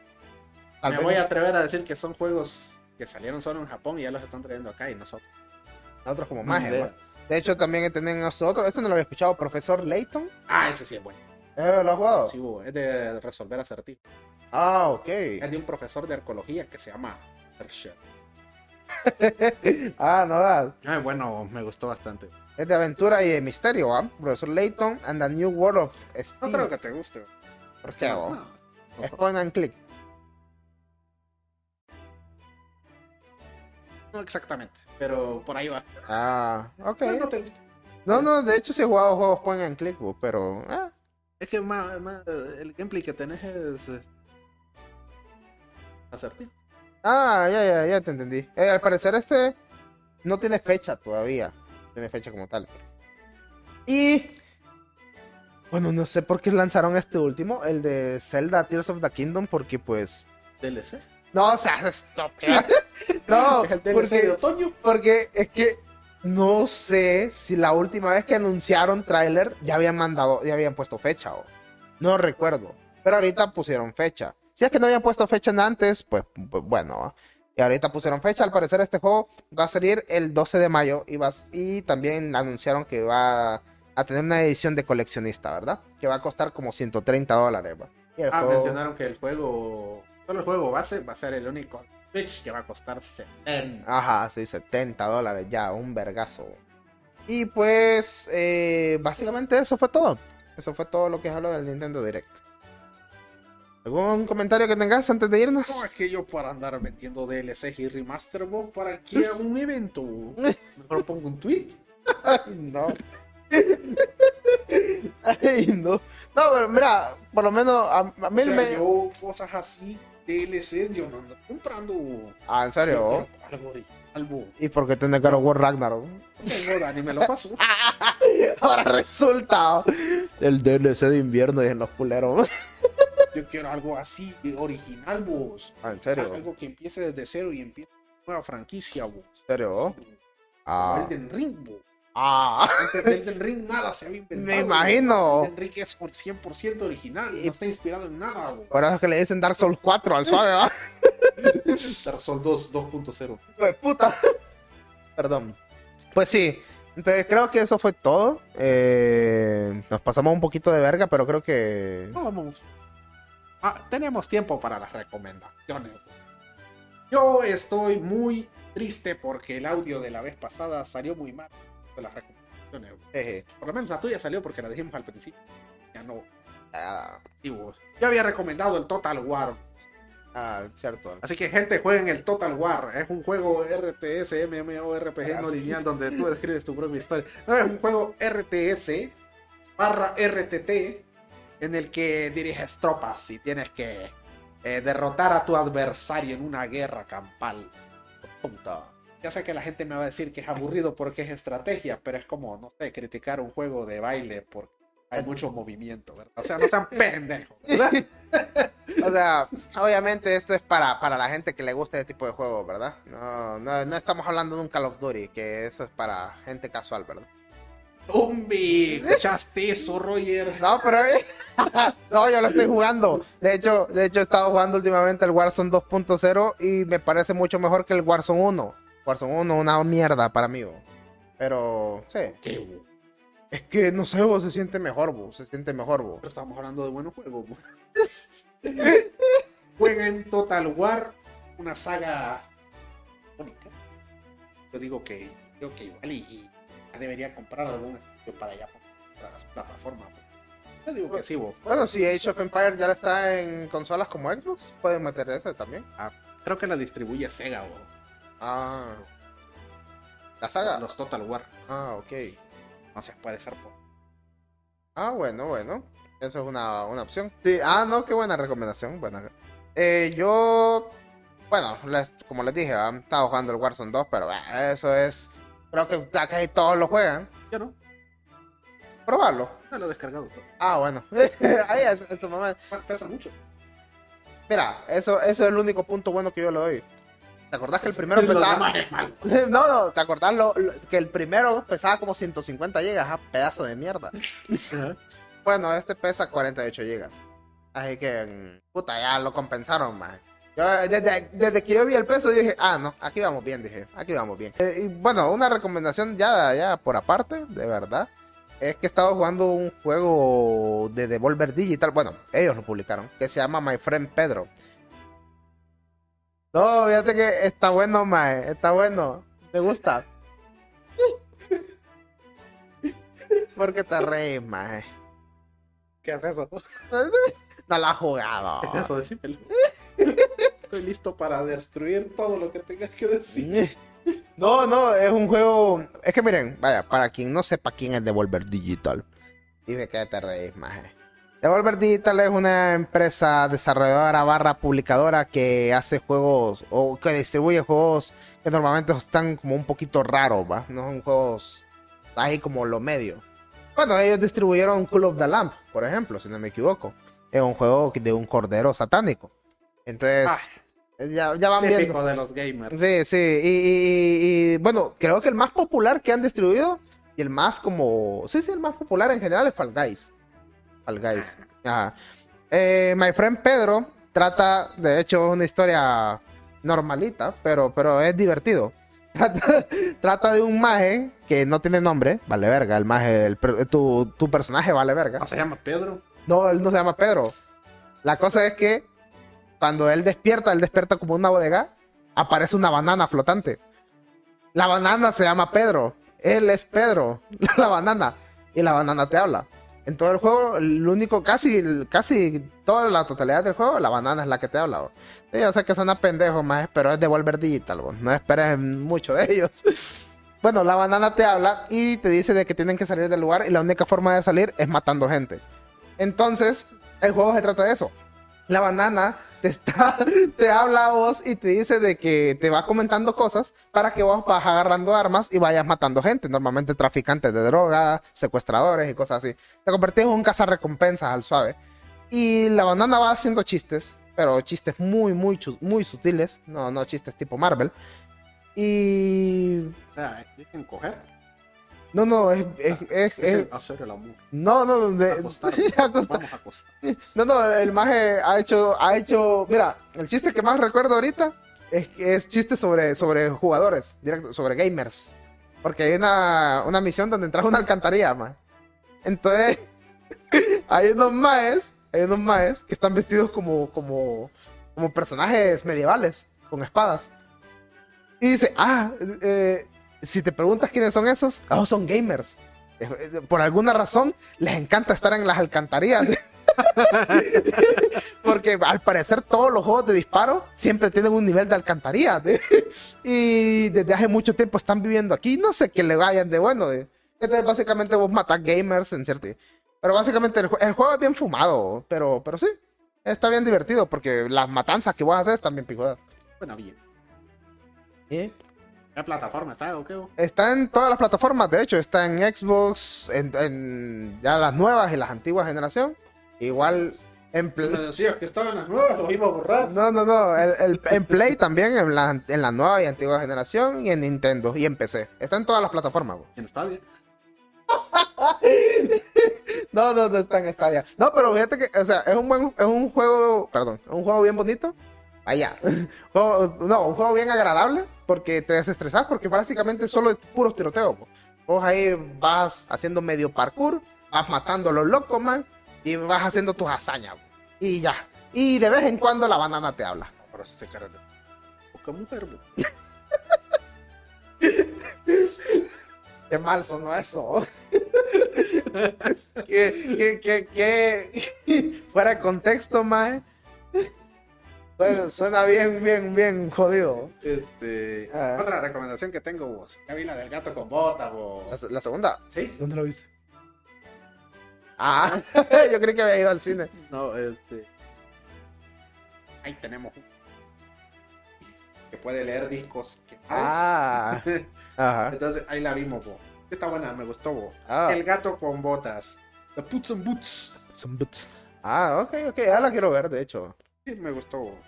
Tal Me voy a atrever a decir que son juegos que salieron solo en Japón y ya los están trayendo acá y nosotros. nosotros como. ¿va? De hecho, también tienen nosotros, esto no lo había escuchado, Profesor Layton. Ah, ese sí es bueno. ¿Eh, ¿Lo has jugado? Sí, es de resolver acertijos. Ah, ok. Es de un profesor de arqueología que se llama Herschel. (laughs) ah, no, da. Ah, bueno, me gustó bastante. Es de aventura y de misterio, ¿ah? Profesor Layton and the New World of No Steam. creo que te guste. ¿Por qué, No, no. Es point and click. No exactamente, pero por ahí va. Ah, ok. No, no te- No, no, de hecho sí he jugado juegos point and click, bo, pero... ah, Es que más, más, el gameplay que tenés es... Acertijo. Ah, ya, ya, ya te entendí. Eh, al parecer este no tiene fecha todavía. No tiene fecha como tal. Y... Bueno, no sé por qué lanzaron este último, el de Zelda Tears of the Kingdom, porque pues... DLC. No, o sea, (laughs) estúpida. (laughs) no, (laughs) el DLC de porque, otoño. porque es que no sé si la última vez que anunciaron tráiler ya habían mandado, ya habían puesto fecha o no recuerdo. Pero ahorita pusieron fecha. Si es que no habían puesto fecha en antes, pues, pues, bueno. Y ahorita pusieron fecha. Al parecer este juego va a salir el 12 de mayo y, va, y también anunciaron que va a tener una edición de coleccionista, ¿verdad? Que va a costar como 130 dólares. Y el Ah, juego- mencionaron que el juego... Solo el juego base va a ser el único Switch que va a costar 70. Ajá, sí, 70 dólares ya, un vergazo. Y pues, eh, básicamente eso fue todo. Eso fue todo lo que habló del Nintendo Direct. ¿Algún comentario que tengas antes de irnos? No, es que yo para andar vendiendo DLCs y remaster, vos, ¿para qué (laughs) hago un evento? (laughs) Mejor pongo un tweet. Ay, no. (laughs) Ay, no. No, pero mira, por lo menos a, a mí O sea, me... yo cosas así, DLCs, yo no ando comprando. Ah, ¿en serio? Algo vos. ¿Y por qué tenés God of War Ragnarok? No tengo Dani, me lo paso. Ahora resulta el DLC de invierno y en los culeros. Yo quiero algo así, de original, vos. Ah, ¿en serio? Algo que empiece desde cero y empiece una nueva franquicia, vos. ¿En serio? Ah. Elden Ring, vos. Ah. Antes de Elden Ring nada se había inventado. (laughs) Me imagino. Elden Ring es por 100% original, no está inspirado en nada, vos. Por eso es que le dicen Dark Souls 4 al suave, ¿va? (laughs) Dark Souls 2 2.0. Hijo de puta. Perdón. Pues sí. Entonces creo que eso fue todo. Eh, nos pasamos un poquito de verga, pero creo que. No, vamos. Ah, tenemos tiempo para las recomendaciones. Yo estoy muy triste porque el audio de la vez pasada salió muy mal de las recomendaciones. Por lo menos la tuya salió porque la dijimos al principio. Ya no. Ah, Sí, vos. Yo había recomendado el Total War. ah, cierto. Así que gente, jueguen el Total War. Es un juego RTS, MMORPG no lineal donde tú escribes tu propia historia. No, es un juego RTS barra RTT en el que diriges tropas y tienes que eh, derrotar a tu adversario en una guerra campal. Puta. Ya sé que la gente me va a decir que es aburrido porque es estrategia, pero es como, no sé, criticar un juego de baile porque hay mucho movimiento, ¿verdad? O sea, no sean (laughs) pendejos, ¿verdad? (laughs) O sea, obviamente esto es para, para la gente que le gusta este tipo de juegos, ¿verdad? No, no, no estamos hablando de un Call of Duty, que eso es para gente casual, ¿verdad? Umbi, ¿escuchaste eso, Roger? No, pero eh, (laughs) no, yo lo estoy jugando. De hecho, de hecho he estado jugando últimamente el Warzone 2.0 y me parece mucho mejor que el Warzone 1. Warzone 1 una mierda para mí, bo. pero sí, ¿Qué, bo? es que no sé, bo, se siente mejor, bo, se siente mejor, bo. Pero estamos hablando de buenos juegos. bo. (laughs) Jueguen Total War, una saga única. Yo digo que, digo que igual y, debería comprar algún estudio para allá para las plataformas. Yo digo que sí, bo. Bueno, si Age of Empire ya está en consolas como Xbox, pueden meter ese también. Creo que la distribuye Sega o Ah, la saga. los Total War. Ah, ok. No sé, puede ser por. Ah, bueno, bueno. Eso es una, una opción. Sí, ah, no, qué buena recomendación. Buena. Eh, yo, bueno, les- como les dije, ah, estaba jugando el Warzone 2, pero eh, eso es. Creo que casi todos lo juegan. Yo no, Probarlo. no lo he descargado todo. Ah, bueno. (laughs) Ahí es, en su momento. Pesa mucho. Mira, eso, eso es el único punto bueno que yo le doy. ¿Te acordás que el primero (laughs) pesaba. (laughs) No, no, ¿te acordás lo- lo- que el primero pesaba como 150 gigas? Ah, pedazo de mierda. Bueno, este pesa 48 gigas. Así que, mm, puta, ya lo compensaron, más. Yo, desde, desde que yo vi el peso dije, ah, no, aquí vamos bien, dije, aquí vamos bien. Eh, y bueno, una recomendación ya, ya por aparte, de verdad, es que he estado jugando un juego de Devolver Digital, bueno, ellos lo publicaron, que se llama My Friend Pedro. No, fíjate que está bueno, mae, está bueno, me gusta. Porque te reís, mae. ¿Qué es eso? (laughs) No la has jugado. ¿Qué es eso? Decímelo. Estoy listo para destruir todo lo que tengas que decir. No, no, es un juego. Es que miren, vaya, para quien no sepa quién es Devolver Digital, dime que te reís, maje. Devolver Digital es una empresa desarrolladora barra publicadora que hace juegos o que distribuye juegos que normalmente están como un poquito raros. No son juegos ahí como lo medio. Bueno, ellos distribuyeron Cool of the Lamp, por ejemplo, si no me equivoco. Es un juego de un cordero satánico. Entonces, Ah, ya, ya van viendo. típico de los gamers. Sí, sí. Y, y- y, bueno, creo que el más popular que han distribuido y el más como. Sí, sí, el más popular en general es Fall Guys. Fall Guys. Ajá. Eh, My Friend Pedro trata, de hecho, es una historia normalita, pero, pero es divertido. (laughs) Trata, trata de un maje que no tiene nombre, vale verga, el maje, el tu, tu personaje vale verga. Ah, se llama Pedro. No, él no se llama Pedro. La cosa es que cuando él despierta, él despierta como una bodega, aparece una banana flotante. La banana se llama Pedro. Él es Pedro, (laughs) la banana. Y la banana te habla. En todo el juego, el único, casi, casi toda la totalidad del juego, la banana es la que te habla. bo. Sí, que suena pendejo más, pero es Devolver Digital, bo. no esperes mucho de ellos. (laughs) Bueno, la banana te habla y te dice de que tienen que salir del lugar y la única forma de salir es matando gente. Entonces, el juego se trata de eso. La banana te, habla a vos y te dice de que te va comentando cosas para que vos vas agarrando armas y vayas matando gente. Normalmente traficantes de droga, secuestradores y cosas así. Te convertís en un cazarrecompensas al suave. Y la banana va haciendo chistes, pero chistes muy, muy, muy sutiles. No, no chistes tipo Marvel. Y... O sea, dejen coger. No, no, es... es, es- Es es- el hacer el amor. no, no, de- (laughs) acostar- Vamos a acostar. No, no, el maje ha hecho, ha hecho, mira, el chiste que más recuerdo ahorita es, es chiste sobre, sobre jugadores, directo, sobre gamers. Porque hay una, una misión donde entras a una alcantarilla, man. Entonces, (laughs) hay unos maes, hay unos maes que están vestidos como, como, como personajes medievales, con espadas. Y dice, ah, eh, si te preguntas quiénes son esos, oh, son gamers. Eh, Por alguna razón, les encanta estar en las alcantarillas. (laughs) Porque al parecer todos los juegos de disparo siempre tienen un nivel de alcantarilla. Y desde hace mucho tiempo están viviendo aquí. No sé qué le vayan de bueno. Entonces básicamente vos matas gamers en cierto... Pero básicamente el, el juego es bien fumado. Pero, pero sí. Está bien divertido porque las matanzas que vos haces están bien picudas. Bueno, bien. ¿Sí? ¿Qué plataforma está o qué? Está en todas las plataformas, de hecho, está en Xbox, en, en ya las nuevas y las antiguas generación. Igual en me Play. decías que estaban las nuevas, los iba a borrar. No, no, no. el- el- en Play también, en la, en la nueva y antigua generación, y en Nintendo y en PC. Está en todas las plataformas. güey. En Stadia. (laughs) No, no, no está en Stadia. No, pero fíjate que, o sea, es un buen, es un juego, perdón, es un juego bien bonito. Vaya, (laughs) Juego- no, un juego bien agradable porque te desestresas porque básicamente solo es puros tiroteos. po. Vos ahí vas haciendo medio parkour, vas matando a los locos, man, y vas haciendo tus hazañas. po. Y ya. Y de vez en cuando la banana te habla. Ahora este cara de. Poca mujer. (laughs) Qué mal sonó eso. que, que, que, que- fuera de contexto, mae. Suena, suena bien, bien, bien jodido. Este. Ah. Otra recomendación que tengo vos. Ya vi la del gato con botas, vos. La, la segunda. ¿Sí? ¿Dónde lo viste? Ah, (laughs) yo creí que había ido al cine. No, este. Ahí tenemos. Que puede leer discos que Ah, (laughs) ajá. Entonces ahí la vimos, vos. Está buena, me gustó, vos. Ah, El gato con botas. The Puts and Boots. some boots. Ah, ok, ok. Ya la quiero ver, de hecho. Sí, me gustó. vos.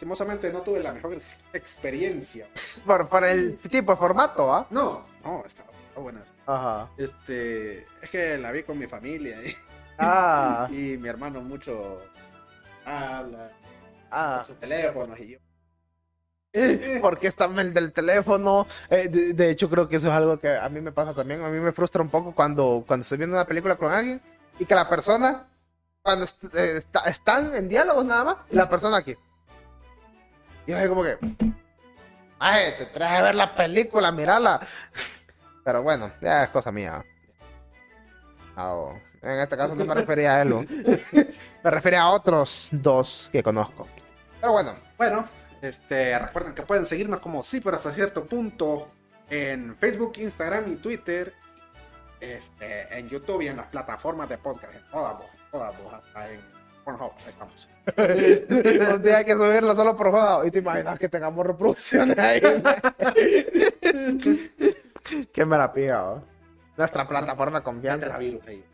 Lastimosamente no tuve la mejor experiencia. Por, por el tipo de formato, ¿ah? No, no, está, está buena. Ajá. Este, es que la vi con mi familia y, Ah, y mi hermano mucho habla. Ah. con sus teléfonos y yo. Porque está el del teléfono. Eh, de, de hecho, creo que eso es algo que a mí me pasa también. A mí me frustra un poco cuando, cuando estoy viendo una película con alguien y que la persona, cuando est- eh, está- están en diálogos nada más, y la persona aquí. Y yo así como que, ay, te traes a ver la película, mírala. (laughs) Pero bueno, ya es cosa mía. Oh, en este caso no me refería a él. (laughs) me refería a otros dos que conozco. Pero bueno, Bueno, este, recuerden que pueden seguirnos como sí, pero hasta cierto punto en Facebook, Instagram y Twitter. Este, en YouTube y en las plataformas de podcast, en todas todas hasta en Pornhub, ahí estamos. (laughs) Un día hay que subirlo solo por joda. Y te imaginas que tengamos reproducciones ahí. (laughs) Qué me la pilla, ¿no? Nuestra plataforma confianza. virus ahí.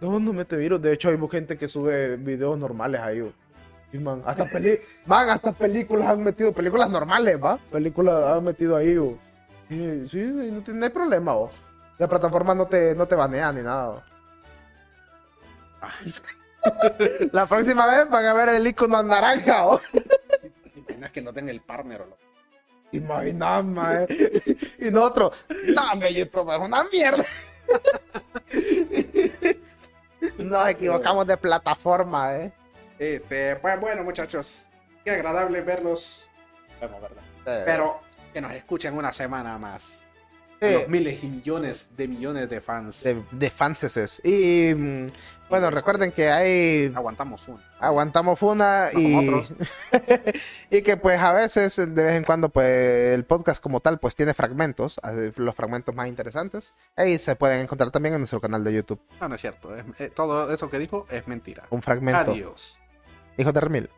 No, no mete virus. De hecho, hay gente que sube videos normales ahí. Y, man, hasta, peli (laughs) man, hasta películas han metido, películas normales, ¿va? Películas han metido ahí. Sí, sí, no, hay problema, ¿no? La plataforma no te, no te banea ni nada. (laughs) La próxima vez van a ver el icono naranja, ¿no? Imaginas que no tenga el partner o. Imaginad, mae. Y nosotros, no, me YouTube es una mierda. (laughs) Nos equivocamos de plataforma, eh. Este, pues bueno, muchachos, qué agradable verlos. Vemos, ¿verdad? Pero que nos escuchen una semana más. Los miles y millones de millones de fans. de, de fanses. Y mm, bueno, recuerden que hay Aguantamos uno. aguantamos Funa No (laughs) y, que pues a veces de vez en cuando pues el podcast como tal pues tiene fragmentos, los fragmentos más interesantes. Ahí se pueden encontrar también en nuestro canal de YouTube. No, no es cierto. es- eh, todo eso que dijo es mentira. Un fragmento. Adiós. Hijo de Remil.